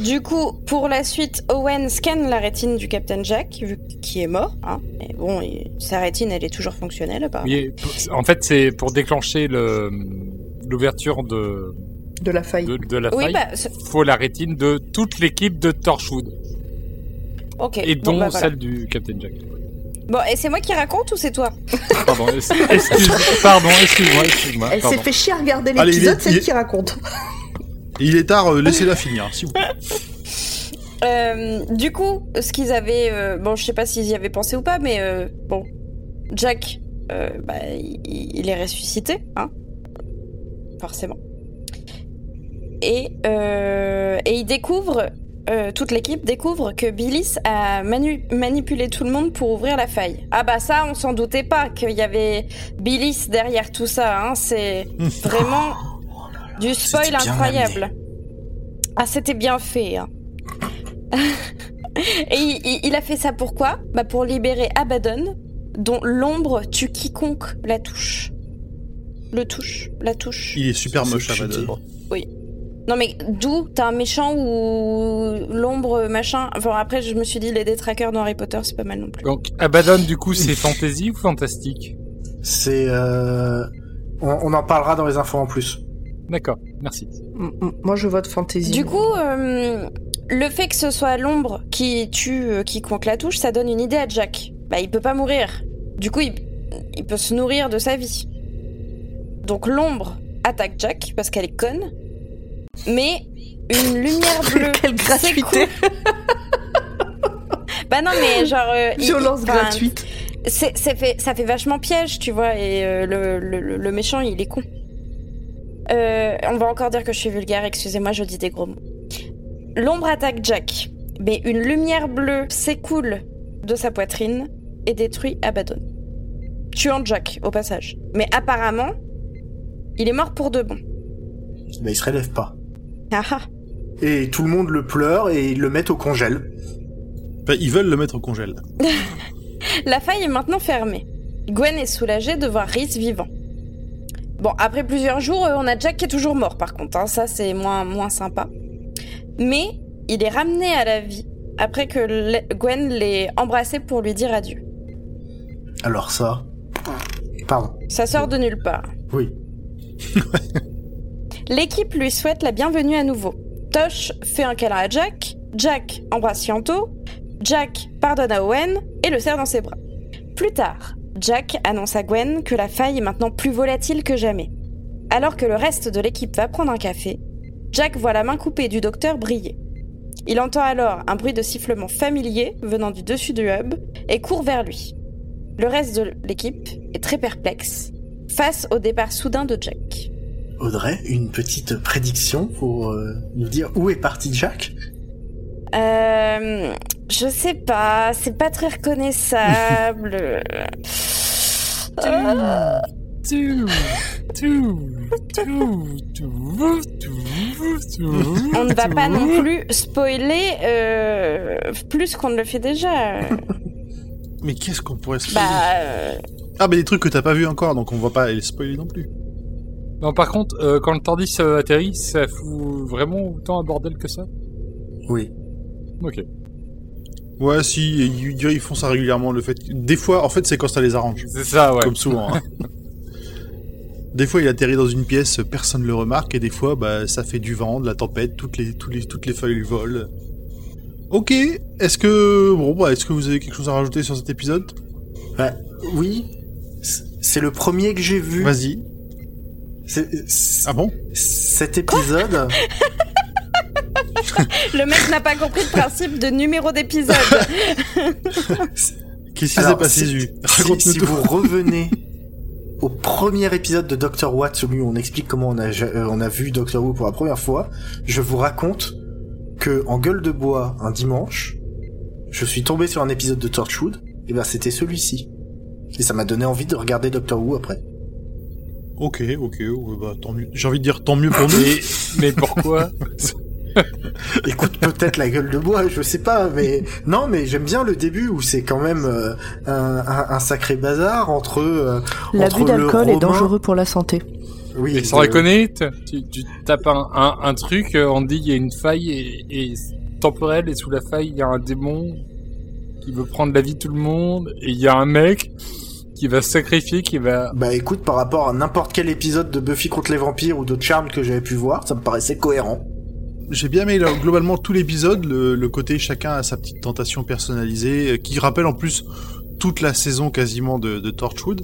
Du coup, pour la suite, Owen scanne la rétine du Captain Jack, vu qu'il est mort. Hein. Mais bon, il- sa rétine, elle est toujours fonctionnelle, apparemment. Oui, en fait, c'est pour déclencher le l'ouverture de, De la faille. de, de la Oui, faille. bah, faut la rétine de toute l'équipe de Torchwood ok. et Bon, dont bah, voilà. celle du Captain Jack. Bon, et c'est moi qui raconte ou c'est toi? Pardon, excuse, excuse, pardon, excuse-moi, excuse-moi. Elle s'est fait chier à regarder Allez, il l'épisode, est- c'est il elle est- qui raconte. Il est tard, euh, laissez-la finir, s'il vous plaît. [laughs] Euh, du coup, ce qu'ils avaient, euh, bon, je sais pas s'ils y avaient pensé ou pas, mais euh, bon, Jack, bah, il, il est ressuscité, hein, forcément. Et et il découvre, toute l'équipe découvre que Billis a manu- manipulé tout le monde pour ouvrir la faille. Ah bah ça, on s'en doutait pas qu'il y avait Billis derrière tout ça. Hein, c'est [laughs] vraiment du spoil incroyable. Ah, c'était bien fait. Hein. [laughs] Et il, il- il a fait ça pourquoi Bah pour libérer Abaddon, dont l'ombre tue quiconque la touche. Le touche, la touche. Il est super moche. Abaddon. Non mais d'où t'as un méchant ou l'ombre machin? Enfin après je me suis dit les détraqueurs dans Harry Potter c'est pas mal non plus. Donc, Abaddon, du coup, c'est fantasy ou fantastique? C'est... Euh... On, on en parlera dans les infos en plus. D'accord, merci. Moi, je vote fantasy. Du coup, euh, le fait que ce soit l'ombre qui tue euh, quiconque la touche, ça donne une idée à Jack. Bah il peut pas mourir. Du coup il, il peut se nourrir de sa vie. Donc l'ombre attaque Jack parce qu'elle est conne. Mais une lumière bleue. [laughs] Quelle gratuité Bah non mais genre. euh, il- Violence enfin, gratuite. C'est, ça, fait, ça fait vachement piège, tu vois, et euh, le, le, le méchant, il est con. Euh, on va encore dire que je suis vulgaire, excusez-moi, je dis des gros mots. L'ombre attaque Jack, mais une lumière bleue s'écoule de sa poitrine et détruit Abaddon. Tuant Jack, au passage. Mais apparemment, il est mort pour de bon. Mais il se relève pas. Ah ah. Et tout le monde le pleure et ils le mettent au congèle. Enfin, ils veulent le mettre au congèle. [laughs] La faille est maintenant fermée. Gwen est soulagée de voir Rhys vivant. Bon, après plusieurs jours, euh, on a Jack qui est toujours mort par contre, hein, ça c'est moins, moins sympa. Mais il est ramené à la vie après que Gwen l'ait embrassé pour lui dire adieu. Alors ça... Pardon. Ça sort de nulle part. Oui. [laughs] L'équipe lui souhaite la bienvenue à nouveau. Tosh fait un câlin à Jack, Jack embrasse Yanto, Jack pardonne à Owen et le serre dans ses bras. Plus tard, Jack annonce à Gwen que la faille est maintenant plus volatile que jamais. Alors que le reste de l'équipe va prendre un café, Jack voit la main coupée du docteur briller. Il entend alors un bruit de sifflement familier venant du dessus du hub et court vers lui. Le reste de l'équipe est très perplexe face au départ soudain de Jack. Audrey, une petite prédiction pour euh, nous dire où est parti Jack? Euh, je sais pas, c'est pas très reconnaissable. [laughs] Tout, tout, tout, tout, tout, tout, on ne va pas non plus spoiler euh, plus qu'on ne le fait déjà. [laughs] Mais qu'est-ce qu'on pourrait spoiler bah, euh, Ah, mais des trucs que t'as pas vu encore, donc on va pas les spoiler non plus. Non, par contre, euh, quand le Tardis euh, atterrit, ça fout vraiment autant un bordel que ça? Oui. Ok. Ouais, si, ils, ils font ça régulièrement, le fait. Des fois, en fait, c'est quand ça les arrange. C'est ça, ouais. Comme souvent. hein. [laughs] Des fois, il atterrit dans une pièce, personne ne le remarque, et des fois, bah, ça fait du vent, de la tempête, toutes les, toutes les, toutes les feuilles volent. Ok, est-ce que, bon, bah, est-ce que vous avez quelque chose à rajouter sur cet épisode? Bah, oui. C'est le premier que j'ai vu. Vas-y. Ah bon? Cet épisode, [laughs] [laughs] le mec n'a pas compris le principe de numéro d'épisode. [laughs] Qu'est-ce qui s'est passé, si- Zu si, vous revenez au premier épisode de Doctor Who, celui où on explique comment on a, ja- euh, on a vu Doctor Who pour la première fois, je vous raconte que en gueule de bois, un dimanche, je suis tombé sur un épisode de Torchwood, et ben c'était celui-ci. Et ça m'a donné envie de regarder Doctor Who après. Ok, ok, ouais, bah, tant mieux. J'ai envie de dire tant mieux pour nous. Mais, mais pourquoi [laughs] [laughs] Écoute peut-être la gueule de bois, je sais pas, mais non, mais j'aime bien le début où c'est quand même euh, un, sacré bazar entre euh, L'abus d'alcool est dangereux pour la santé. Oui, Mais sans euh, déconner, tu, tu tapes un, un, un truc, on dit il y a une faille et, et temporelle et sous la faille il y a un démon qui veut prendre la vie de tout le monde et il y a un mec qui va se sacrifier, qui va... Bah écoute, par rapport à n'importe quel épisode de Buffy contre les vampires ou de Charmed que j'avais pu voir, ça me paraissait cohérent. J'ai bien aimé là, globalement tout l'épisode, le, le côté chacun a sa petite tentation personnalisée, euh, qui rappelle en plus toute la saison quasiment de, de Torchwood.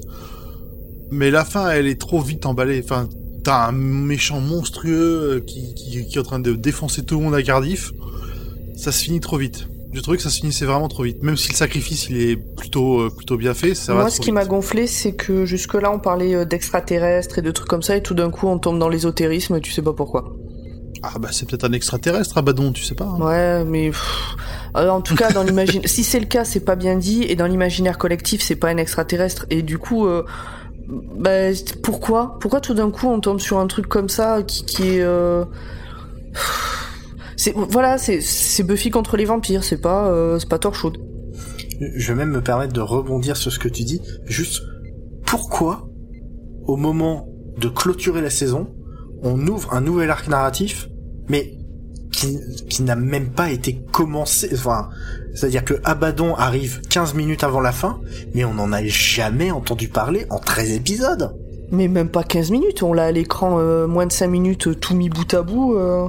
Mais la fin, elle est trop vite emballée. Enfin, t'as un méchant monstrueux qui, qui, qui est en train de défoncer tout le monde à Cardiff. Ça se finit trop vite. Je trouvais que ça se finissait vraiment trop vite. Même si le sacrifice, il est plutôt, euh, plutôt bien fait, ça Moi, ce qui m'a gonflé, c'est que jusque-là, on parlait euh, d'extraterrestres et de trucs comme ça, et tout d'un coup, on tombe dans l'ésotérisme, et tu sais pas pourquoi. Ah bah c'est peut-être un extraterrestre, Abaddon, tu sais pas. hein. Ouais, mais pff, euh, en tout cas, dans l'imaginaire, [laughs] si c'est le cas, c'est pas bien dit, et dans l'imaginaire collectif, c'est pas un extraterrestre, et du coup, euh, bah, pourquoi? Pourquoi tout d'un coup on tombe sur un truc comme ça qui, qui est, euh, c'est voilà, c'est c'est Buffy contre les vampires, c'est pas euh, c'est pas Torchwood. Je vais même me permettre de rebondir sur ce que tu dis. Juste, pourquoi, au moment de clôturer la saison, on ouvre un nouvel arc narratif, mais qui, qui n'a même pas été commencé. Enfin, c'est-à-dire que Abaddon arrive 15 minutes avant la fin, mais on n'en a jamais entendu parler en 13 épisodes. Mais même pas 15 minutes, on l'a à l'écran euh, moins de 5 minutes, euh, tout mis bout à bout. euh.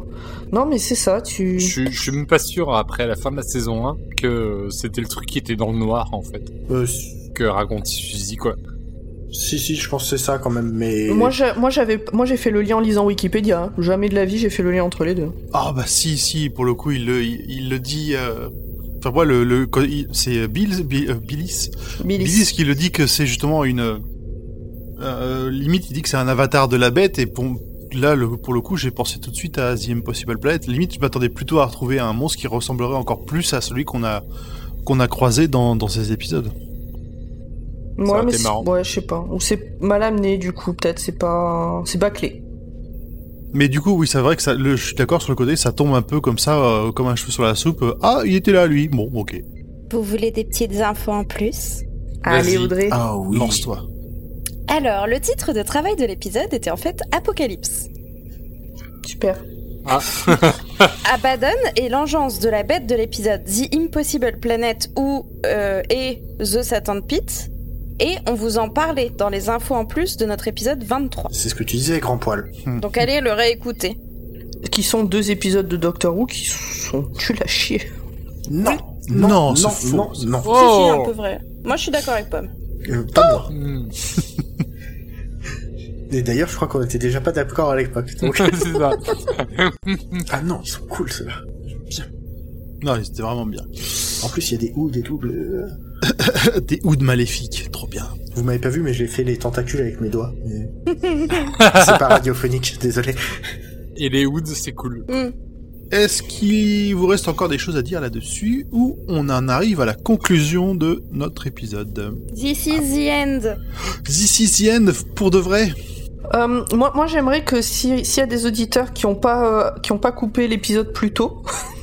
Non, mais c'est ça, tu. Je, suis- je suis même pas sûr, après la fin de la saison 1, que c'était le truc qui était dans le noir, en fait. Euh, Que raconte Suzy, quoi. Si, si, je pense que c'est ça quand même, mais... Moi, j'ai- moi, j'avais, moi, j'ai fait le lien en lisant Wikipédia. hein. Jamais de la vie, j'ai fait le lien entre les deux. Ah bah si, si, pour le coup, il le, il, il le dit... euh, Enfin, moi, le, le, c'est Bill, Bill- euh, Billis, Billy. Billis qui le dit que c'est justement une... euh, limite, il dit que c'est un avatar de la bête, et pour, là, le, pour le coup, j'ai pensé tout de suite à The Impossible Planet. Limite, je m'attendais plutôt à retrouver un monstre qui ressemblerait encore plus à celui qu'on a, qu'on a croisé dans, dans ces épisodes. Ça Ouais, mais marrant. ouais, je sais pas. Ou c'est mal amené, du coup, peut-être, c'est pas, c'est bâclé. Mais du coup, oui, c'est vrai que ça, le, je suis d'accord sur le côté, ça tombe un peu comme ça, euh, comme un cheveu sur la soupe. Euh, Ah, il était là, lui. Bon, ok. Vous voulez des petites infos en plus? Allez, Vas-y. Audrey. Ah oui. Lance-toi. Alors, le titre de travail de l'épisode était en fait Apocalypse. Super. Ah, [laughs] Abaddon est l'engeance de la bête de l'épisode The Impossible Planet ou euh, et The Satan Pit. Et on vous en parlait dans les infos en plus de notre épisode 23. C'est ce que tu disais, grand poil. Donc allez le réécouter. Qui sont deux épisodes de Doctor Who qui sont nuls à chier. Non, Non, non, c'est non, faux. non, non. Si, si, un Oh peu vrai. Moi je suis d'accord avec Pomme. Euh, pas moi. [laughs] Hmm. Et d'ailleurs, je crois qu'on était déjà pas d'accord à l'époque. donc- [laughs] c'est [laughs] ah non, ils sont cool ceux-là. Non, c'était vraiment bien. En plus, il y a des hoods et tout. [coughs] Des hoods maléfiques, trop bien. Vous m'avez pas vu, mais j'ai fait les tentacules avec mes doigts. mais- [laughs] C'est pas radiophonique, désolé. Et les hoods, c'est cool. Hmm. Est-ce qu'il vous reste encore des choses à dire là-dessus ou on en arrive à la conclusion de notre épisode? This is the end. This is the end, pour de vrai? Euh, moi, moi j'aimerais que si- s'il y a des auditeurs qui ont pas, euh, qui ont pas coupé l'épisode plus tôt, [laughs]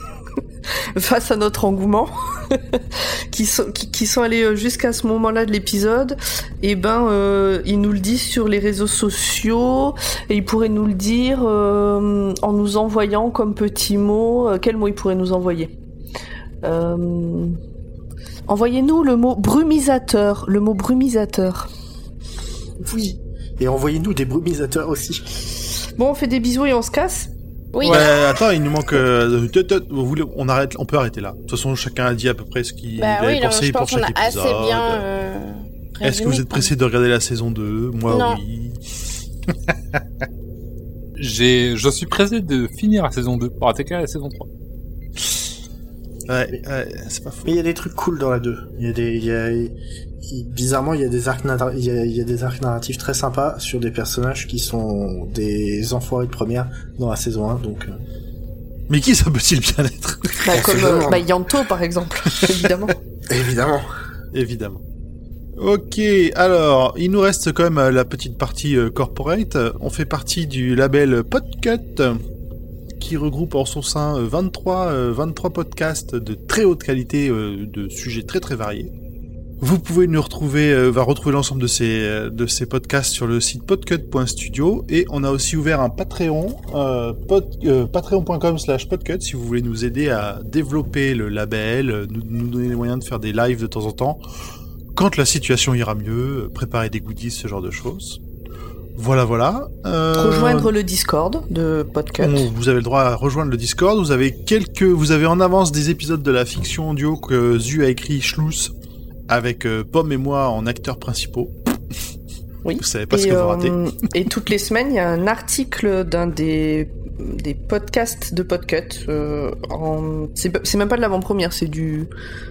[laughs] face à notre engouement, [laughs] qui, sont, qui, qui sont allés euh, jusqu'à ce moment-là de l'épisode, et ben euh, ils nous le disent sur les réseaux sociaux, et ils pourraient nous le dire euh, en nous envoyant comme petit mot. euh, quel mot ils pourraient nous envoyer? Envoyez-nous le mot brumisateur, le mot brumisateur. Oui. Et envoyez-nous des brumisateurs aussi. Bon, on fait des bisous et on se casse. Oui. Ouais, attends, il nous manque. euh, vous voulez- on arrête, on peut arrêter là. De toute façon, chacun a dit à peu près ce qu'il Bah avait oui, pensé je pour pense qu'on chaque a assez épisode. bien. euh, Est-ce que vous êtes pressé de regarder la saison 2 Moi, Non. oui. [laughs] J'ai, je suis pressé de finir la saison 2 pour attaquer la saison 3. Ouais, ouais, c'est pas faux. Mais il y a des trucs cool dans la 2. Il y a des, il y a, bizarrement, il y a des arcs, il y a, il y a des arcs narratifs très sympas sur des personnages qui sont des enfoirés de première dans la saison 1, donc, euh, Mais qui ça peut-il bien être? Bah, On comme euh, bah, Yanto, par exemple, [laughs] évidemment. évidemment. Évidemment. Ok, alors, il nous reste quand même euh, la petite partie euh, corporate. On fait partie du label Podcut, qui regroupe en son sein euh, 23, euh, 23 podcasts de très haute qualité, euh, de sujets très très variés. Vous pouvez nous retrouver, euh, va retrouver l'ensemble de ces euh, de ces podcasts sur le site podcut.studio et on a aussi ouvert un Patreon, euh, euh, patreon.com/slash podcut si vous voulez nous aider à développer le label, nous, nous donner les moyens de faire des lives de temps en temps quand la situation ira mieux, préparer des goodies, ce genre de choses. Voilà, voilà. Rejoindre le Discord de Podcut. on- vous avez le droit à rejoindre le Discord. Vous avez quelques, vous avez en avance des épisodes de la fiction audio que Zu a écrit Schluss avec euh, Pomme et moi en acteurs principaux. Oui. Vous savez pas ce que vous ratez. euh, et toutes les semaines, il y a un article d'un des, des podcasts de Podcut. Euh, en... C'est même pas de l'avant-première, c'est du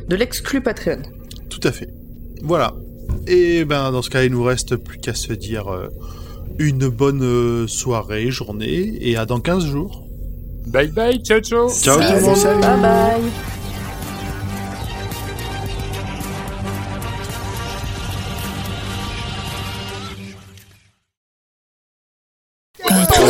de l'exclu Patreon. Tout à fait. Voilà. Et ben dans ce cas, il nous reste plus qu'à se dire euh, une bonne euh, soirée, journée, et à dans 15 jours. Bye bye, ciao ciao Ciao tout le monde. Bye bye.